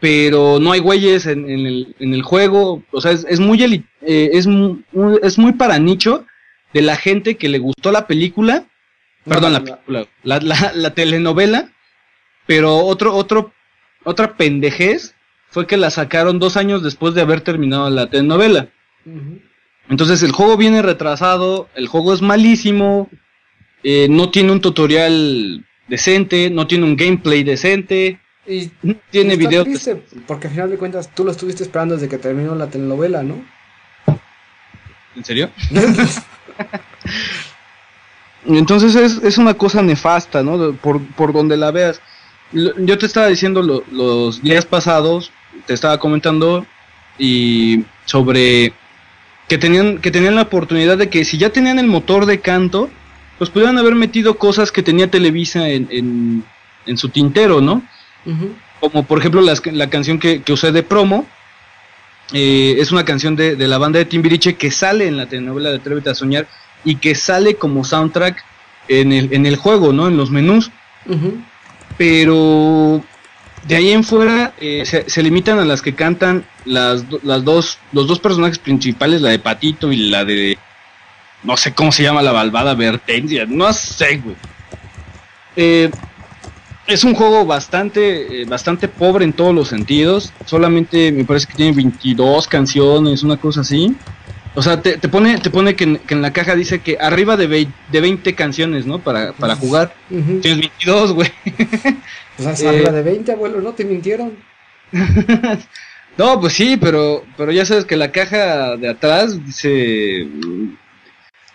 Pero no hay güeyes en, en el, en el juego. O sea, es, es muy eh, es, mu- mu- es muy para nicho de la gente que le gustó la película. Perdón, la película. La, la, la telenovela. Pero otro, otro, otra pendejez fue que la sacaron dos años después de haber terminado la telenovela. Entonces el juego viene retrasado, el juego es malísimo, eh, no tiene un tutorial decente, no tiene un gameplay decente, Y no tiene triste, porque al final de cuentas tú lo estuviste esperando desde que terminó la telenovela, ¿no? ¿En serio? Entonces es, es una cosa nefasta, ¿no? Por, por donde la veas. Yo te estaba diciendo lo- los días pasados, te estaba comentando y sobre que tenían que tenían la oportunidad de que si ya tenían el motor de canto, pues pudieran haber metido cosas que tenía Televisa en, en, en su tintero, ¿no? Como por ejemplo las- la canción que, que usé de promo, eh, es una canción de, de la banda de Timbiriche que sale en la telenovela de Atrévete a Soñar y que sale como soundtrack en el, en el juego, ¿no? En los menús, pero de ahí en fuera eh, se, se limitan a las que cantan las, las dos, los dos personajes principales, la de Patito y la de, no sé cómo se llama la malvada Vertencia, no sé, güey. Eh, es un juego bastante, eh, bastante pobre en todos los sentidos. Solamente me parece que tiene 22 canciones, una cosa así. O sea, te, te pone, te pone que en, que en la caja dice que arriba de, vei- de 20 canciones, ¿no? Para, para jugar. Tienes 22, güey. O sea, es Eh, arriba de 20, abuelo, no te mintieron. no, pues sí, pero, pero ya sabes que la caja de atrás dice...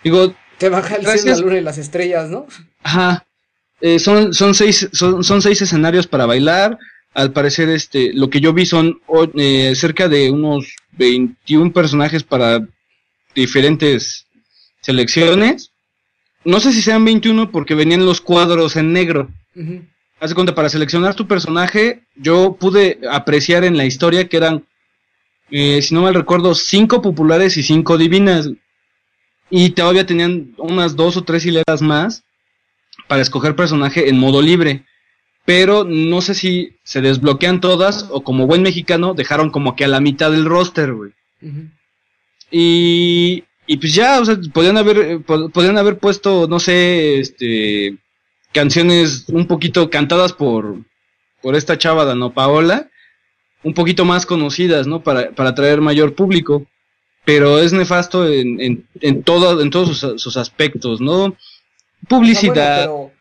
Digo, Te baja el cielo, Gracias. la luna y las estrellas, ¿no? Ajá. Eh, son, son seis, son, son seis escenarios para bailar. Al parecer, este, lo que yo vi son eh, cerca de unos 21 personajes para diferentes selecciones. No sé si sean 21 porque venían los cuadros en negro. Ujú. Haz cuenta, para seleccionar tu personaje, yo pude apreciar en la historia que eran, eh, si no mal recuerdo, cinco populares y cinco divinas. Y todavía tenían unas dos o tres hileras más para escoger personaje en modo libre. Pero no sé si se desbloquean todas o como buen mexicano dejaron como que a la mitad del roster, güey. Y, y pues ya, o sea, podían haber, eh, po- podían haber puesto, no sé, este, canciones un poquito cantadas por, por esta chava Dano Paola, un poquito más conocidas, ¿no? Para, para atraer mayor público. Pero es nefasto en, en, en todo, en todos sus, sus aspectos, ¿no? Publicidad, bueno,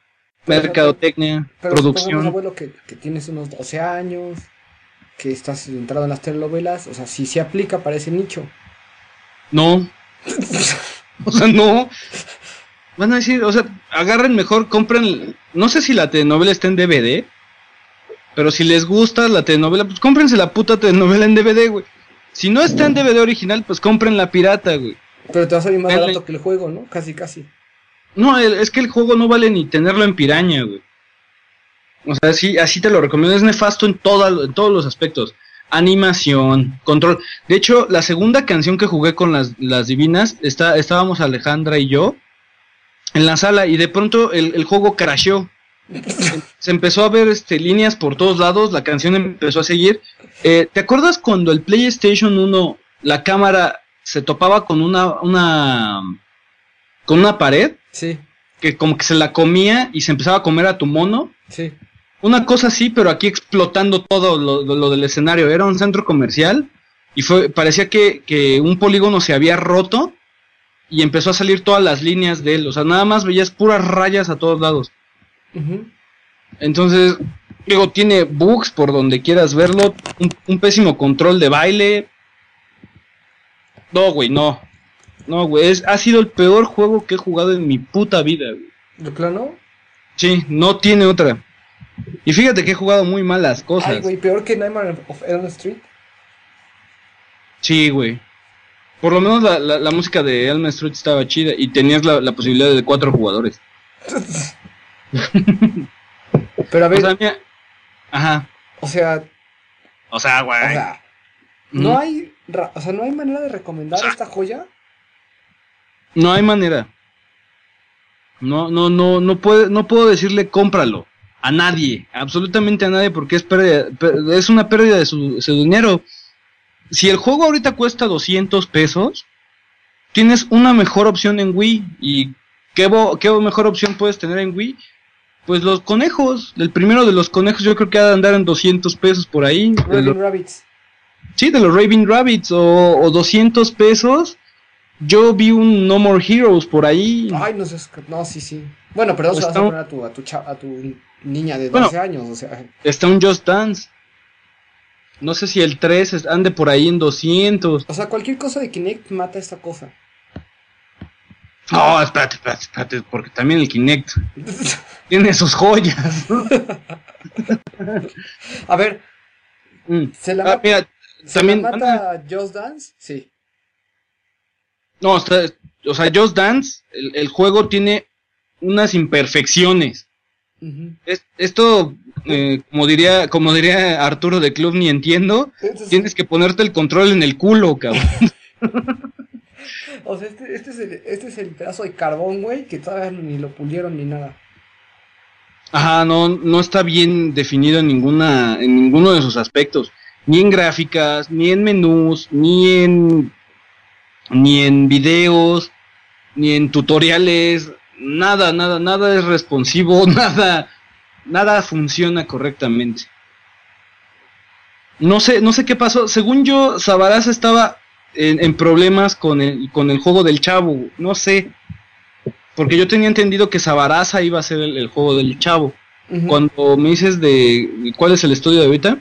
pero, mercadotecnia, pero producción. supongamos, abuelo, que, que tienes unos 12 años, que estás entrado en las telenovelas, o sea, si se aplica para ese nicho. No. o sea, no. Van a decir, o sea, agarren mejor, compren. No sé si la telenovela está en DVD. Pero si les gusta la telenovela, pues cómprense la puta telenovela en DVD, güey. Si no está en DVD original, pues compren la pirata, güey. Pero te va a salir más barato que el juego, ¿no? Casi, casi. No, es que el juego no vale ni tenerlo en piraña, güey. O sea, sí, así te lo recomiendo. Es nefasto en, toda- en todos los aspectos. Animación, control. De hecho, la segunda canción que jugué con las, las divinas, está, estábamos Alejandra y yo en la sala y de pronto el, el juego crasheó. Se empezó a ver este, líneas por todos lados, la canción empezó a seguir. Eh, ¿Te acuerdas cuando el PlayStation 1, la cámara se topaba con una, una, con una pared? Sí, que como que se la comía y se empezaba a comer a tu mono. sí. Una cosa así, pero aquí explotando todo lo, lo- lo del escenario. Era un centro comercial y fue parecía que, que un polígono se había roto y empezó a salir todas las líneas de él. O sea, nada más veías puras rayas a todos lados. Entonces, digo, tiene bugs por donde quieras verlo. Un, un pésimo control de baile. No, güey, no. No, güey, es- ha sido el peor juego que he jugado en mi puta vida, güey. ¿De plano? Sí, no tiene otra. Y fíjate que he jugado muy malas cosas. Ay, güey, peor que Nightmare of Elm Street. Sí, güey. Por lo menos la, la, la música de Elm Street estaba chida y tenías la, la posibilidad de cuatro jugadores. Pero a O ver, sea, mira- Ajá. o sea, O sea, o güey. sea, no hay, ra- o sea, no hay manera de recomendar esta joya. No hay manera. No, no, no, no puede, no puedo decirle cómpralo. A nadie, absolutamente a nadie, porque es pérdida, es una pérdida de su, su dinero. Si el juego ahorita cuesta 200 pesos, tienes una mejor opción en Wii. ¿Y qué, qué mejor opción puedes tener en Wii? Pues los conejos. El primero de los conejos yo creo que ha de andar en 200 pesos por ahí. Raving los- Rabbits. Sí, de los Raving Rabbits o, o 200 pesos. Yo vi un No More Heroes por ahí. Ay, no sé, no, sí, sí. Bueno, pero se Pues vas a poner a tu, a tu, cha- a tu niña de Bueno. 12 años, o sea. Está un Just Dance. No sé si el 3 es- ande por ahí en 200. O sea, cualquier cosa de Kinect mata esta cosa. No, espérate, espérate, espérate, porque también el Kinect tiene sus joyas. A ver, Mm. ¿se la, Ah, mira, ¿se también. la mata Just Dance? Sí. No, o sea, Just Dance, el, el juego tiene unas imperfecciones. Es- esto, eh, como diría, como diría Arturo de Club, ni entiendo. Entonces, Tienes que ponerte el control en el culo, cabrón. O sea, este, este, es el, este es el pedazo de carbón, güey, que todavía ni lo pulieron ni nada. Ajá, no, no está bien definido en ninguna, en ninguno de sus aspectos, ni en gráficas, ni en menús, ni en, ni en videos, ni en tutoriales, nada, nada, nada es responsivo, nada, nada funciona correctamente. No sé, no sé qué pasó. Según yo, Sabaraz estaba en, en problemas con el, con el juego del chavo. No sé. Porque yo tenía entendido que Sabaraza iba a ser el, el juego del chavo. Cuando me dices de cuál es el estudio de ahorita,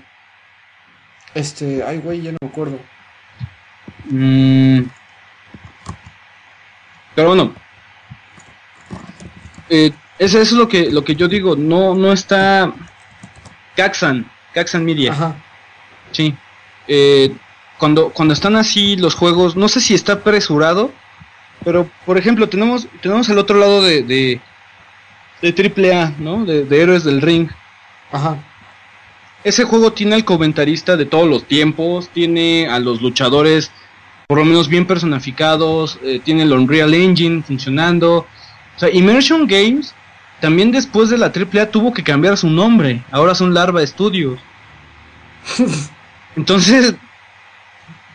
Este, ay, güey, ya no me acuerdo. mm, pero bueno, eh, eso, eso es lo que lo que yo digo. No no está Caxan, Caxan Media. Ajá. Sí. Eh, cuando, cuando están así los juegos, no sé si está apresurado, pero por ejemplo, tenemos, tenemos el otro lado de, de, de AAA, ¿no? De, de Héroes del Ring. Ajá. Ese juego tiene al comentarista de todos los tiempos, tiene a los luchadores por lo menos bien personificados, eh, tiene el Unreal Engine funcionando. O sea, Immersion Games también después de la AAA tuvo que cambiar su nombre, ahora son Larva Studios. Entonces,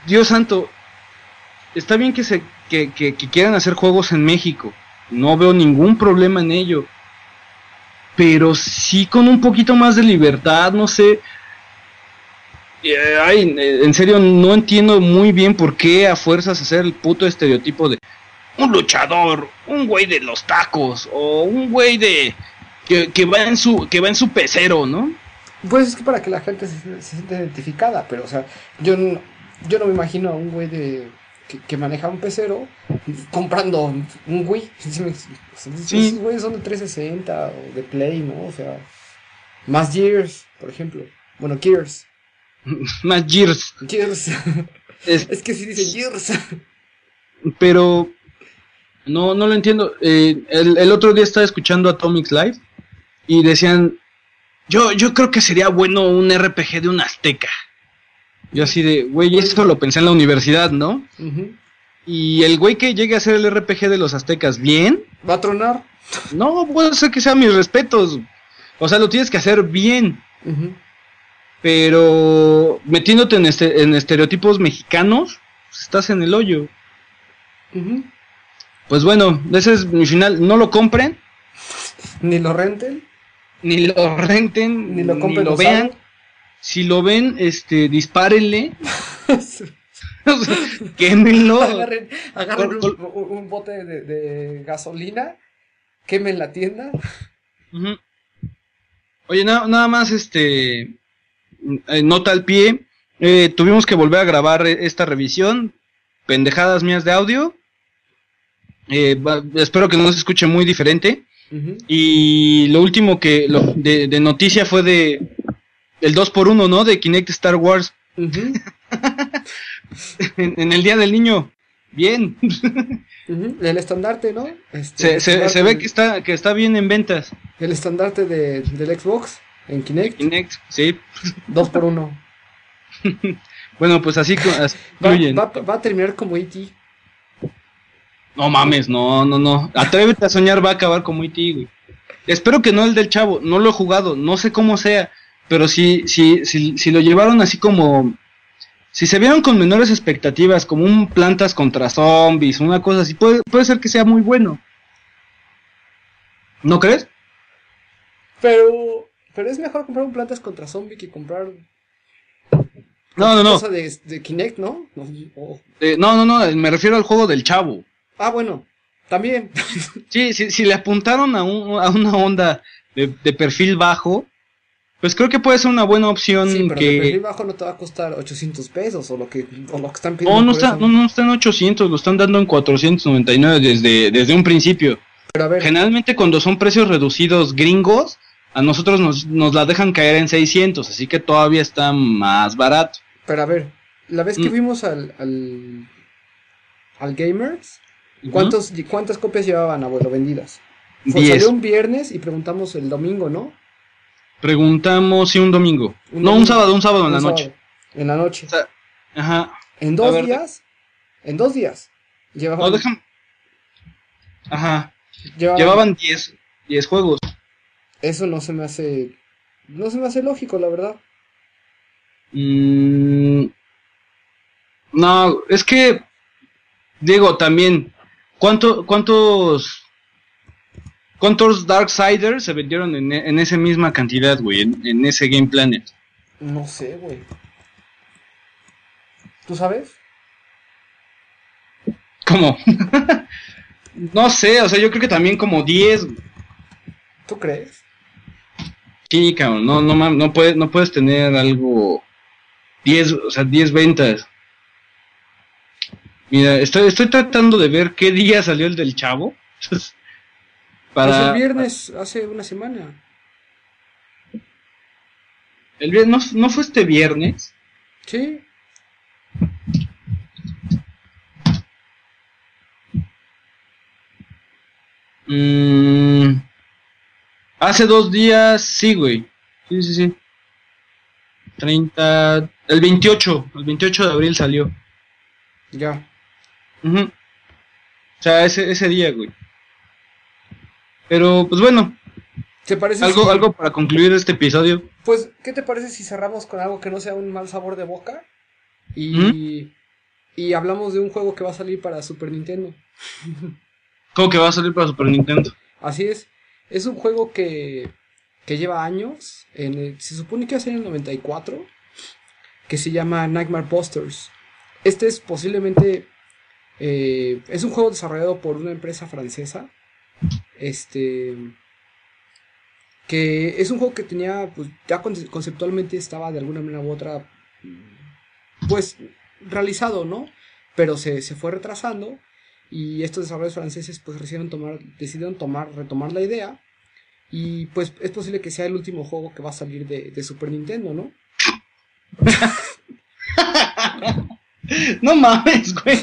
Dios santo, está bien que se que, que- que quieran hacer juegos en México, no veo ningún problema en ello, pero sí con un poquito más de libertad, no sé. Eh, ay, en serio, no entiendo muy bien por qué a fuerzas hacer el puto estereotipo de un luchador, un güey de los tacos o un güey de que, que va en su que va en su pecero, ¿no? Pues es que para que la gente se, se sienta identificada, pero o sea, yo no, yo no me imagino a un güey de que, que maneja un pecero comprando un Wii. Sí. Esos güeyes son de 360 o de Play, ¿no? O sea, más Gears, por ejemplo. Bueno, Gears. Más Gears. Gears. Es- Es que sí dicen Gears. pero no, no lo entiendo. Eh, el, el otro día estaba escuchando Atomics Live y decían, yo, yo creo que sería bueno un RPG de un azteca. Yo así de, güey, eso lo pensé en la universidad, ¿no? Y el güey que llegue a hacer el RPG de los aztecas bien, ¿Va a tronar? no puede ser que sean mis respetos. O sea, lo tienes que hacer bien. Pero metiéndote en, este, en estereotipos mexicanos, pues, estás en el hoyo. Pues bueno, ese es mi final. No lo compren, Ni lo renten, ni lo renten, ni lo compren lo usado. vean. Si lo ven, este, dispárenle. Quémenlo. agarren agarren un, bote de, de gasolina, quemen la tienda. Oye, na- nada más, este, eh, nota al pie. eh, tuvimos que volver a grabar eh, esta revisión. Pendejadas mías de audio. Eh, va- espero que no se escuche muy diferente. Y lo último que lo, de, de noticia fue de el 2x1, ¿no? De Kinect Star Wars en, en el Día del Niño. Bien. El estandarte, ¿no? Este, se, el se, estandarte se ve que está, que está bien en ventas. El estandarte de- del Xbox en Kinect, Kinect, sí. dos por uno. Bueno, pues así, así Va, va- va a terminar como E.T. No mames, no, no, no. Atrévete a soñar, va a acabar como E.T., güey. Espero que no el del chavo, no lo he jugado, no sé cómo sea, pero si, si, si, si lo llevaron así como... Si se vieron con menores expectativas, como un plantas contra zombies, una cosa así, puede, puede ser que sea muy bueno. ¿No crees? Pero, pero es mejor comprar un plantas contra zombie que comprar No, no, no. cosa de, de Kinect, ¿no? Eh, no, no, no, me refiero al juego del chavo. Ah, bueno, también. Sí, sí, si le apuntaron a, un- a una onda de, de perfil bajo, pues creo que puede ser una buena opción Sí, pero que... de perfil bajo no te va a costar 800 pesos o lo que, o lo que están pidiendo. No, no está, no, no está en 800, lo están dando en 499 desde, desde un principio. Pero a ver, Generalmente cuando son precios reducidos gringos, a nosotros nos, nos la dejan caer en 600, así que todavía está más barato. pero a ver, la vez que Mm. fuimos al, al, al Gamers, ¿cuántos, ¿cuántas copias llevaban, abuelo, vendidas? Fue- 10. Salió un viernes y preguntamos el domingo, ¿no? Preguntamos si un domingo. Un no, un sábado, un sábado en la sábado. noche. En la noche. O sea, Ajá. En dos ver, días, en dos días, llevaban, No, dejan... Ajá. llevaban- Llevaban 10, 10 juegos. Eso no se me hace, no se me hace lógico, la verdad. Mm, no, es que, Diego, también, ¿cuánto, ¿cuántos cuántos Darksiders se vendieron en, en esa misma cantidad, güey, en, en ese Game Planet? No sé, güey. ¿Tú sabes? ¿Cómo? no sé, o sea, yo creo que también como 10, ¿Tú crees? sí, cabrón, no, no, no, puedes, no puedes tener algo, 10, o sea, 10 ventas. Mira, estoy, estoy tratando de ver qué día salió el del chavo. Pues Para, el viernes, hace una semana. El viernes, ¿no, no fue este viernes? Sí. Mm, hace dos días, sí, güey. Sí, sí, sí. 30, el 28, el 28 de abril salió. Ya. O sea, ese, ese día, güey. Pero, pues bueno, ¿Te parece algo, si- algo para concluir este episodio. Pues, ¿qué te parece si cerramos con algo que no sea un mal sabor de boca? Y, y hablamos de un juego que va a salir para Super Nintendo. ¿Cómo que va a salir para Super Nintendo? Así es. Es un juego que, que lleva años. En el- se supone que va a ser en el 94. Que se llama Nightmare Busters. Este es posiblemente. Eh, es un juego desarrollado por una empresa francesa. Este. Que es un juego que tenía. Pues ya conce- conceptualmente estaba de alguna manera u otra. Pues realizado, ¿no? Pero se, se fue retrasando. Y estos desarrolladores franceses pues tomar, decidieron tomar, retomar la idea. Y pues es posible que sea el último juego que va a salir de, de Super Nintendo, ¿no? No mames, güey.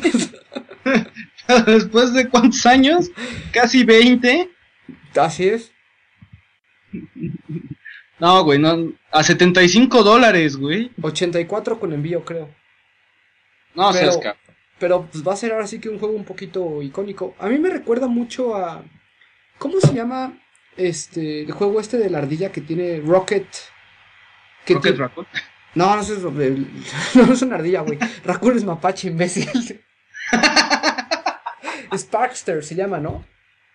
Después de cuántos años? Casi 20. Así es. No, güey, no. A 75 dólares, güey. 84 con envío, creo. No Pero- seas cap. Pero pues va a ser ahora sí que un juego un poquito icónico. A mí me recuerda mucho a. ¿Cómo se llama? Este. El juego este de la ardilla que tiene Rocket. que Rocket ti- Raccoon. No, no es, no es una ardilla, güey. Raccoon es mapache, imbécil. Sparkster se llama, ¿no?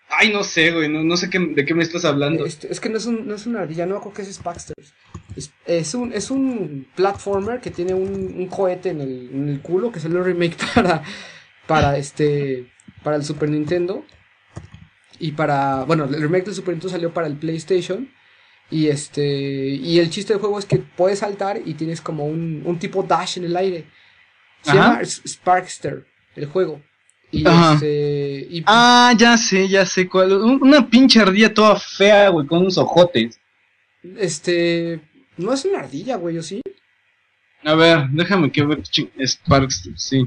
Ay, no sé, güey. No, no sé qué, de qué me estás hablando. Este, es que no es, un, no es una ardilla, no creo que es Sparkster. Es, es un, es un platformer que tiene un, un cohete en el, en el culo que salió remake para, para este para el Super Nintendo. Y para. Bueno, el remake del Super Nintendo salió para el PlayStation. Y este. Y el chiste del juego es que puedes saltar y tienes como un, un tipo dash en el aire. Se Ajá. llama Sparkster, el juego. Y Ajá. este. Y, Ah, ya sé, ya sé cuál. Un- Una pinche ardilla toda fea, güey, con unos ojotes. este. No es una ardilla, güey, ¿o sí? A ver, déjame que ver. Sparks, sí.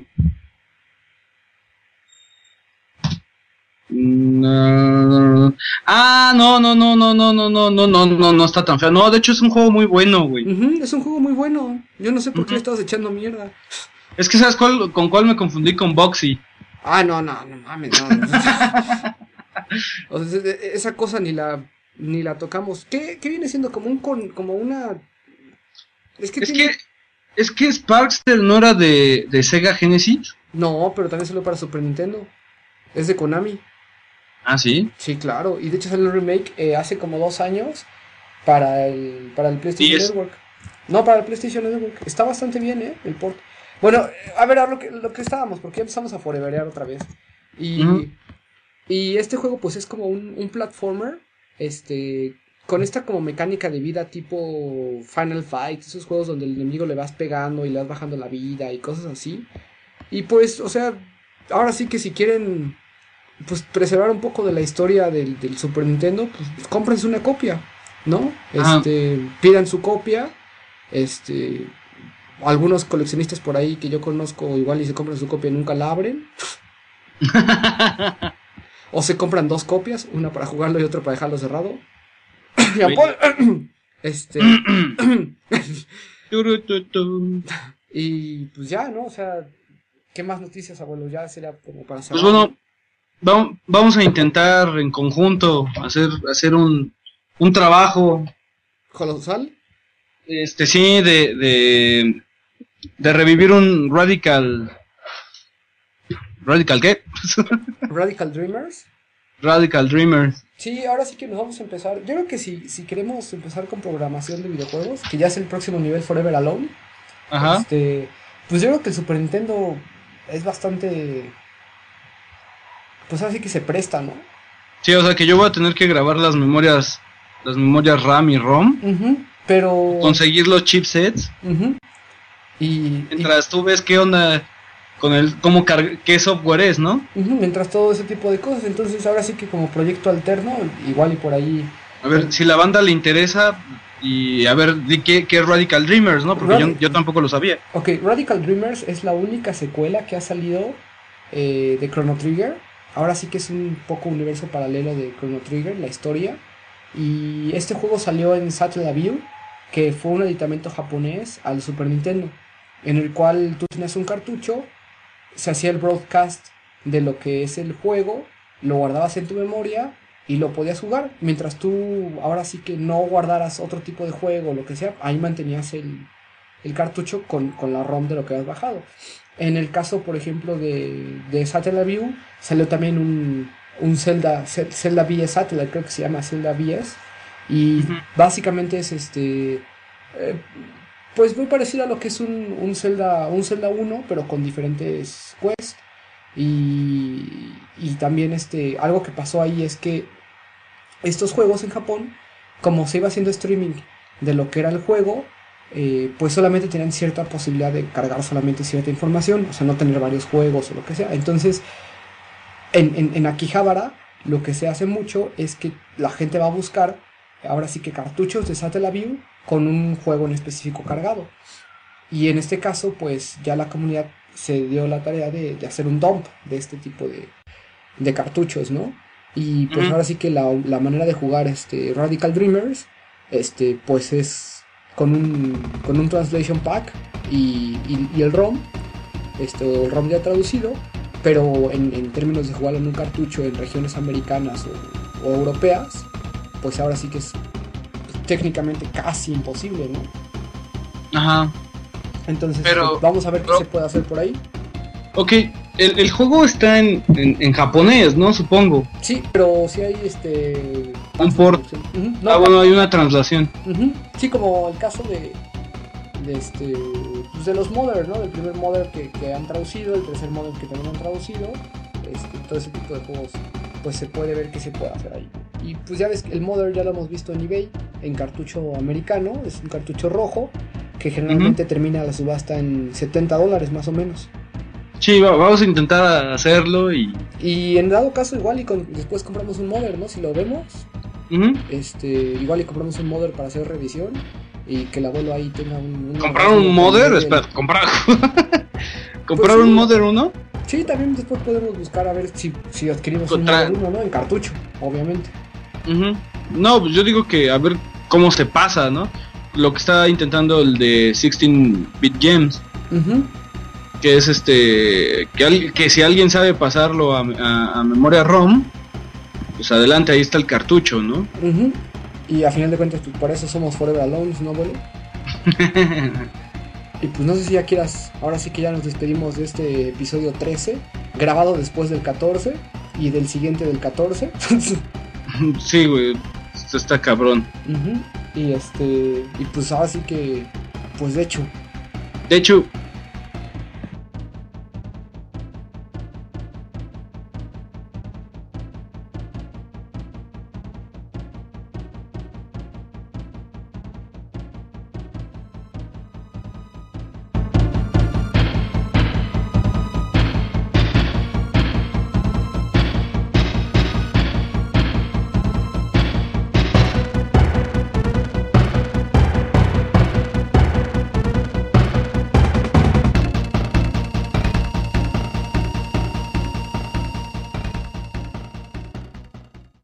No. Ah, no, no, no, no, no, no, no, no, no, no, no está tan feo. No, de hecho es un juego muy bueno, güey. Ujú, es un juego muy bueno. Yo no sé por qué le estabas echando mierda. Es que sabes cuál, con cuál me confundí con Boxy. Ah, no, no, no mames, no. o sea, e- esa cosa ni la ni la tocamos. ¿Qué, qué viene siendo como un con, como una Es que Es tiene- que, es que Sparkster no era de, de Sega Genesis. no, pero también salió para Super Nintendo. Es de Konami. Ah, sí. Sí, claro. Y de hecho salió el remake eh, hace como dos años para el, para el PlayStation Network. No, para el PlayStation Network. Está bastante bien, ¿eh? El port. Bueno, a ver, a lo que, lo que estábamos, porque ya empezamos a foreverear otra vez. Y, y este juego, pues es como un, un platformer, este, con esta como mecánica de vida tipo Final Fight, esos juegos donde el enemigo le vas pegando y le vas bajando la vida y cosas así. Y pues, o sea, ahora sí que si quieren pues preservar un poco de la historia del, del Super Nintendo, pues cómprense una copia, ¿no? Este, pidan su copia, este, algunos coleccionistas por ahí que yo conozco igual y se compran su copia y nunca la abren. o se compran dos copias, una para jugarlo y otra para dejarlo cerrado. Este, y pues ya, ¿no? O sea, ¿qué más noticias, abuelo? Ya sería como para Pues cerrar. bueno, vam- vamos a intentar en conjunto hacer, hacer un, un trabajo, Colosal. este sí, de, de, de revivir un Radical. ¿Radical qué? Radical Dreamers. Radical Dreamer. Sí, ahora sí que nos vamos a empezar. Yo creo que si, si queremos empezar con programación de videojuegos, que ya es el próximo nivel Forever Alone, Ajá. este, pues yo creo que el Super Nintendo es bastante. Pues así que se presta, ¿no? Sí, o sea que yo voy a tener que grabar las memorias, las memorias RAM y ROM, Pero. conseguir los chipsets, y- mientras tú ves qué onda con el, cómo qué software es, ¿no? ujú, mientras todo ese tipo de cosas. Entonces, ahora sí que como proyecto alterno, igual y por ahí. A ver, si la banda le interesa y a ver, di qué, qué es Radical Dreamers, ¿no? Porque yo, Radi- yo tampoco lo sabía. Ok, Radical Dreamers es la única secuela que ha salido eh, de Chrono Trigger. Ahora sí que es un poco universo paralelo de Chrono Trigger, la historia. Y este juego salió en Satellaview, que fue un aditamento japonés al Super Nintendo, en el cual tú tenías un cartucho, se hacía el broadcast de lo que es el juego, lo guardabas en tu memoria y lo podías jugar, mientras tú ahora sí que no guardaras otro tipo de juego o lo que sea, ahí mantenías el, el cartucho con, con la ROM de lo que has bajado. En el caso, por ejemplo, de, de Satellaview, salió también un, un Zelda, Ze- Zelda VS Satellite, creo que se llama Zelda VS. Y básicamente es este. eh, pues muy parecido a lo que es un, un Zelda, un Zelda 1, pero con diferentes quests. Y, y también este, algo que pasó ahí es que estos juegos en Japón, como se iba haciendo streaming de lo que era el juego, eh, pues solamente tenían cierta posibilidad de cargar solamente cierta información, o sea, no tener varios juegos o lo que sea. Entonces, en, en, en Akihabara, lo que se hace mucho es que la gente va a buscar, ahora sí que cartuchos de Satellaview con un juego en específico cargado. Y en este caso, pues ya la comunidad se dio la tarea de, de hacer un dump de este tipo de, de cartuchos, ¿no? Y pues ahora sí que la, la manera de jugar este Radical Dreamers, este, pues es con un, con un translation pack y, y- y el ROM, este, o el ROM ya traducido, pero en, en términos de jugarlo en un cartucho en regiones americanas o, o europeas, pues ahora sí que es técnicamente casi imposible, ¿no? Ajá. Entonces, Pero- pues, vamos a ver qué pero- se puede hacer por ahí. Ok, el, el juego está en, en, en japonés, ¿no? Supongo. Sí, pero sí hay este. Un port. No, ah, bueno, hay una translación. Sí, como el caso de. De este. Pues de los Modern, ¿no? Del primer Modern que, que han traducido, el tercer Modern que también han traducido. Este, todo ese tipo de juegos. Pues se puede ver qué se puede hacer ahí. Y pues ya ves que el Modern ya lo hemos visto en eBay. En cartucho americano. Es un cartucho rojo. Que generalmente termina la subasta en 70 dólares más o menos. Sí, va- vamos a intentar hacerlo y... Y en dado caso, igual y con- después compramos un Modern, ¿no? Si lo vemos. Este, igual y compramos un modder para hacer revisión y que el abuelo ahí tenga un... ¿Comprar un del- Espera, ¿comprar? ¿Comprar Pues sí. un modder uno? Sí, también después podemos buscar a ver si, si adquirimos Contra- un modder 1, ¿no? En cartucho, obviamente. Ujú. No, pues yo digo que a ver cómo se pasa, ¿no? Lo que está intentando el de 16-bit games, que es este, que, al- que si alguien sabe pasarlo a, a- a memoria ROM, pues adelante, ahí está el cartucho, ¿no? Y a final de cuentas, pues por eso somos Forever Alone, ¿no, abuelo? Y pues no sé si ya quieras, ahora sí que ya nos despedimos de este episodio 13, grabado después del 14 y del siguiente del 14. sí, güey, esto está cabrón. Y este, y pues ahora sí que, pues de hecho, De hecho,